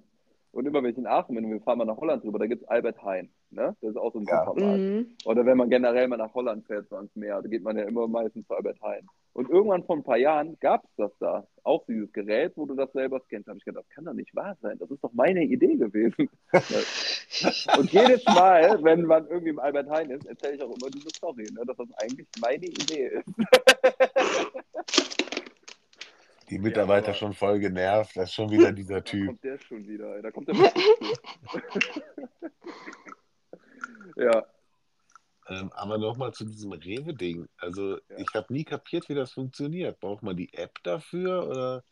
Speaker 2: Und immer wenn ich in Aachen bin und wir fahren mal nach Holland rüber, da gibt es Albert Heijn, ne? Das ist auch so ein
Speaker 1: Ja.
Speaker 2: Supermarkt.
Speaker 3: mhm.
Speaker 2: Oder wenn man generell mal nach Holland fährt, so ans Meer, da geht man ja immer meistens zu Albert Heijn. Und irgendwann vor ein paar Jahren gab es das da, auch dieses Gerät, wo du das selber scannst. Da habe ich gedacht, das kann doch nicht wahr sein, das ist doch meine Idee gewesen. Und jedes Mal, wenn man irgendwie im Albert Heijn ist, erzähle ich auch immer diese Story, ne? dass das eigentlich meine Idee ist.
Speaker 1: die Mitarbeiter
Speaker 2: aber-
Speaker 1: schon voll genervt. Das ist schon wieder dieser
Speaker 2: Da
Speaker 1: Typ.
Speaker 2: kommt der schon wieder, da kommt der. Ja,
Speaker 1: Ähm, aber nochmal zu diesem Rewe-Ding. Also,
Speaker 2: Ja.
Speaker 1: ich habe nie kapiert, wie das funktioniert. Braucht man die App dafür oder?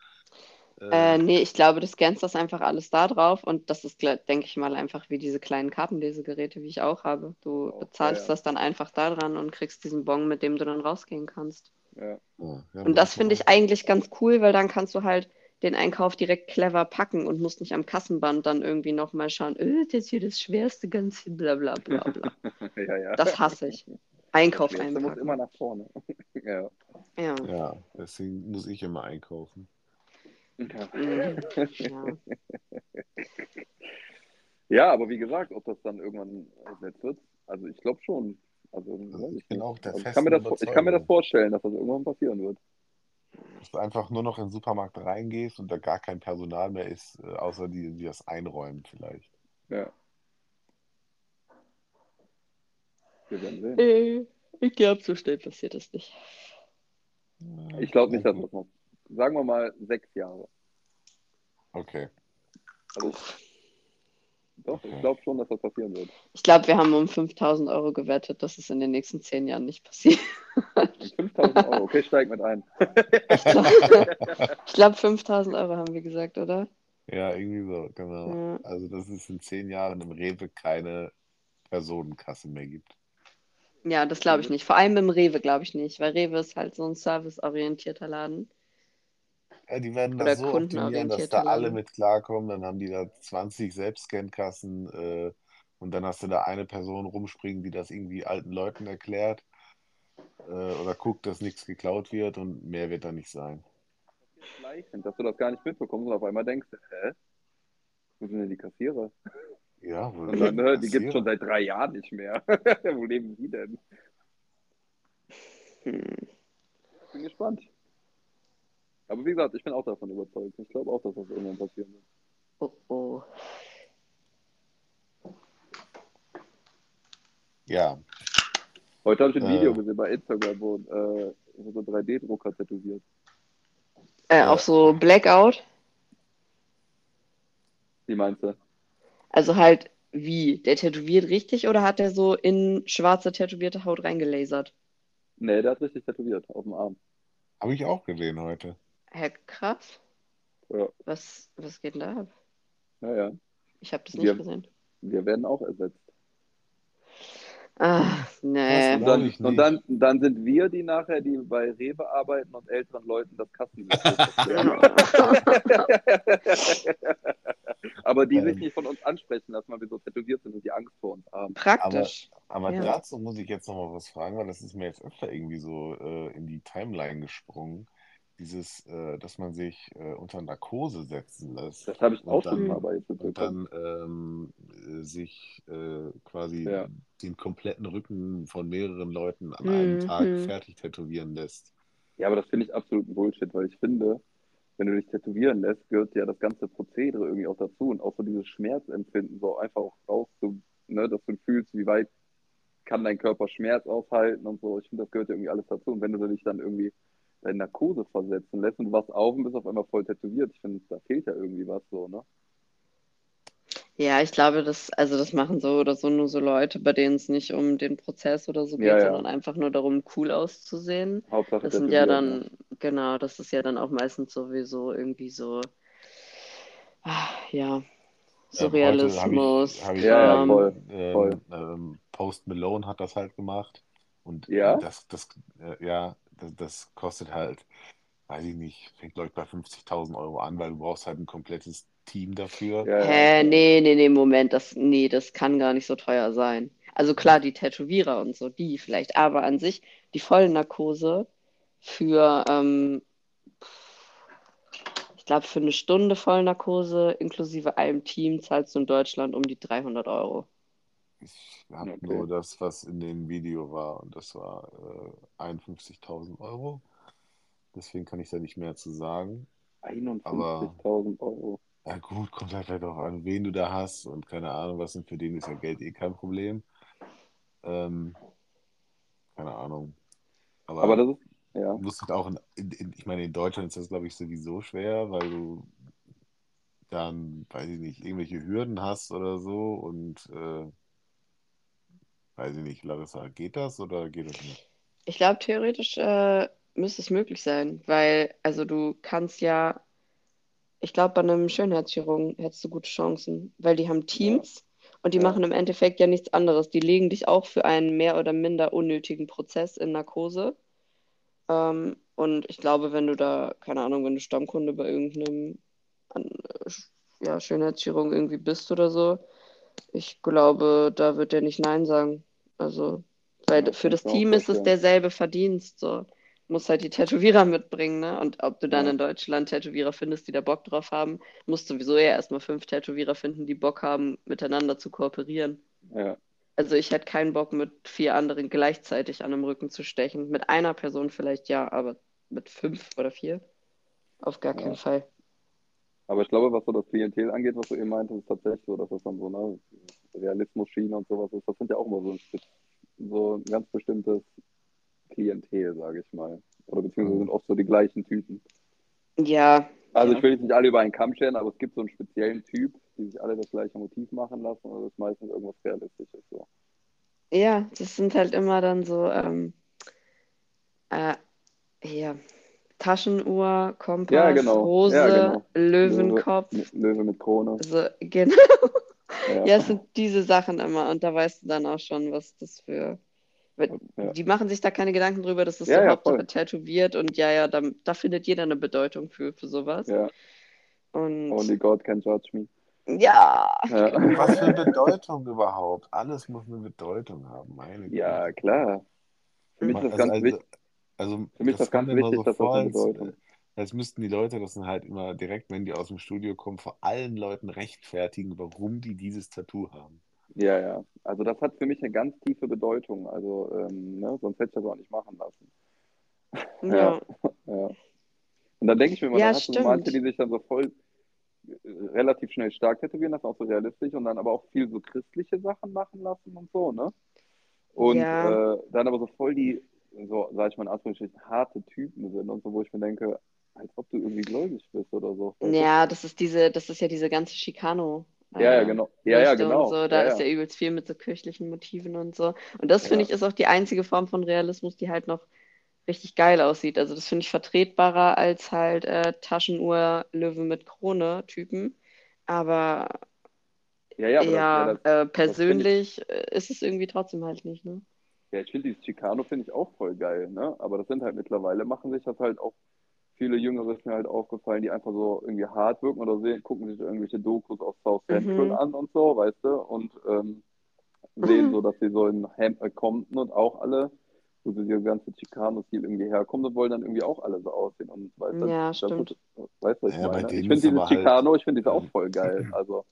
Speaker 3: Äh, nee, ich glaube, du scannst das einfach alles da drauf und das ist, denke ich mal, einfach wie diese kleinen Kartenlesegeräte, wie ich auch habe. Du
Speaker 2: Oh,
Speaker 3: bezahlst
Speaker 2: ja,
Speaker 3: das dann einfach da dran und kriegst diesen Bon, mit dem du dann rausgehen kannst.
Speaker 2: ja.
Speaker 1: Oh, ja,
Speaker 3: Und das finde ich eigentlich ganz cool, weil dann kannst du halt den Einkauf direkt clever packen und musst nicht am Kassenband dann irgendwie nochmal schauen, äh, das ist hier das Schwerste, ganz viel bla bla bla bla.
Speaker 2: ja, ja.
Speaker 3: Das hasse ich. Einkauf
Speaker 2: muss
Speaker 3: einpacken.
Speaker 2: immer nach vorne. ja.
Speaker 3: Ja.
Speaker 1: Ja, deswegen muss ich immer einkaufen.
Speaker 3: Mhm. ja.
Speaker 2: ja, aber wie gesagt, ob das dann irgendwann ersetzt wird, also ich glaube schon. Also,
Speaker 1: Also ich
Speaker 2: ich
Speaker 1: bin
Speaker 2: nicht.
Speaker 1: auch der
Speaker 2: also ich, kann mir das,
Speaker 1: festen
Speaker 2: ich kann mir das vorstellen, dass das irgendwann passieren wird.
Speaker 1: Dass du einfach nur noch in den Supermarkt reingehst und da gar kein Personal mehr ist, äh, außer die, die das einräumen vielleicht.
Speaker 2: Ja. Wir werden sehen.
Speaker 3: Äh, Ich glaube, so schnell passiert das nicht.
Speaker 2: Ich glaube nicht, dass das noch. Sagen wir mal sechs Jahre.
Speaker 1: Okay.
Speaker 2: Also ich, doch, ich glaube schon, dass das passieren wird.
Speaker 3: Ich glaube, wir haben um 5000 Euro gewettet, dass es in den nächsten zehn Jahren nicht passiert.
Speaker 2: Und 5000 Euro, okay, steig mit ein.
Speaker 3: Ich glaube, glaub, 5000 Euro haben wir gesagt, oder?
Speaker 1: Ja, irgendwie so, genau.
Speaker 3: Ja.
Speaker 1: Also, dass es in zehn Jahren im Rewe keine Personenkasse mehr gibt.
Speaker 3: Ja, das glaube ich nicht. Vor allem im Rewe glaube ich nicht, weil Rewe ist halt so ein serviceorientierter Laden.
Speaker 1: Ja, die werden das so optimieren, dass da alle mit klarkommen. Dann haben die da 20 Selbstscankassen äh, und dann hast du da eine Person rumspringen, die das irgendwie alten Leuten erklärt äh, oder guckt, dass nichts geklaut wird und mehr wird da nicht sein.
Speaker 2: Sind, dass du das gar nicht mitbekommst und auf einmal denkst, hä? Wo sind denn die Kassierer?
Speaker 1: Ja, wo
Speaker 2: Und dann, ne, die gibt es schon seit drei Jahren nicht mehr. Wo leben die denn?
Speaker 3: Hm.
Speaker 2: Bin gespannt. Aber wie gesagt, ich bin auch davon überzeugt. Ich glaube auch, dass das irgendwann passieren wird.
Speaker 3: Oh, oh.
Speaker 1: Ja,
Speaker 2: Heute habe ich ein
Speaker 1: Äh.
Speaker 2: Video gesehen bei Instagram, wo äh, so ein 3D-Drucker tätowiert.
Speaker 3: Äh,
Speaker 1: Ja.
Speaker 3: Auch so Blackout.
Speaker 2: Wie meinst du?
Speaker 3: Also halt wie? Der tätowiert richtig oder hat er so in schwarze tätowierte Haut reingelasert?
Speaker 2: Nee, der hat richtig tätowiert auf dem Arm.
Speaker 1: habe ich auch gesehen heute.
Speaker 3: Hä, krass.
Speaker 2: Ja,
Speaker 3: Was, was geht denn da ab?
Speaker 2: naja.
Speaker 3: Ich habe das
Speaker 2: Wir-
Speaker 3: nicht gesehen.
Speaker 2: Wir werden auch ersetzt.
Speaker 3: Ah, nee.
Speaker 2: Und dann, und dann, dann sind wir die nachher, die bei Rewe arbeiten und älteren Leuten das Kassensystem erklären. Aber die sich
Speaker 1: Ähm.
Speaker 2: nicht von uns ansprechen lassen, weil wir so tätowiert sind und die Angst vor uns haben.
Speaker 3: Praktisch.
Speaker 1: Aber
Speaker 3: Ja.
Speaker 1: dazu muss ich jetzt noch mal was fragen, weil das ist mir jetzt öfter irgendwie so äh, in die Timeline gesprungen. Dieses, äh, dass man sich äh, unter Narkose setzen lässt
Speaker 2: Das habe ich
Speaker 1: Und
Speaker 2: auch schon
Speaker 1: dann-
Speaker 2: mal bei jetzt
Speaker 1: und dann ähm, äh, sich äh, quasi
Speaker 2: Ja.
Speaker 1: den kompletten Rücken von mehreren Leuten an einem
Speaker 3: Mhm.
Speaker 1: Tag fertig tätowieren lässt.
Speaker 2: Ja, aber das finde ich absoluten Bullshit, weil ich finde, wenn du dich tätowieren lässt, gehört ja das ganze Prozedere irgendwie auch dazu und auch so dieses Schmerzempfinden so einfach auch raus, zu, ne, dass du fühlst, wie weit kann dein Körper Schmerz aushalten und so. Ich finde, das gehört ja irgendwie alles dazu. Und wenn du dich dann irgendwie in Narkose versetzen lässt und du wachst auf und bist auf einmal voll tätowiert, ich finde, da fehlt ja irgendwie was so, ne?
Speaker 3: Ja, ich glaube, das, also das machen so oder so nur so Leute, bei denen es nicht um den Prozess oder so geht,
Speaker 2: Ja, ja.
Speaker 3: sondern einfach nur darum, cool auszusehen.
Speaker 2: Hauptsache
Speaker 3: Das sind ja dann, genau, das ist ja dann auch meistens sowieso irgendwie so, ah, ja, Surrealismus,
Speaker 1: Ähm, heute habe ich,
Speaker 2: Ja, ja,
Speaker 3: Kram.
Speaker 2: voll.
Speaker 1: ähm,
Speaker 2: voll.
Speaker 1: Ähm, Post Malone hat das halt gemacht. Und
Speaker 2: Ja?
Speaker 1: das, das, äh, ja, das, das kostet halt, weiß ich nicht, fängt glaube ich bei 50.000 Euro an, weil du brauchst halt ein komplettes Team dafür.
Speaker 2: Ja, ja.
Speaker 3: Hä, nee, nee, nee, Moment, das, nee, das kann gar nicht so teuer sein. Also klar, die Tätowierer und so, die vielleicht, aber an sich die Vollnarkose für, ähm, ich glaube, für eine Stunde Vollnarkose inklusive einem Team zahlst du in Deutschland um die 300 Euro.
Speaker 1: Ich habe
Speaker 2: Okay.
Speaker 1: nur das, was in dem Video war, und das war äh, 51.000 Euro. Deswegen kann ich da nicht mehr zu sagen.
Speaker 2: 51.000 Euro.
Speaker 1: Ja gut, kommt halt halt auch an, wen du da hast und keine Ahnung, was und für den ist ja Geld eh kein Problem. Ähm, keine Ahnung. Aber,
Speaker 2: Aber das ist, ja.
Speaker 1: du musst halt auch, in, in, in, ich meine, in Deutschland ist das, glaube ich, sowieso schwer, weil du dann, weiß ich nicht, irgendwelche Hürden hast oder so und äh, weiß ich nicht, Larissa, geht das oder geht das nicht?
Speaker 3: Ich glaube, theoretisch äh, müsste es möglich sein, weil, also du kannst ja, ich glaube, bei einem Schönheitschirurgen hättest du gute Chancen, weil die haben Teams und die
Speaker 2: Ja.
Speaker 3: machen im Endeffekt ja nichts anderes. Die legen dich auch für einen mehr oder minder unnötigen Prozess in Narkose. Ähm, und ich glaube, wenn du da, keine Ahnung, wenn du Stammkunde bei irgendeinem äh, ja, Schönheitschirurgen irgendwie bist oder so, ich glaube, da wird der nicht Nein sagen. Also, weil für das Team ist es derselbe Verdienst. So. Du musst halt die Tätowierer mitbringen, ne? Und ob du dann in Deutschland Tätowierer findest, die da Bock drauf haben, musst du sowieso ja erstmal fünf Tätowierer finden, die Bock haben, miteinander zu kooperieren.
Speaker 2: Ja.
Speaker 3: Also ich hätte keinen Bock, mit vier anderen gleichzeitig an einem Rücken zu stechen. Mit einer Person vielleicht ja, aber mit fünf oder vier. Auf gar keinen
Speaker 2: Ja.
Speaker 3: Fall.
Speaker 2: Aber ich glaube, was so das Klientel angeht, was du eben meintest, ist tatsächlich so, dass das dann so, ne, Realismus-Schiene und sowas ist. Das sind ja auch immer so ein, so ein ganz bestimmtes Klientel, sage ich mal. Oder beziehungsweise
Speaker 1: Mhm.
Speaker 2: sind oft so die gleichen Typen.
Speaker 3: Ja,
Speaker 2: Also
Speaker 3: Ja.
Speaker 2: ich will jetzt nicht alle über einen Kamm scheren, aber es gibt so einen speziellen Typ, die sich alle das gleiche Motiv machen lassen und das ist meistens irgendwas Realistisches. So.
Speaker 3: ja, das sind halt immer dann so, ähm, äh, ja, Taschenuhr, Kompass,
Speaker 2: Ja, genau.
Speaker 3: Rose,
Speaker 2: Ja, genau.
Speaker 3: Löwenkopf.
Speaker 2: Löwe, Löwe mit Krone.
Speaker 3: So, genau.
Speaker 2: Ja.
Speaker 3: Ja, es sind diese Sachen immer und da weißt du dann auch schon, was das für.
Speaker 2: Ja.
Speaker 3: Die machen sich da keine Gedanken drüber, das ist
Speaker 2: Ja,
Speaker 3: so
Speaker 2: ja,
Speaker 3: tätowiert und ja, ja, da, da findet jeder eine Bedeutung für, für sowas.
Speaker 2: ja.
Speaker 3: Und
Speaker 2: Only God can judge me.
Speaker 3: ja,
Speaker 2: Ja,
Speaker 1: Was für Bedeutung überhaupt? Alles muss eine Bedeutung haben, meine
Speaker 2: ja
Speaker 1: Güte.
Speaker 2: klar. Für mich ist das
Speaker 1: Also,
Speaker 2: ganz
Speaker 1: also,
Speaker 2: wichtig.
Speaker 1: also
Speaker 2: Für mich ist das
Speaker 1: kommt
Speaker 2: ganz wichtig,
Speaker 1: so
Speaker 2: dass das eine Bedeutung-
Speaker 1: als müssten die Leute das dann halt immer direkt, wenn die aus dem Studio kommen, vor allen Leuten rechtfertigen, warum die dieses Tattoo haben.
Speaker 2: Ja, ja. Also das hat für mich eine ganz tiefe Bedeutung. Also, ähm, ne, sonst hätte ich das auch nicht machen lassen.
Speaker 3: ja,
Speaker 2: Ja. Und dann denke ich mir mal,
Speaker 3: Ja,
Speaker 2: dann hast du so manche, die sich dann so voll äh, relativ schnell stark tätowieren lassen, auch so realistisch und dann aber auch viel so christliche Sachen machen lassen und so, ne? Und
Speaker 3: Ja.
Speaker 2: äh, dann aber so voll die, so, sag ich mal in Anführungsstrichen, harte Typen sind und so, wo ich mir denke, als ob du irgendwie gläubig bist oder so.
Speaker 3: Ja, das ist diese, das ist ja diese ganze Chicano.
Speaker 2: Ja, ja,
Speaker 3: äh,
Speaker 2: genau. Ja, ja, genau.
Speaker 3: so. Da
Speaker 2: ja,
Speaker 3: ist ja übelst viel mit so kirchlichen Motiven und so. Und das finde
Speaker 2: Ja.
Speaker 3: ich ist auch die einzige Form von Realismus, die halt noch richtig geil aussieht. Also das finde ich vertretbarer als halt äh, Taschenuhr, Löwe mit Krone Typen. Aber
Speaker 2: ja, ja, aber
Speaker 3: ja,
Speaker 2: das, ja, das,
Speaker 3: äh, persönlich äh, ist es irgendwie trotzdem halt nicht, ne?
Speaker 2: Ja, ich finde dieses Chicano finde ich auch voll geil, ne? Aber das sind halt mittlerweile, machen sich das halt auch viele Jüngere, ist mir halt aufgefallen, die einfach so irgendwie hart wirken oder sehen, gucken sich irgendwelche Dokus aus South Central
Speaker 3: Mhm.
Speaker 2: an und so, weißt du? Und ähm, sehen so, dass sie so in Hemd äh, Compton und auch alle, wo sie diese ganze Chicano-Stil irgendwie herkommen und wollen dann irgendwie auch alle so aussehen. Und weißt du,
Speaker 3: Ja,
Speaker 2: das
Speaker 3: stimmt.
Speaker 2: Ist, weißt du, was ich
Speaker 1: Ja,
Speaker 2: meine? Ich finde
Speaker 1: aber halt-
Speaker 2: Chicano, ich finde diese auch voll geil. Also,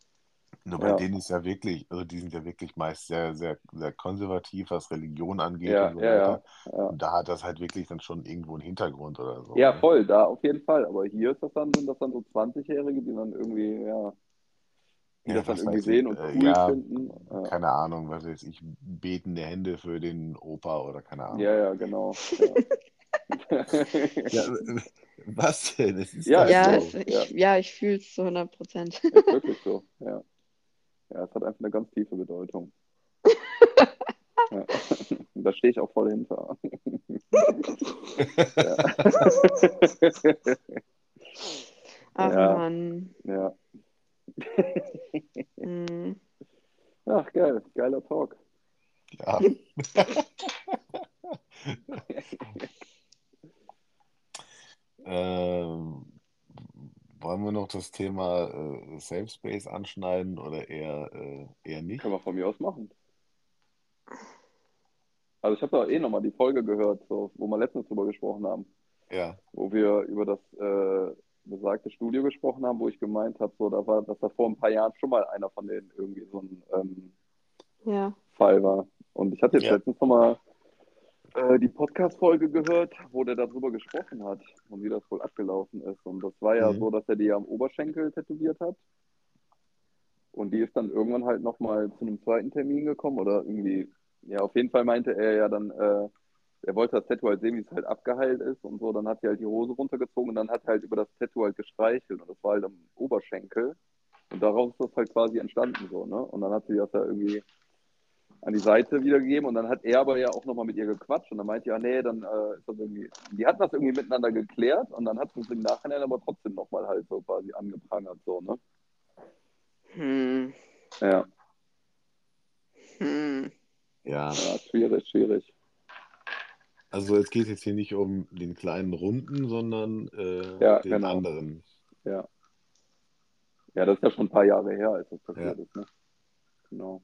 Speaker 1: Nur bei
Speaker 2: Ja.
Speaker 1: denen ist ja wirklich, also die sind ja wirklich meist sehr, sehr, sehr konservativ, was Religion angeht
Speaker 2: ja,
Speaker 1: und so weiter.
Speaker 2: ja.
Speaker 1: Und da hat das halt wirklich dann schon irgendwo einen Hintergrund oder so.
Speaker 2: Ja,
Speaker 1: ne?
Speaker 2: voll, da auf jeden Fall. Aber hier ist das dann, sind das dann so 20-Jährige, die dann irgendwie, ja, die
Speaker 1: Ja,
Speaker 2: das dann
Speaker 1: was
Speaker 2: irgendwie sehen
Speaker 1: ich,
Speaker 2: und
Speaker 1: äh,
Speaker 2: cool
Speaker 1: ja,
Speaker 2: finden. Ja.
Speaker 1: Keine Ahnung, was weiß ich, betende Hände für den Opa oder keine Ahnung.
Speaker 2: ja, ja, genau. Ja.
Speaker 1: Ja, was denn?
Speaker 2: Ja, ist
Speaker 3: Ja,
Speaker 1: so.
Speaker 3: ich, ja. ich fühle es zu 100 Prozent.
Speaker 2: Wirklich so, ja. Ja, es hat einfach eine ganz tiefe Bedeutung. Ja. Und Da stehe ich auch voll hinter.
Speaker 3: Ach
Speaker 2: Ja.
Speaker 3: Mann.
Speaker 2: Ja.
Speaker 3: Hm.
Speaker 2: Ach, geil. Geiler Talk.
Speaker 1: Ja. ähm, wollen wir noch das Thema äh, Safe Space anschneiden oder eher, äh, eher nicht?
Speaker 2: Können wir von mir aus machen. Also ich habe da eh nochmal die Folge gehört, so, wo wir letztens drüber gesprochen haben.
Speaker 1: Ja.
Speaker 2: wo wir über das äh, besagte Studio gesprochen haben, wo ich gemeint habe, so, da war, dass da vor ein paar Jahren schon mal einer von denen irgendwie so ein ähm,
Speaker 3: Ja.
Speaker 2: Fall war. Und ich hatte jetzt
Speaker 1: Ja.
Speaker 2: letztens nochmal äh, die Podcast-Folge gehört, wo der darüber gesprochen hat und wie das wohl abgelaufen ist. Und das war ja
Speaker 1: Mhm.
Speaker 2: so, dass er die am Oberschenkel tätowiert hat. Und die ist dann irgendwann halt nochmal zu einem zweiten Termin gekommen oder irgendwie, ja, auf jeden Fall meinte er ja dann, äh, er wollte das Tattoo halt sehen, wie es halt abgeheilt ist und so. Dann hat sie halt die Hose runtergezogen und dann hat er halt über das Tattoo halt gestreichelt und das war halt am Oberschenkel. Und daraus ist das halt quasi entstanden so, ne? Und dann hat sie das ja irgendwie an die Seite wiedergegeben und dann hat er aber ja auch nochmal mit ihr gequatscht und dann meinte ja, nee, dann äh, ist das irgendwie, die hatten das irgendwie miteinander geklärt und dann hat sie es im Nachhinein aber trotzdem nochmal halt so quasi angeprangert, so, ne?
Speaker 3: Hm.
Speaker 2: Ja,
Speaker 3: Hm.
Speaker 1: Ja.
Speaker 2: ja, schwierig, schwierig.
Speaker 1: Also es geht jetzt hier nicht um den kleinen Runden, sondern äh,
Speaker 2: Ja,
Speaker 1: den
Speaker 2: genau.
Speaker 1: anderen.
Speaker 2: Ja. Ja, das ist ja schon ein paar Jahre her, als das passiert
Speaker 1: Ja.
Speaker 2: ist, ne? Genau.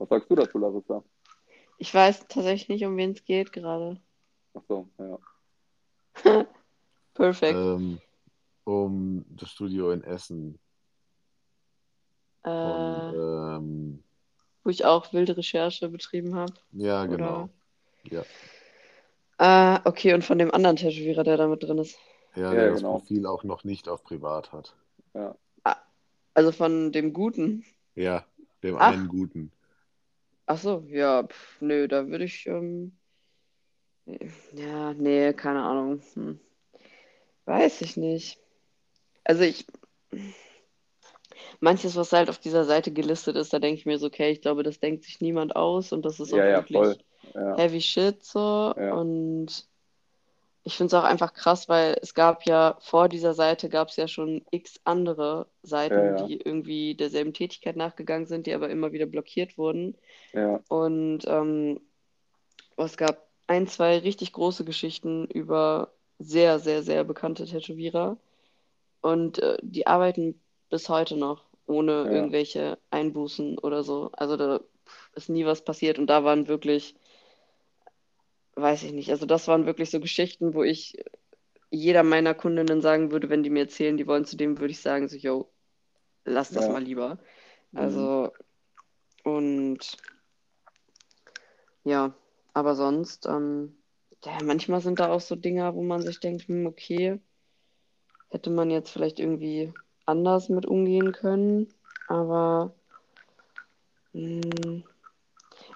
Speaker 2: Was sagst du dazu, Larissa?
Speaker 3: Ich weiß tatsächlich nicht, um wen es geht gerade.
Speaker 2: Ach so, ja.
Speaker 3: Perfekt.
Speaker 1: Ähm, um das Studio in Essen
Speaker 3: äh,
Speaker 1: von, ähm,
Speaker 3: wo ich auch wilde Recherche betrieben habe.
Speaker 1: ja, genau.
Speaker 3: Oder?
Speaker 1: Ja.
Speaker 3: Ah, okay, und von dem anderen Tätowierer, der da mit drin ist.
Speaker 1: Ja,
Speaker 2: Ja,
Speaker 1: der das
Speaker 2: genau.
Speaker 1: Profil auch noch nicht auf privat hat.
Speaker 2: Ja.
Speaker 3: Also von dem Guten.
Speaker 1: Ja, dem
Speaker 3: Ach.
Speaker 1: einen Guten.
Speaker 3: Ach so, ja, pf, nö, da würde ich, ähm, ja, nee, keine Ahnung. Hm. Weiß ich nicht. Also ich, manches, was halt auf dieser Seite gelistet ist, da denke ich mir so, okay, ich glaube, das denkt sich niemand aus und das ist auch
Speaker 2: Ja, ja,
Speaker 3: wirklich
Speaker 2: voll. Ja.
Speaker 3: heavy shit so. Und ich finde es auch einfach krass, weil es gab ja vor dieser Seite gab es ja schon x andere Seiten,
Speaker 2: Ja, ja.
Speaker 3: die irgendwie derselben Tätigkeit nachgegangen sind, die aber immer wieder blockiert wurden.
Speaker 2: Ja.
Speaker 3: Und ähm, es gab ein, zwei richtig große Geschichten über sehr, sehr, sehr bekannte Tätowierer. Und äh, die arbeiten bis heute noch ohne irgendwelche Einbußen oder so. Also da ist nie was passiert. Und da waren wirklich, weiß ich nicht, also das waren wirklich so Geschichten, wo ich jeder meiner Kundinnen sagen würde, wenn die mir erzählen, die wollen zu dem, würde ich sagen, so, yo, lass das
Speaker 2: Ja.
Speaker 3: mal lieber.
Speaker 2: Mhm.
Speaker 3: Also, und ja, aber sonst, ähm, ja, manchmal sind da auch so Dinger, wo man sich denkt, hm, okay, hätte man jetzt vielleicht irgendwie anders mit umgehen können, aber hm,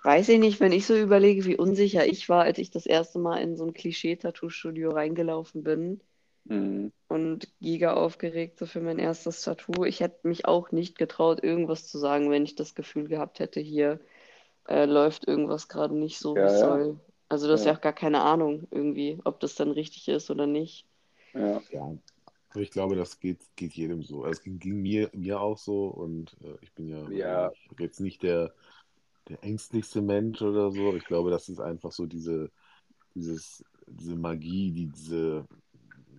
Speaker 3: weiß ich nicht, wenn ich so überlege, wie unsicher ich war, als ich das erste Mal in so ein Klischee-Tattoo-Studio reingelaufen bin
Speaker 2: Mhm.
Speaker 3: und giga aufgeregt so für mein erstes Tattoo. Ich hätte mich auch nicht getraut, irgendwas zu sagen, wenn ich das Gefühl gehabt hätte, hier äh, läuft irgendwas gerade nicht so, wie es
Speaker 2: ja.
Speaker 3: soll. Also das ist
Speaker 2: Ja.
Speaker 3: ja auch gar keine Ahnung irgendwie, ob das dann richtig ist oder nicht.
Speaker 2: Ja.
Speaker 1: Ja, aber ich glaube, das geht, geht jedem so. Also es ging, ging mir, mir auch so und äh, ich bin ja,
Speaker 2: Ja.
Speaker 1: ich bin jetzt nicht der, der ängstlichste Mensch oder so. Ich glaube, das ist einfach so diese, dieses, diese Magie, die diese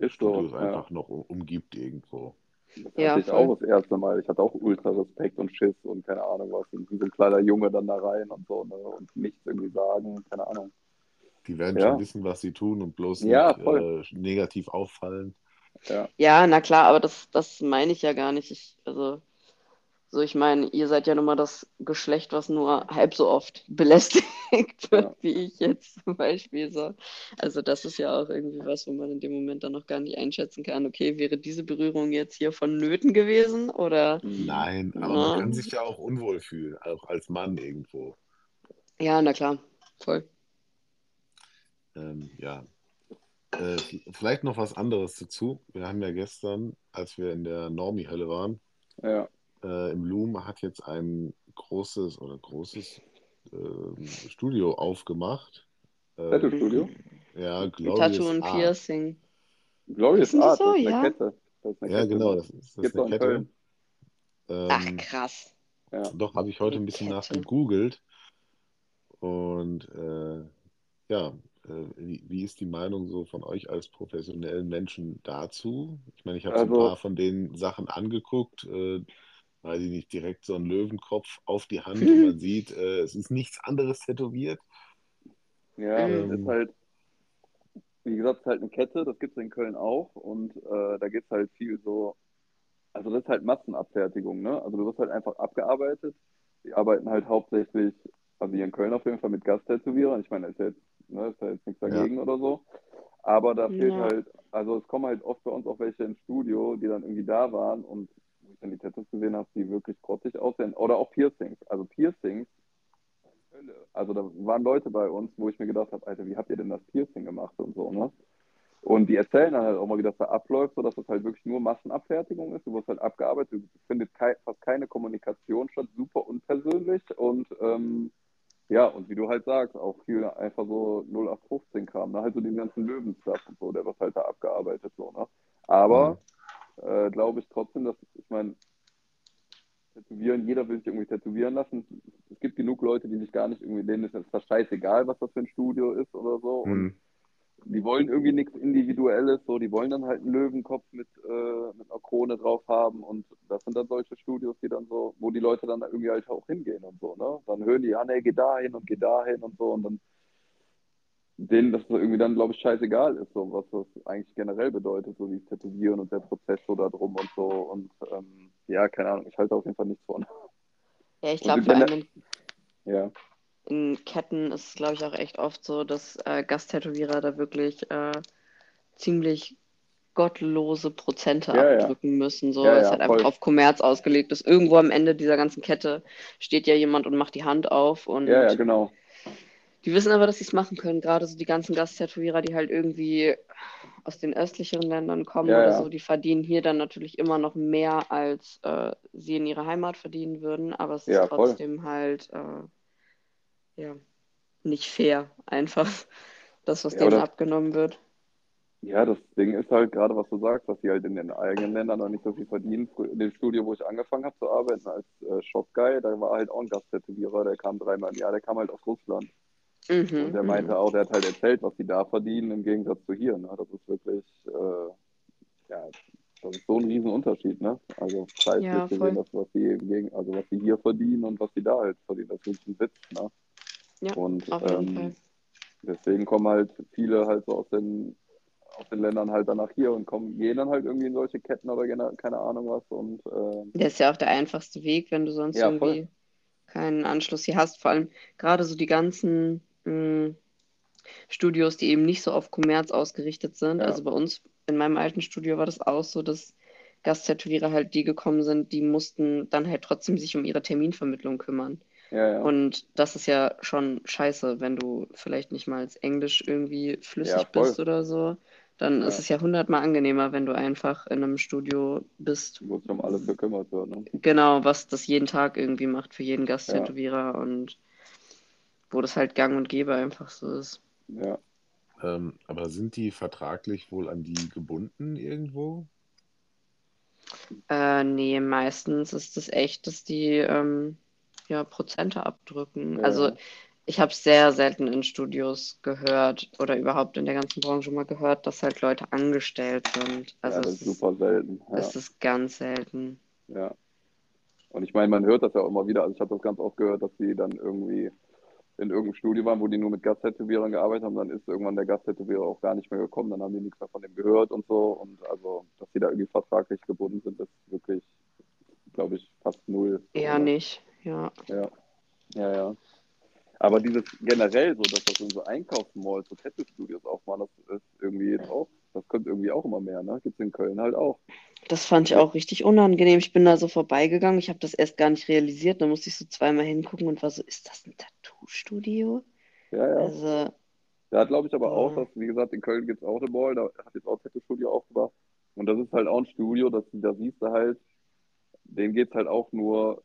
Speaker 1: Studios
Speaker 2: ja.
Speaker 1: einfach noch um, umgibt irgendwo.
Speaker 2: Das
Speaker 3: Ja,
Speaker 2: hatte ich
Speaker 3: voll.
Speaker 2: auch das erste Mal. Ich hatte auch ultra Respekt und Schiss und keine Ahnung was. Und wie so ein kleiner Junge dann da rein und so ne? und nichts irgendwie sagen, keine Ahnung.
Speaker 1: Die werden
Speaker 2: Ja.
Speaker 1: schon wissen, was sie tun und bloß
Speaker 2: Ja,
Speaker 1: nicht äh, negativ auffallen.
Speaker 2: Ja,
Speaker 3: Ja, na klar, aber das, das meine ich ja gar nicht. Ich, also, so ich meine, ihr seid ja nun mal das Geschlecht, was nur halb so oft belästigt wird,
Speaker 2: Ja.
Speaker 3: wie ich jetzt zum Beispiel so. Also das ist ja auch irgendwie was, wo man in dem Moment dann noch gar nicht einschätzen kann, okay, wäre diese Berührung jetzt hier vonnöten gewesen oder.
Speaker 1: Nein, aber
Speaker 3: Ja.
Speaker 1: man kann sich ja auch unwohl fühlen, auch als Mann irgendwo.
Speaker 3: ja, na klar, voll.
Speaker 1: Ähm, ja. Äh, vielleicht noch was anderes dazu. Wir haben ja gestern, als wir in der Normie-Hölle waren,
Speaker 2: ja,
Speaker 1: äh, im Loom hat jetzt ein großes oder großes ähm, Studio aufgemacht. Äh,
Speaker 2: Tattoo-Studio?
Speaker 1: Ja,
Speaker 3: Tattoo
Speaker 1: Glorious
Speaker 3: und
Speaker 1: Art.
Speaker 3: Piercing.
Speaker 2: Glorious
Speaker 3: Ist das
Speaker 2: Art,
Speaker 3: so?
Speaker 2: das ist eine
Speaker 3: Ja.
Speaker 2: Kette. Das ist eine
Speaker 1: Ja,
Speaker 2: Kette.
Speaker 1: genau, das, ist- das ist eine Kette.
Speaker 2: Köln.
Speaker 3: Ach,
Speaker 1: Ähm,
Speaker 3: krass.
Speaker 2: Ja.
Speaker 1: Doch, habe ich heute ein bisschen
Speaker 3: Kette.
Speaker 1: nachgegoogelt. Und äh, ja, äh, wie, wie ist die Meinung so von euch als professionellen Menschen dazu? Ich meine, ich habe so ein
Speaker 2: Also-
Speaker 1: paar von den Sachen angeguckt, äh, weil die nicht direkt so einen Löwenkopf auf die Hand und man sieht, äh, es ist nichts anderes tätowiert.
Speaker 2: Ja,
Speaker 3: Mhm.
Speaker 2: ist halt, wie gesagt, ist halt eine Kette, das gibt es in Köln auch und äh, da geht es halt viel so, also das ist halt Massenabfertigung, ne? Also du wirst halt einfach abgearbeitet. Die arbeiten halt hauptsächlich, also hier in Köln auf jeden Fall mit Gasttätowierern. Ich meine, da ist ja jetzt, ne, ist ja jetzt nichts dagegen oder so. Aber da fehlt
Speaker 3: Ja.
Speaker 2: halt, also es kommen halt oft bei uns auch welche ins Studio, die dann irgendwie da waren und dann die Tattoos gesehen habe, die wirklich grottig aussehen. Oder auch Piercings. Also Piercings Hölle. Also da waren Leute bei uns, wo ich mir gedacht habe, Alter, wie habt ihr denn das Piercing gemacht und so, ne? Und die erzählen dann halt auch mal, wie das da abläuft, so dass das halt wirklich nur Massenabfertigung ist. Du wirst halt abgearbeitet, es findet kei fast keine Kommunikation statt, super unpersönlich und ähm, ja, und wie du halt sagst, auch viel einfach so 0815-Kram, ne? halt so den ganzen Löwenstuff und so, der wird halt da abgearbeitet, so, ne? Aber äh, glaube ich trotzdem, dass, ich meine, tätowieren, jeder will sich irgendwie tätowieren lassen. Es gibt genug Leute, die sich gar nicht irgendwie, denen ist das scheißegal, was das für ein Studio ist oder so. Und
Speaker 1: Hm.
Speaker 2: die wollen irgendwie nichts Individuelles, so, die wollen dann halt einen Löwenkopf mit, äh, mit einer Krone drauf haben und das sind dann solche Studios, die dann so, wo die Leute dann irgendwie halt auch hingehen und so, ne? Dann hören die, ja, nee, geh da hin und geh da hin und so und dann denen das irgendwie dann, glaube ich, scheißegal ist, so was das eigentlich generell bedeutet, so wie Tätowieren und der Prozess so da drum und so und ähm, ja, keine Ahnung, ich halte auf jeden Fall nichts von.
Speaker 3: Ja, ich glaube vor allem, in,
Speaker 2: Ja,
Speaker 3: in Ketten ist es, glaube ich, auch echt oft so, dass äh, Gasttätowierer da wirklich äh, ziemlich gottlose Prozente
Speaker 2: Ja, ja.
Speaker 3: abdrücken müssen. So,
Speaker 2: Ja,
Speaker 3: es
Speaker 2: ja,
Speaker 3: halt einfach
Speaker 2: voll.
Speaker 3: auf Kommerz ausgelegt ist. Irgendwo am Ende dieser ganzen Kette steht ja jemand und macht die Hand auf und
Speaker 2: Ja, ja, genau.
Speaker 3: Die wissen aber, dass sie es machen können. Gerade so die ganzen Gasttätowierer, die halt irgendwie aus den östlicheren Ländern kommen
Speaker 2: Ja,
Speaker 3: oder
Speaker 2: ja.
Speaker 3: so, die verdienen hier dann natürlich immer noch mehr, als äh, sie in ihrer Heimat verdienen würden. Aber es ist
Speaker 2: Ja, voll.
Speaker 3: trotzdem halt äh, ja, nicht fair, einfach, das, was denen abgenommen wird.
Speaker 2: Ja, das Ding ist halt gerade, was du sagst, dass die halt in den eigenen Ländern noch nicht so viel verdienen. In dem Studio, wo ich angefangen habe zu arbeiten als äh, Shop-Guy, da war halt auch ein Gasttätowierer, der kam dreimal im Jahr, der kam halt aus Russland.
Speaker 3: Mhm,
Speaker 2: Und der
Speaker 3: mhm.
Speaker 2: meinte auch, der hat halt erzählt, was die da verdienen im Gegensatz zu hier. Ne? Das ist wirklich, äh, ja, das ist so ein Riesenunterschied, ne? Also preislich
Speaker 3: Ja,
Speaker 2: gesehen, das, was die im Gegen also was die hier verdienen und was die da halt verdienen, das ist ein Witz, ne?
Speaker 3: Ja,
Speaker 2: und
Speaker 3: auf jeden Fall.
Speaker 2: ähm, deswegen kommen halt viele halt so aus den aus den Ländern halt danach hier und kommen, gehen dann halt irgendwie in solche Ketten oder keine Ahnung was und ähm,
Speaker 3: Der ist ja auch der einfachste Weg, wenn du sonst
Speaker 2: Ja,
Speaker 3: irgendwie
Speaker 2: voll.
Speaker 3: keinen Anschluss hier hast. Vor allem gerade so die ganzen mh, Studios, die eben nicht so auf Kommerz ausgerichtet sind.
Speaker 2: Ja.
Speaker 3: Also bei uns in meinem alten Studio war das auch so, dass Gasttätowierer halt die gekommen sind, die mussten dann halt trotzdem sich um ihre Terminvermittlung kümmern.
Speaker 2: ja, ja.
Speaker 3: Und das ist ja schon scheiße, wenn du vielleicht nicht mal als Englisch irgendwie flüssig bist oder so. Dann ist es ja hundertmal angenehmer, wenn du einfach in einem Studio bist,
Speaker 2: wo sich um alles gekümmert wird, ne?
Speaker 3: Genau, was das jeden Tag irgendwie macht für jeden Gasttätowierer und wo das halt gang und gäbe einfach so ist.
Speaker 2: Ja.
Speaker 1: Ähm, aber sind die vertraglich wohl an die gebunden irgendwo?
Speaker 3: Äh, nee, meistens ist es echt, dass die ähm, ja, Prozente abdrücken.
Speaker 2: Ja.
Speaker 3: Also ich habe sehr selten in Studios gehört oder überhaupt in der ganzen Branche mal gehört, dass halt Leute angestellt sind. Also
Speaker 2: ja, das
Speaker 3: es
Speaker 2: ist super selten. Ja.
Speaker 3: es ist ganz selten.
Speaker 2: Ja. Und ich meine, man hört das ja auch immer wieder. Also ich habe das ganz oft gehört, dass die dann irgendwie in irgendeinem Studio waren, wo die nur mit Gasttätowierern gearbeitet haben. Dann ist irgendwann der Gasttätowierer auch gar nicht mehr gekommen. Dann haben die nichts mehr von dem gehört und so. Und also, dass die da irgendwie vertraglich gebunden sind, ist wirklich, glaube ich, fast null.
Speaker 3: Eher
Speaker 2: Oder?
Speaker 3: nicht, ja.
Speaker 2: Ja. Ja, ja. Aber dieses generell so, dass das in so Einkaufsmalls, so Tattoo-Studios aufmachen, das ist irgendwie jetzt auch, das kommt irgendwie auch immer mehr, ne? Gibt es in Köln halt auch.
Speaker 3: Das fand ich auch richtig unangenehm. Ich bin da so vorbeigegangen. Ich habe das erst gar nicht realisiert. Da musste ich so zweimal hingucken und war so, ist das ein Tattoo-Studio?
Speaker 2: Ja, ja.
Speaker 3: Also,
Speaker 2: Da glaube ich aber auch, dass, wie gesagt, in Köln gibt es auch eine Mall, da hat jetzt auch Tattoo-Studio aufgemacht. Und das ist halt auch ein Studio, das, da siehst du halt, denen geht es halt auch nur,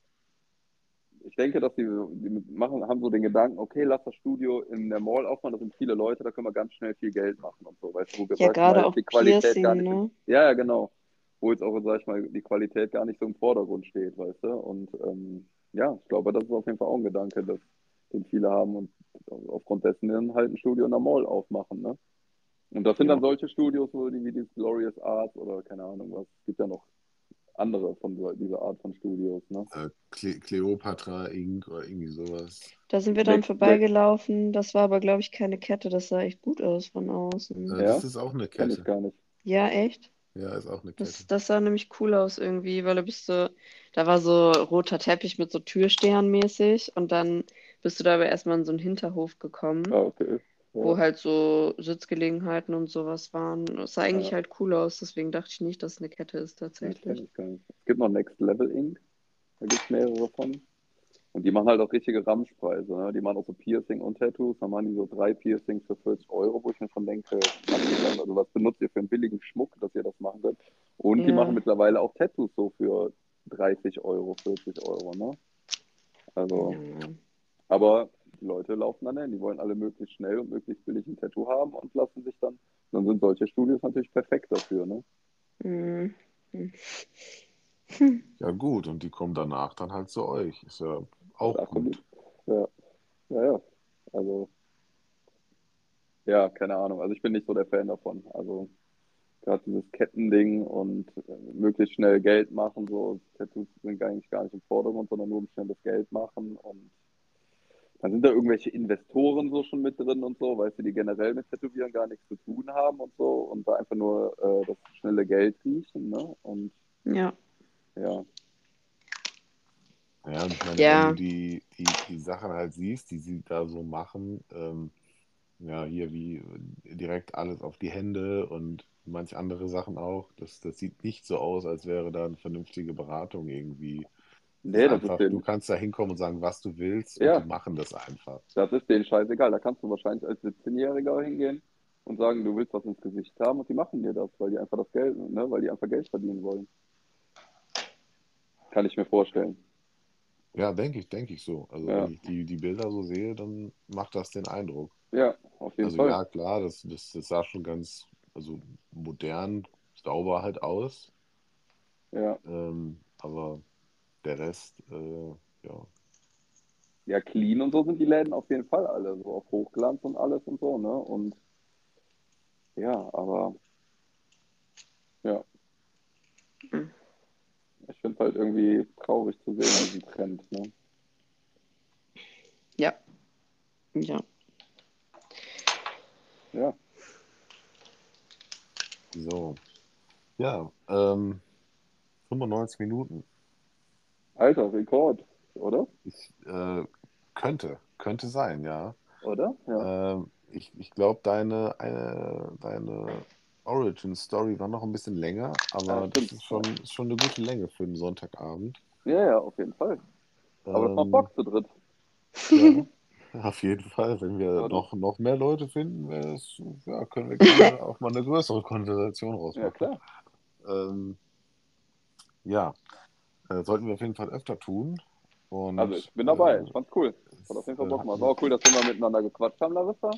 Speaker 2: ich denke, dass die, die machen, haben so den Gedanken, okay, lass das Studio in der Mall aufmachen, das sind viele Leute, da können wir ganz schnell viel Geld machen und so, weißt du, wo wir
Speaker 3: ja, gerade auch
Speaker 2: die Qualität
Speaker 3: Piercing,
Speaker 2: gar nicht,
Speaker 3: ne?
Speaker 2: ja, ja, genau, wo jetzt auch, sag ich mal, die Qualität gar nicht so im Vordergrund steht, weißt du, und ähm, ja, ich glaube, das ist auf jeden Fall auch ein Gedanke, dass, den viele haben und aufgrund dessen dann halt ein Studio in der Mall aufmachen, ne? Und das sind
Speaker 1: Ja.
Speaker 2: dann solche Studios, wo die wie dieses Glorious Arts oder keine Ahnung was. Es gibt ja noch andere von so, dieser Art von Studios, ne?
Speaker 1: Äh, Cle Cleopatra Inc. oder irgendwie sowas.
Speaker 3: Da sind wir dann vorbeigelaufen. Das war aber, glaube ich, keine Kette. Das sah echt gut aus von außen.
Speaker 1: Äh,
Speaker 2: Ja?
Speaker 1: Das ist auch eine
Speaker 2: Kenn ich
Speaker 1: Kette.
Speaker 2: gar nicht.
Speaker 3: Ja, echt?
Speaker 1: Ja, ist auch eine
Speaker 3: Das,
Speaker 1: Kette.
Speaker 3: das sah nämlich cool aus irgendwie, weil da bist du, da war so roter Teppich mit so Türstern mäßig und dann bist du da aber erstmal in so einen Hinterhof gekommen,
Speaker 2: Ah, okay. Ja.
Speaker 3: wo halt so Sitzgelegenheiten und sowas waren. Das sah eigentlich
Speaker 2: Ja.
Speaker 3: halt cool aus, deswegen dachte ich nicht, dass es eine Kette ist tatsächlich.
Speaker 2: Es gibt noch Next Level Inc. Da gibt es mehrere von. Und die machen halt auch richtige Ramschpreise. Ne? Die machen auch so Piercing und Tattoos. Da machen die so drei Piercings für 40 Euro, wo ich mir schon denke, also was benutzt ihr für einen billigen Schmuck, dass ihr das machen könnt? Und die
Speaker 3: Ja.
Speaker 2: machen mittlerweile auch Tattoos so für 30 Euro, 40 Euro. Ne? Also, aber die Leute laufen dann hin. Die wollen alle möglichst schnell und möglichst billig ein Tattoo haben und lassen sich dann, dann sind solche Studios natürlich perfekt dafür. Ne?
Speaker 3: Mhm.
Speaker 1: Ja, gut, und die kommen danach dann halt zu euch. Ist ja auch
Speaker 2: komm,
Speaker 1: gut.
Speaker 2: Ja. ja, ja. Also, ja, keine Ahnung. Also ich bin nicht so der Fan davon. Also gerade dieses Kettending und äh, möglichst schnell Geld machen, so Tattoos sind eigentlich gar nicht im Vordergrund, sondern nur um schnell das Geld machen und dann sind da irgendwelche Investoren so schon mit drin und so, weißt du, die generell mit Tätowieren gar nichts zu tun haben und so und da einfach nur äh, das schnelle Geld riechen, ne? Und
Speaker 3: Ja.
Speaker 2: ja.
Speaker 1: Ja, und ich meine,
Speaker 3: Ja.
Speaker 1: wenn du die, die, die Sachen halt siehst, die sie da so machen, ähm, ja, hier wie direkt alles auf die Hände und manch andere Sachen auch, das, das sieht nicht so aus, als wäre da eine vernünftige Beratung irgendwie.
Speaker 2: Nee, das
Speaker 1: einfach,
Speaker 2: ist,
Speaker 1: du
Speaker 2: denen,
Speaker 1: kannst da hinkommen und sagen, was du willst,
Speaker 2: Ja.
Speaker 1: und die machen das einfach.
Speaker 2: das ist denen scheißegal. Da kannst du wahrscheinlich als 17-Jähriger hingehen und sagen, du willst was ins Gesicht haben und die machen dir das, weil die einfach das Geld, ne, weil die einfach Geld verdienen wollen. Kann ich mir vorstellen.
Speaker 1: Ja, denke ich, denke ich so. Also
Speaker 2: Ja.
Speaker 1: wenn ich die, die Bilder so sehe, dann macht das den Eindruck.
Speaker 2: Ja, auf jeden
Speaker 1: Also
Speaker 2: Fall.
Speaker 1: ja, klar, das, das, das sah schon ganz, also modern, sauber halt aus.
Speaker 2: Ja.
Speaker 1: Ähm, aber der Rest, äh, ja.
Speaker 2: Ja, clean und so sind die Läden auf jeden Fall alle, so auf Hochglanz und alles und so, ne? Und ja, aber ja.
Speaker 3: Mhm.
Speaker 2: Ich finde es halt irgendwie traurig zu sehen, diesen Trend, ne?
Speaker 3: Ja.
Speaker 2: Ja,
Speaker 1: So. Ja, ähm, 95 Minuten.
Speaker 2: Alter Rekord, oder?
Speaker 1: Ich, äh, könnte, könnte sein, ja.
Speaker 2: Oder? Ja.
Speaker 1: Ähm, ich ich glaube, deine, deine Origin Story war noch ein bisschen länger, aber
Speaker 2: Ja,
Speaker 1: das ist schon, ist schon eine gute Länge für einen Sonntagabend.
Speaker 2: Ja, ja, auf jeden Fall. Aber das macht
Speaker 1: Ähm,
Speaker 2: Bock zu dritt.
Speaker 1: ja, auf jeden Fall. Wenn wir noch, noch mehr Leute finden, es, ja, können wir gerne auch mal eine größere Konversation
Speaker 2: Ja,
Speaker 1: rausmachen.
Speaker 2: klar.
Speaker 1: Ähm, ja, äh, sollten wir auf jeden Fall öfter tun. Und,
Speaker 2: Also ich bin dabei.
Speaker 1: äh,
Speaker 2: Ich fand's cool. Hat auf jeden Fall
Speaker 1: äh,
Speaker 2: Bock gemacht. War auch cool, dass wir mal miteinander gequatscht haben, Larissa.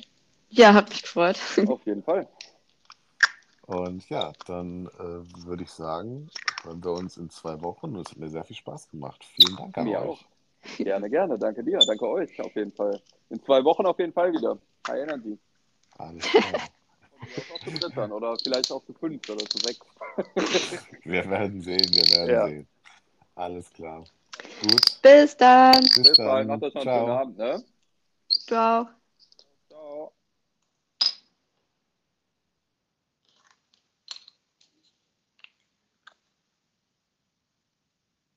Speaker 3: Ja, hat mich gefreut.
Speaker 2: Auf jeden Fall.
Speaker 1: Und ja, dann äh, würde ich sagen, hören wir uns in zwei Wochen. Es hat mir sehr viel Spaß gemacht. Vielen Dank an
Speaker 2: Mir
Speaker 1: euch.
Speaker 2: auch. Gerne, gerne. Danke dir. Danke euch auf jeden Fall. In zwei Wochen auf jeden Fall wieder. Erinnern Sie.
Speaker 1: Alles klar.
Speaker 2: Auch zu dritt dann oder vielleicht auch zu fünf oder zu sechs.
Speaker 1: wir werden sehen, wir werden
Speaker 2: Ja.
Speaker 1: sehen. Alles klar. Gut.
Speaker 3: Bis dann.
Speaker 1: Bis,
Speaker 2: Bis
Speaker 1: dann.
Speaker 2: Macht euch noch einen schönen Abend. Ne?
Speaker 3: Ciao. Ciao.